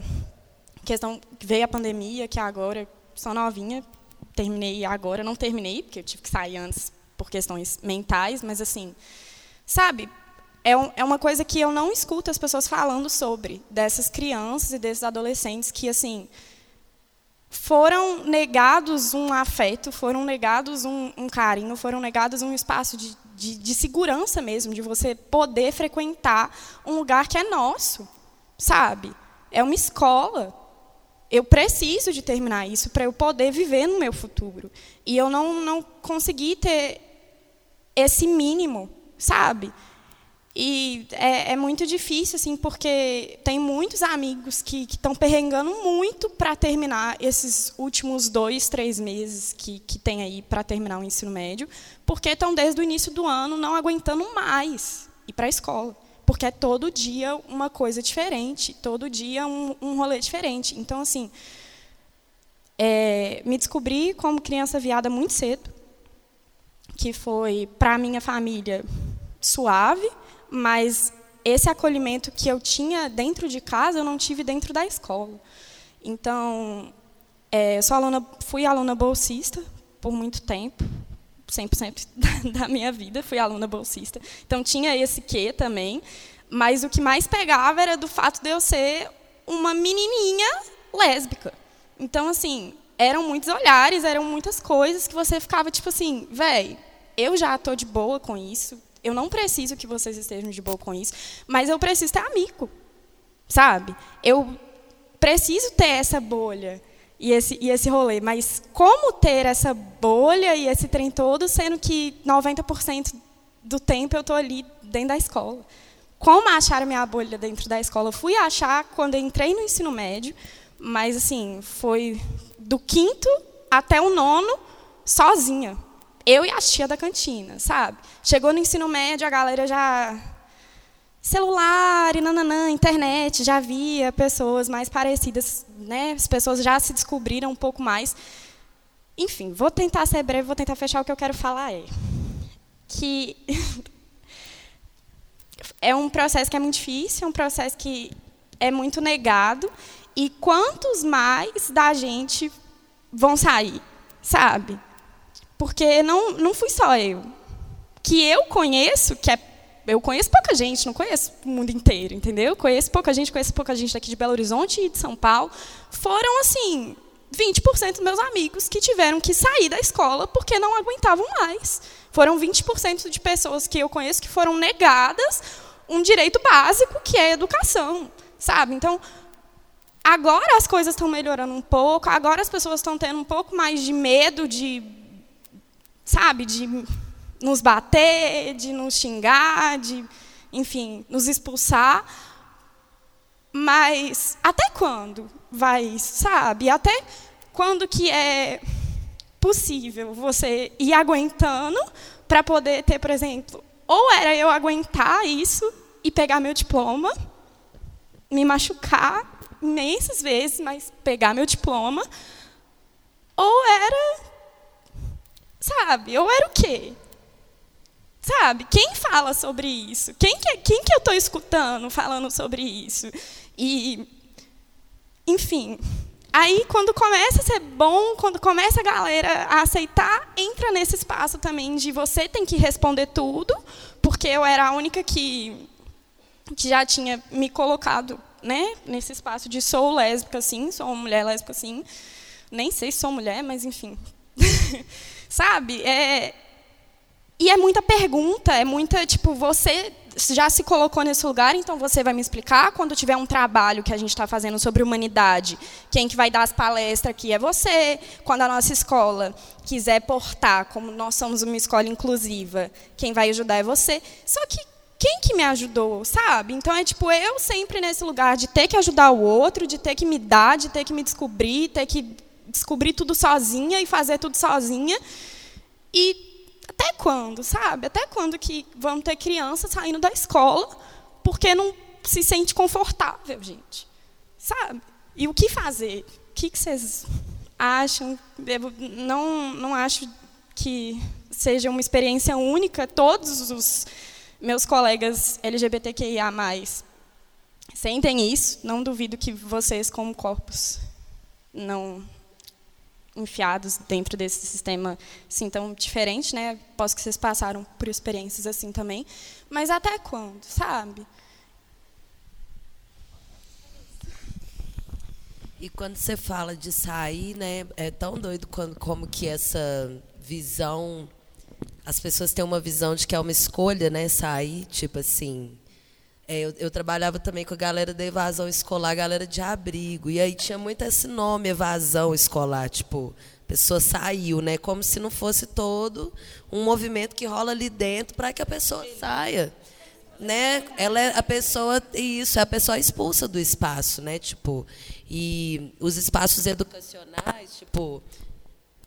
questão que veio a pandemia, que agora sou novinha, terminei agora, não terminei, porque eu tive que sair antes por questões mentais, mas assim, sabe? É, um, é uma coisa que eu não escuto as pessoas falando sobre, dessas crianças e desses adolescentes que, assim, foram negados um afeto, foram negados um, um carinho, foram negados um espaço de, de, de, segurança mesmo, de você poder frequentar um lugar que é nosso, sabe? É uma escola. Eu preciso de terminar isso para eu poder viver no meu futuro. E eu não, não consegui ter esse mínimo, sabe? E é, é, muito difícil, assim, porque tem muitos amigos que estão perrengando muito para terminar esses últimos dois, três meses que, que tem aí para terminar o ensino médio, porque estão desde o início do ano não aguentando mais ir para a escola. Porque é todo dia uma coisa diferente, todo dia um, um rolê diferente. Então, assim, é, me descobri como criança viada muito cedo, que foi, para a minha família, suave, mas esse acolhimento que eu tinha dentro de casa, eu não tive dentro da escola. Então, é, sou aluna, fui aluna bolsista por muito tempo, 100% da minha vida fui aluna bolsista. Então, tinha esse quê também, mas o que mais pegava era do fato de eu ser uma menininha lésbica. Então, assim, eram muitos olhares, eram muitas coisas que você ficava tipo assim, velho, eu já estou de boa com isso, eu não preciso que vocês estejam de boa com isso, mas eu preciso ter amigo, sabe? Eu preciso ter essa bolha e esse, e esse rolê, mas como ter essa bolha e esse trem todo, sendo que 90% do tempo eu estou ali dentro da escola? Como achar a minha bolha dentro da escola? Eu fui achar quando entrei no ensino médio, mas assim, foi do quinto até o nono sozinha, eu e a tia da cantina, sabe? Chegou no ensino médio, a galera já celular e nananã, internet, já via pessoas mais parecidas, né? As pessoas já se descobriram um pouco mais. Enfim, vou tentar ser breve, vou tentar fechar o que eu quero falar é que é um processo que é muito difícil, é um processo que é muito negado e quantos mais da gente vão sair, sabe? Porque não, não fui só eu. Que eu conheço, que é eu conheço pouca gente, não conheço o mundo inteiro, entendeu? Conheço pouca gente, conheço pouca gente daqui de Belo Horizonte e de São Paulo. Foram, assim, 20% dos meus amigos que tiveram que sair da escola porque não aguentavam mais. Foram 20% de pessoas que eu conheço que foram negadas um direito básico, que é a educação, sabe? Então, agora as coisas estão melhorando um pouco, agora as pessoas estão tendo um pouco mais de medo de sabe, de nos bater, de nos xingar, de, enfim, nos expulsar. Mas até quando vai, sabe? Até quando que é possível você ir aguentando para poder ter, por exemplo, ou era eu aguentar isso e pegar meu diploma, me machucar imensas vezes, mas pegar meu diploma, ou era Sabe? Ou era o quê? Sabe? Quem fala sobre isso? Quem que, quem que eu estou escutando falando sobre isso? E, enfim, Aí, quando começa a ser bom, quando começa a galera a aceitar, entra nesse espaço também de você tem que responder tudo, porque eu era a única que, que já tinha me colocado né, nesse espaço de sou lésbica, sim, sou uma mulher lésbica, sim. Nem sei se sou mulher, mas enfim. Sabe? É, e é muita pergunta, é muita, tipo, você já se colocou nesse lugar, então você vai me explicar. Quando tiver um trabalho que a gente está fazendo sobre humanidade, quem que vai dar as palestras aqui é você. Quando a nossa escola quiser portar, como nós somos uma escola inclusiva, quem vai ajudar é você. Só que quem que me ajudou, sabe? Então é tipo eu sempre nesse lugar de ter que ajudar o outro, de ter que me dar, de ter que me descobrir, ter que descobrir tudo sozinha e fazer tudo sozinha. E até quando, sabe? Até quando que vamos ter criança saindo da escola porque não se sente confortável, gente? Sabe? E o que fazer? O que, vocês acham? Eu não, não acho que seja uma experiência única. Todos os meus colegas LGBTQIA+, sentem isso. Não duvido que vocês, como corpos, não enfiados dentro desse sistema assim tão diferente, né? Posso que vocês passaram por experiências assim também, mas até quando, sabe? E quando você fala de sair, né, é tão doido quando, como que essa visão, as pessoas têm uma visão de que é uma escolha, né, sair, tipo assim, é, eu, eu, trabalhava também com a galera da evasão escolar, a galera de abrigo. E aí tinha muito esse nome, evasão escolar. Tipo, a pessoa saiu, né? Como se não fosse todo um movimento que rola ali dentro para que a pessoa saia. Né? Ela é a pessoa, isso, é a pessoa expulsa do espaço, né? Tipo, e os espaços educacionais, tipo,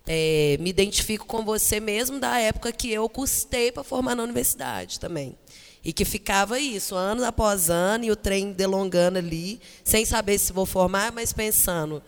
é, me identifico com você mesmo da época que eu custei para formar na universidade também. E que ficava isso, ano após ano, e o trem delongando ali, sem saber se vou formar, mas pensando,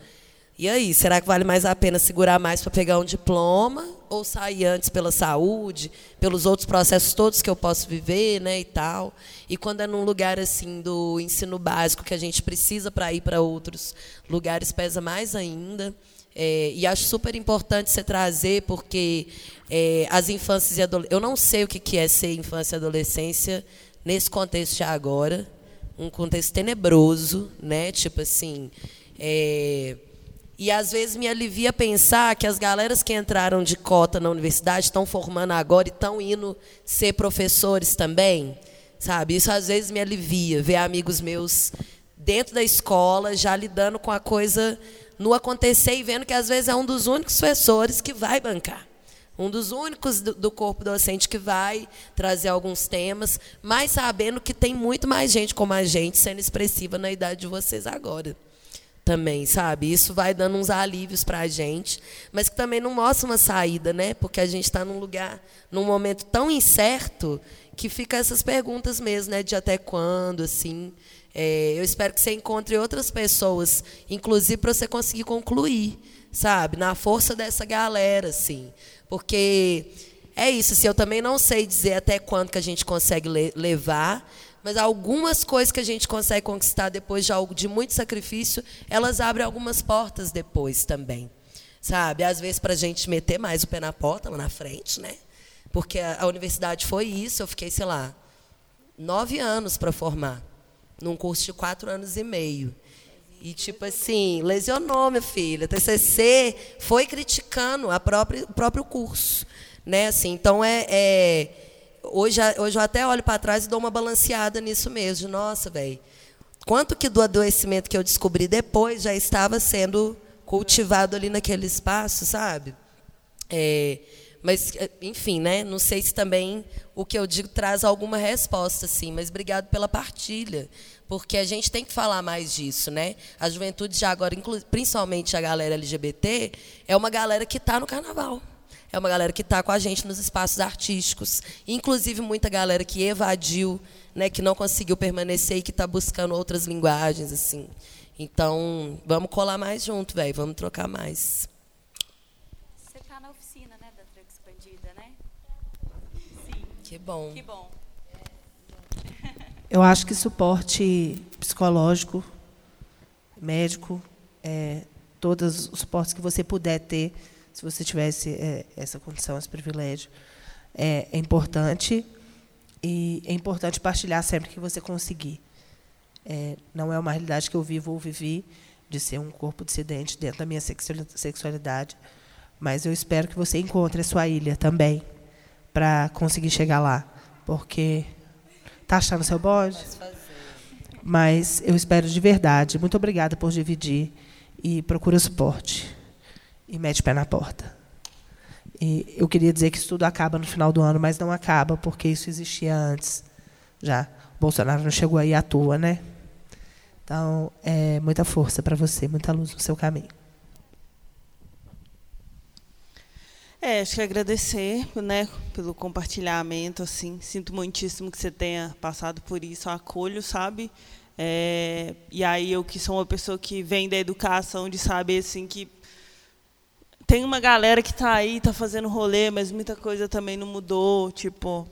e aí, será que vale mais a pena segurar mais para pegar um diploma ou sair antes pela saúde, pelos outros processos todos que eu posso viver, né, e tal? E quando é num lugar assim do ensino básico que a gente precisa para ir para outros lugares pesa mais ainda. É, e acho super importante você trazer, porque é, as infâncias e adolescências. Eu não sei o que é ser infância e adolescência nesse contexto de agora. Um contexto tenebroso, né? Tipo assim. É, e às vezes me alivia pensar que as galeras que entraram de cota na universidade estão formando agora e estão indo ser professores também. Sabe? Isso às vezes me alivia, ver amigos meus dentro da escola já lidando com a coisa no acontecer e vendo que às vezes é um dos únicos professores que vai bancar. Um dos únicos do, do, corpo docente que vai trazer alguns temas, mas sabendo que tem muito mais gente como a gente sendo expressiva na idade de vocês agora. Também, sabe? Isso vai dando uns alívios para a gente, mas que também não mostra uma saída, né? Porque a gente está num lugar, num momento tão incerto, que fica essas perguntas mesmo, né? De até quando, assim. É, eu espero que você encontre outras pessoas, inclusive para você conseguir concluir, sabe? Na força dessa galera, assim. Porque é isso, assim, eu também não sei dizer até quando que a gente consegue le levar, mas algumas coisas que a gente consegue conquistar depois de algo de muito sacrifício, elas abrem algumas portas depois também. Sabe? Às vezes para a gente meter mais o pé na porta, lá na frente, né? Porque a, a universidade foi isso, eu fiquei, sei lá, nove anos para formar num curso de quatro anos e meio. E, tipo assim, lesionou, minha filha. TCC foi criticando a própria, o próprio curso. Né? Assim, então, é, é hoje, hoje eu até olho para trás e dou uma balanceada nisso mesmo. Nossa, velho. Quanto que do adoecimento que eu descobri depois já estava sendo cultivado ali naquele espaço, sabe? É, mas, eh, enfim, né? Não sei se também o que eu digo traz alguma resposta, sim. Mas obrigado pela partilha, porque a gente tem que falar mais disso, né? A juventude já agora, principalmente a galera LGBT, é uma galera que está no carnaval. É uma galera que está com a gente nos espaços artísticos. Inclusive, muita galera que evadiu, né, que não conseguiu permanecer e que está buscando outras linguagens. assim. Então, vamos colar mais junto, velho. Vamos trocar mais. Que bom. Que bom. Eu acho que suporte psicológico, médico, é todos os suportes que você puder ter, se você tivesse é, essa condição, esse privilégio. É, é, importante e é importante partilhar sempre que você conseguir. É, não é uma realidade que eu vivo ou vivi de ser um corpo dissidente dentro da minha sexualidade, mas eu espero que você encontre a sua ilha também para conseguir chegar lá, porque tá achando seu bode? Mas eu espero de verdade. Muito obrigada por dividir e procura suporte e mete o pé na porta. E eu queria dizer que isso tudo acaba no final do ano, mas não acaba, porque isso existia antes. Já. O Bolsonaro não chegou aí à toa, né? Então, é muita força para você, muita luz no seu caminho. É, acho que agradecer, né, pelo compartilhamento, assim, sinto muitíssimo que você tenha passado por isso, acolho, sabe? É, e aí eu que sou uma pessoa que vem da educação, de saber assim que tem uma galera que está aí, está fazendo rolê, mas muita coisa também não mudou. Tipo,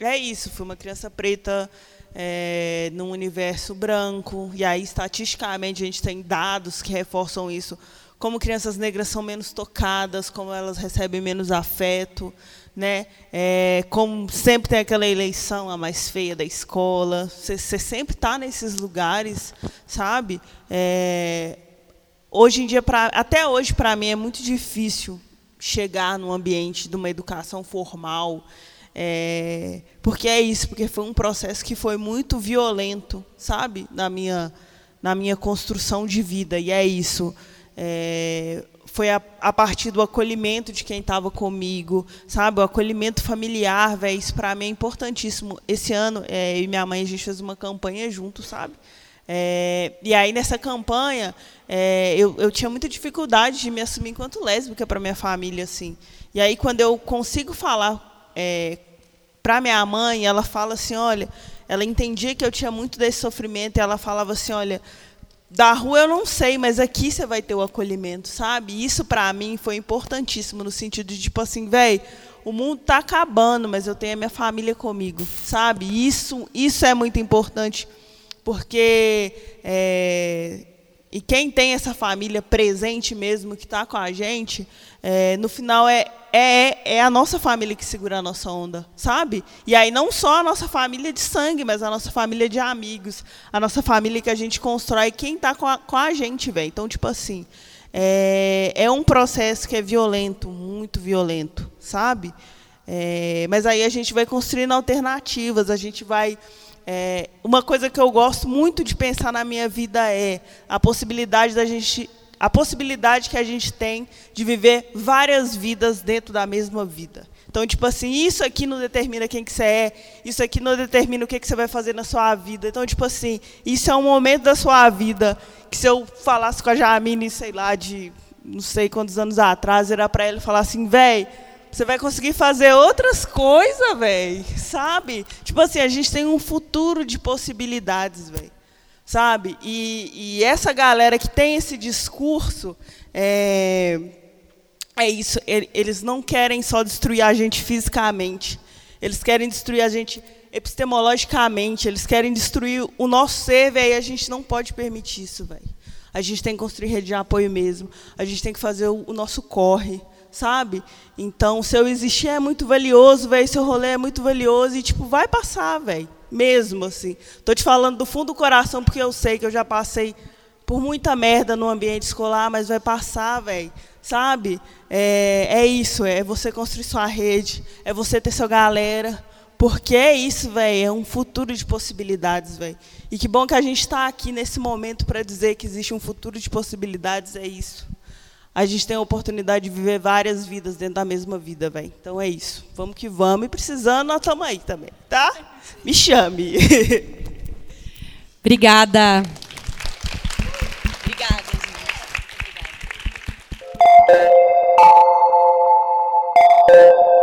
é isso. Fui uma criança preta é, num universo branco. E aí, estatisticamente, a gente tem dados que reforçam isso. Como crianças negras são menos tocadas, como elas recebem menos afeto. Né? É, como sempre tem aquela eleição a mais feia da escola, você sempre está nesses lugares, sabe? É, hoje em dia, pra, até hoje, para mim, é muito difícil chegar no ambiente de uma educação formal, é, porque é isso, porque foi um processo que foi muito violento, sabe, na minha, na minha construção de vida, e é isso. É, foi a, a, partir do acolhimento de quem estava comigo, sabe? O acolhimento familiar, velho, isso para mim é importantíssimo. Esse ano, é, eu e minha mãe, a gente fez uma campanha junto, sabe? É, e aí, nessa campanha, é, eu, eu tinha muita dificuldade de me assumir enquanto lésbica para minha família. assim. E aí, quando eu consigo falar é, para minha mãe, ela fala assim: olha, ela entendia que eu tinha muito desse sofrimento, e ela falava assim: olha da rua eu não sei, mas aqui você vai ter o acolhimento, sabe? Isso para mim foi importantíssimo no sentido de tipo assim, velho, o mundo está acabando, mas eu tenho a minha família comigo, sabe? Isso, isso é muito importante, porque é, e quem tem essa família presente mesmo, que está com a gente, é, no final é, é, é a nossa família que segura a nossa onda, sabe? E aí não só a nossa família de sangue, mas a nossa família de amigos, a nossa família que a gente constrói, quem está com a, com a gente, velho. Então, tipo assim, é, é um processo que é violento, muito violento, sabe? É, mas aí a gente vai construindo alternativas, a gente vai é, uma coisa que eu gosto muito de pensar na minha vida é a possibilidade da gente, a possibilidade que a gente tem de viver várias vidas dentro da mesma vida. Então, tipo assim, isso aqui não determina quem que você é, isso aqui não determina o que, que você vai fazer na sua vida. Então, tipo assim, isso é um momento da sua vida que se eu falasse com a Jamine, sei lá, de não sei quantos anos atrás, era para ela falar assim, velho você vai conseguir fazer outras coisas, velho. Sabe? Tipo assim, a gente tem um futuro de possibilidades, velho. Sabe? E, e, essa galera que tem esse discurso, é, é isso. Eles não querem só destruir a gente fisicamente. Eles querem destruir a gente epistemologicamente. Eles querem destruir o nosso ser, velho. E a gente não pode permitir isso, velho. A gente tem que construir rede de apoio mesmo. A gente tem que fazer o, o nosso corre sabe? Então, seu existir é muito valioso, velho, seu rolê é muito valioso e tipo, vai passar, velho. Mesmo assim. Tô te falando do fundo do coração porque eu sei que eu já passei por muita merda no ambiente escolar, mas vai passar, velho. Sabe? É, é isso, é você construir sua rede, é você ter sua galera. Porque é isso, velho, é um futuro de possibilidades, velho. E que bom que a gente está aqui nesse momento para dizer que existe um futuro de possibilidades, é isso a gente tem a oportunidade de viver várias vidas dentro da mesma vida, velho. Então é isso. Vamos que vamos. E precisando, nós estamos aí também, tá? Me chame. Obrigada. Obrigada, gente. Obrigada.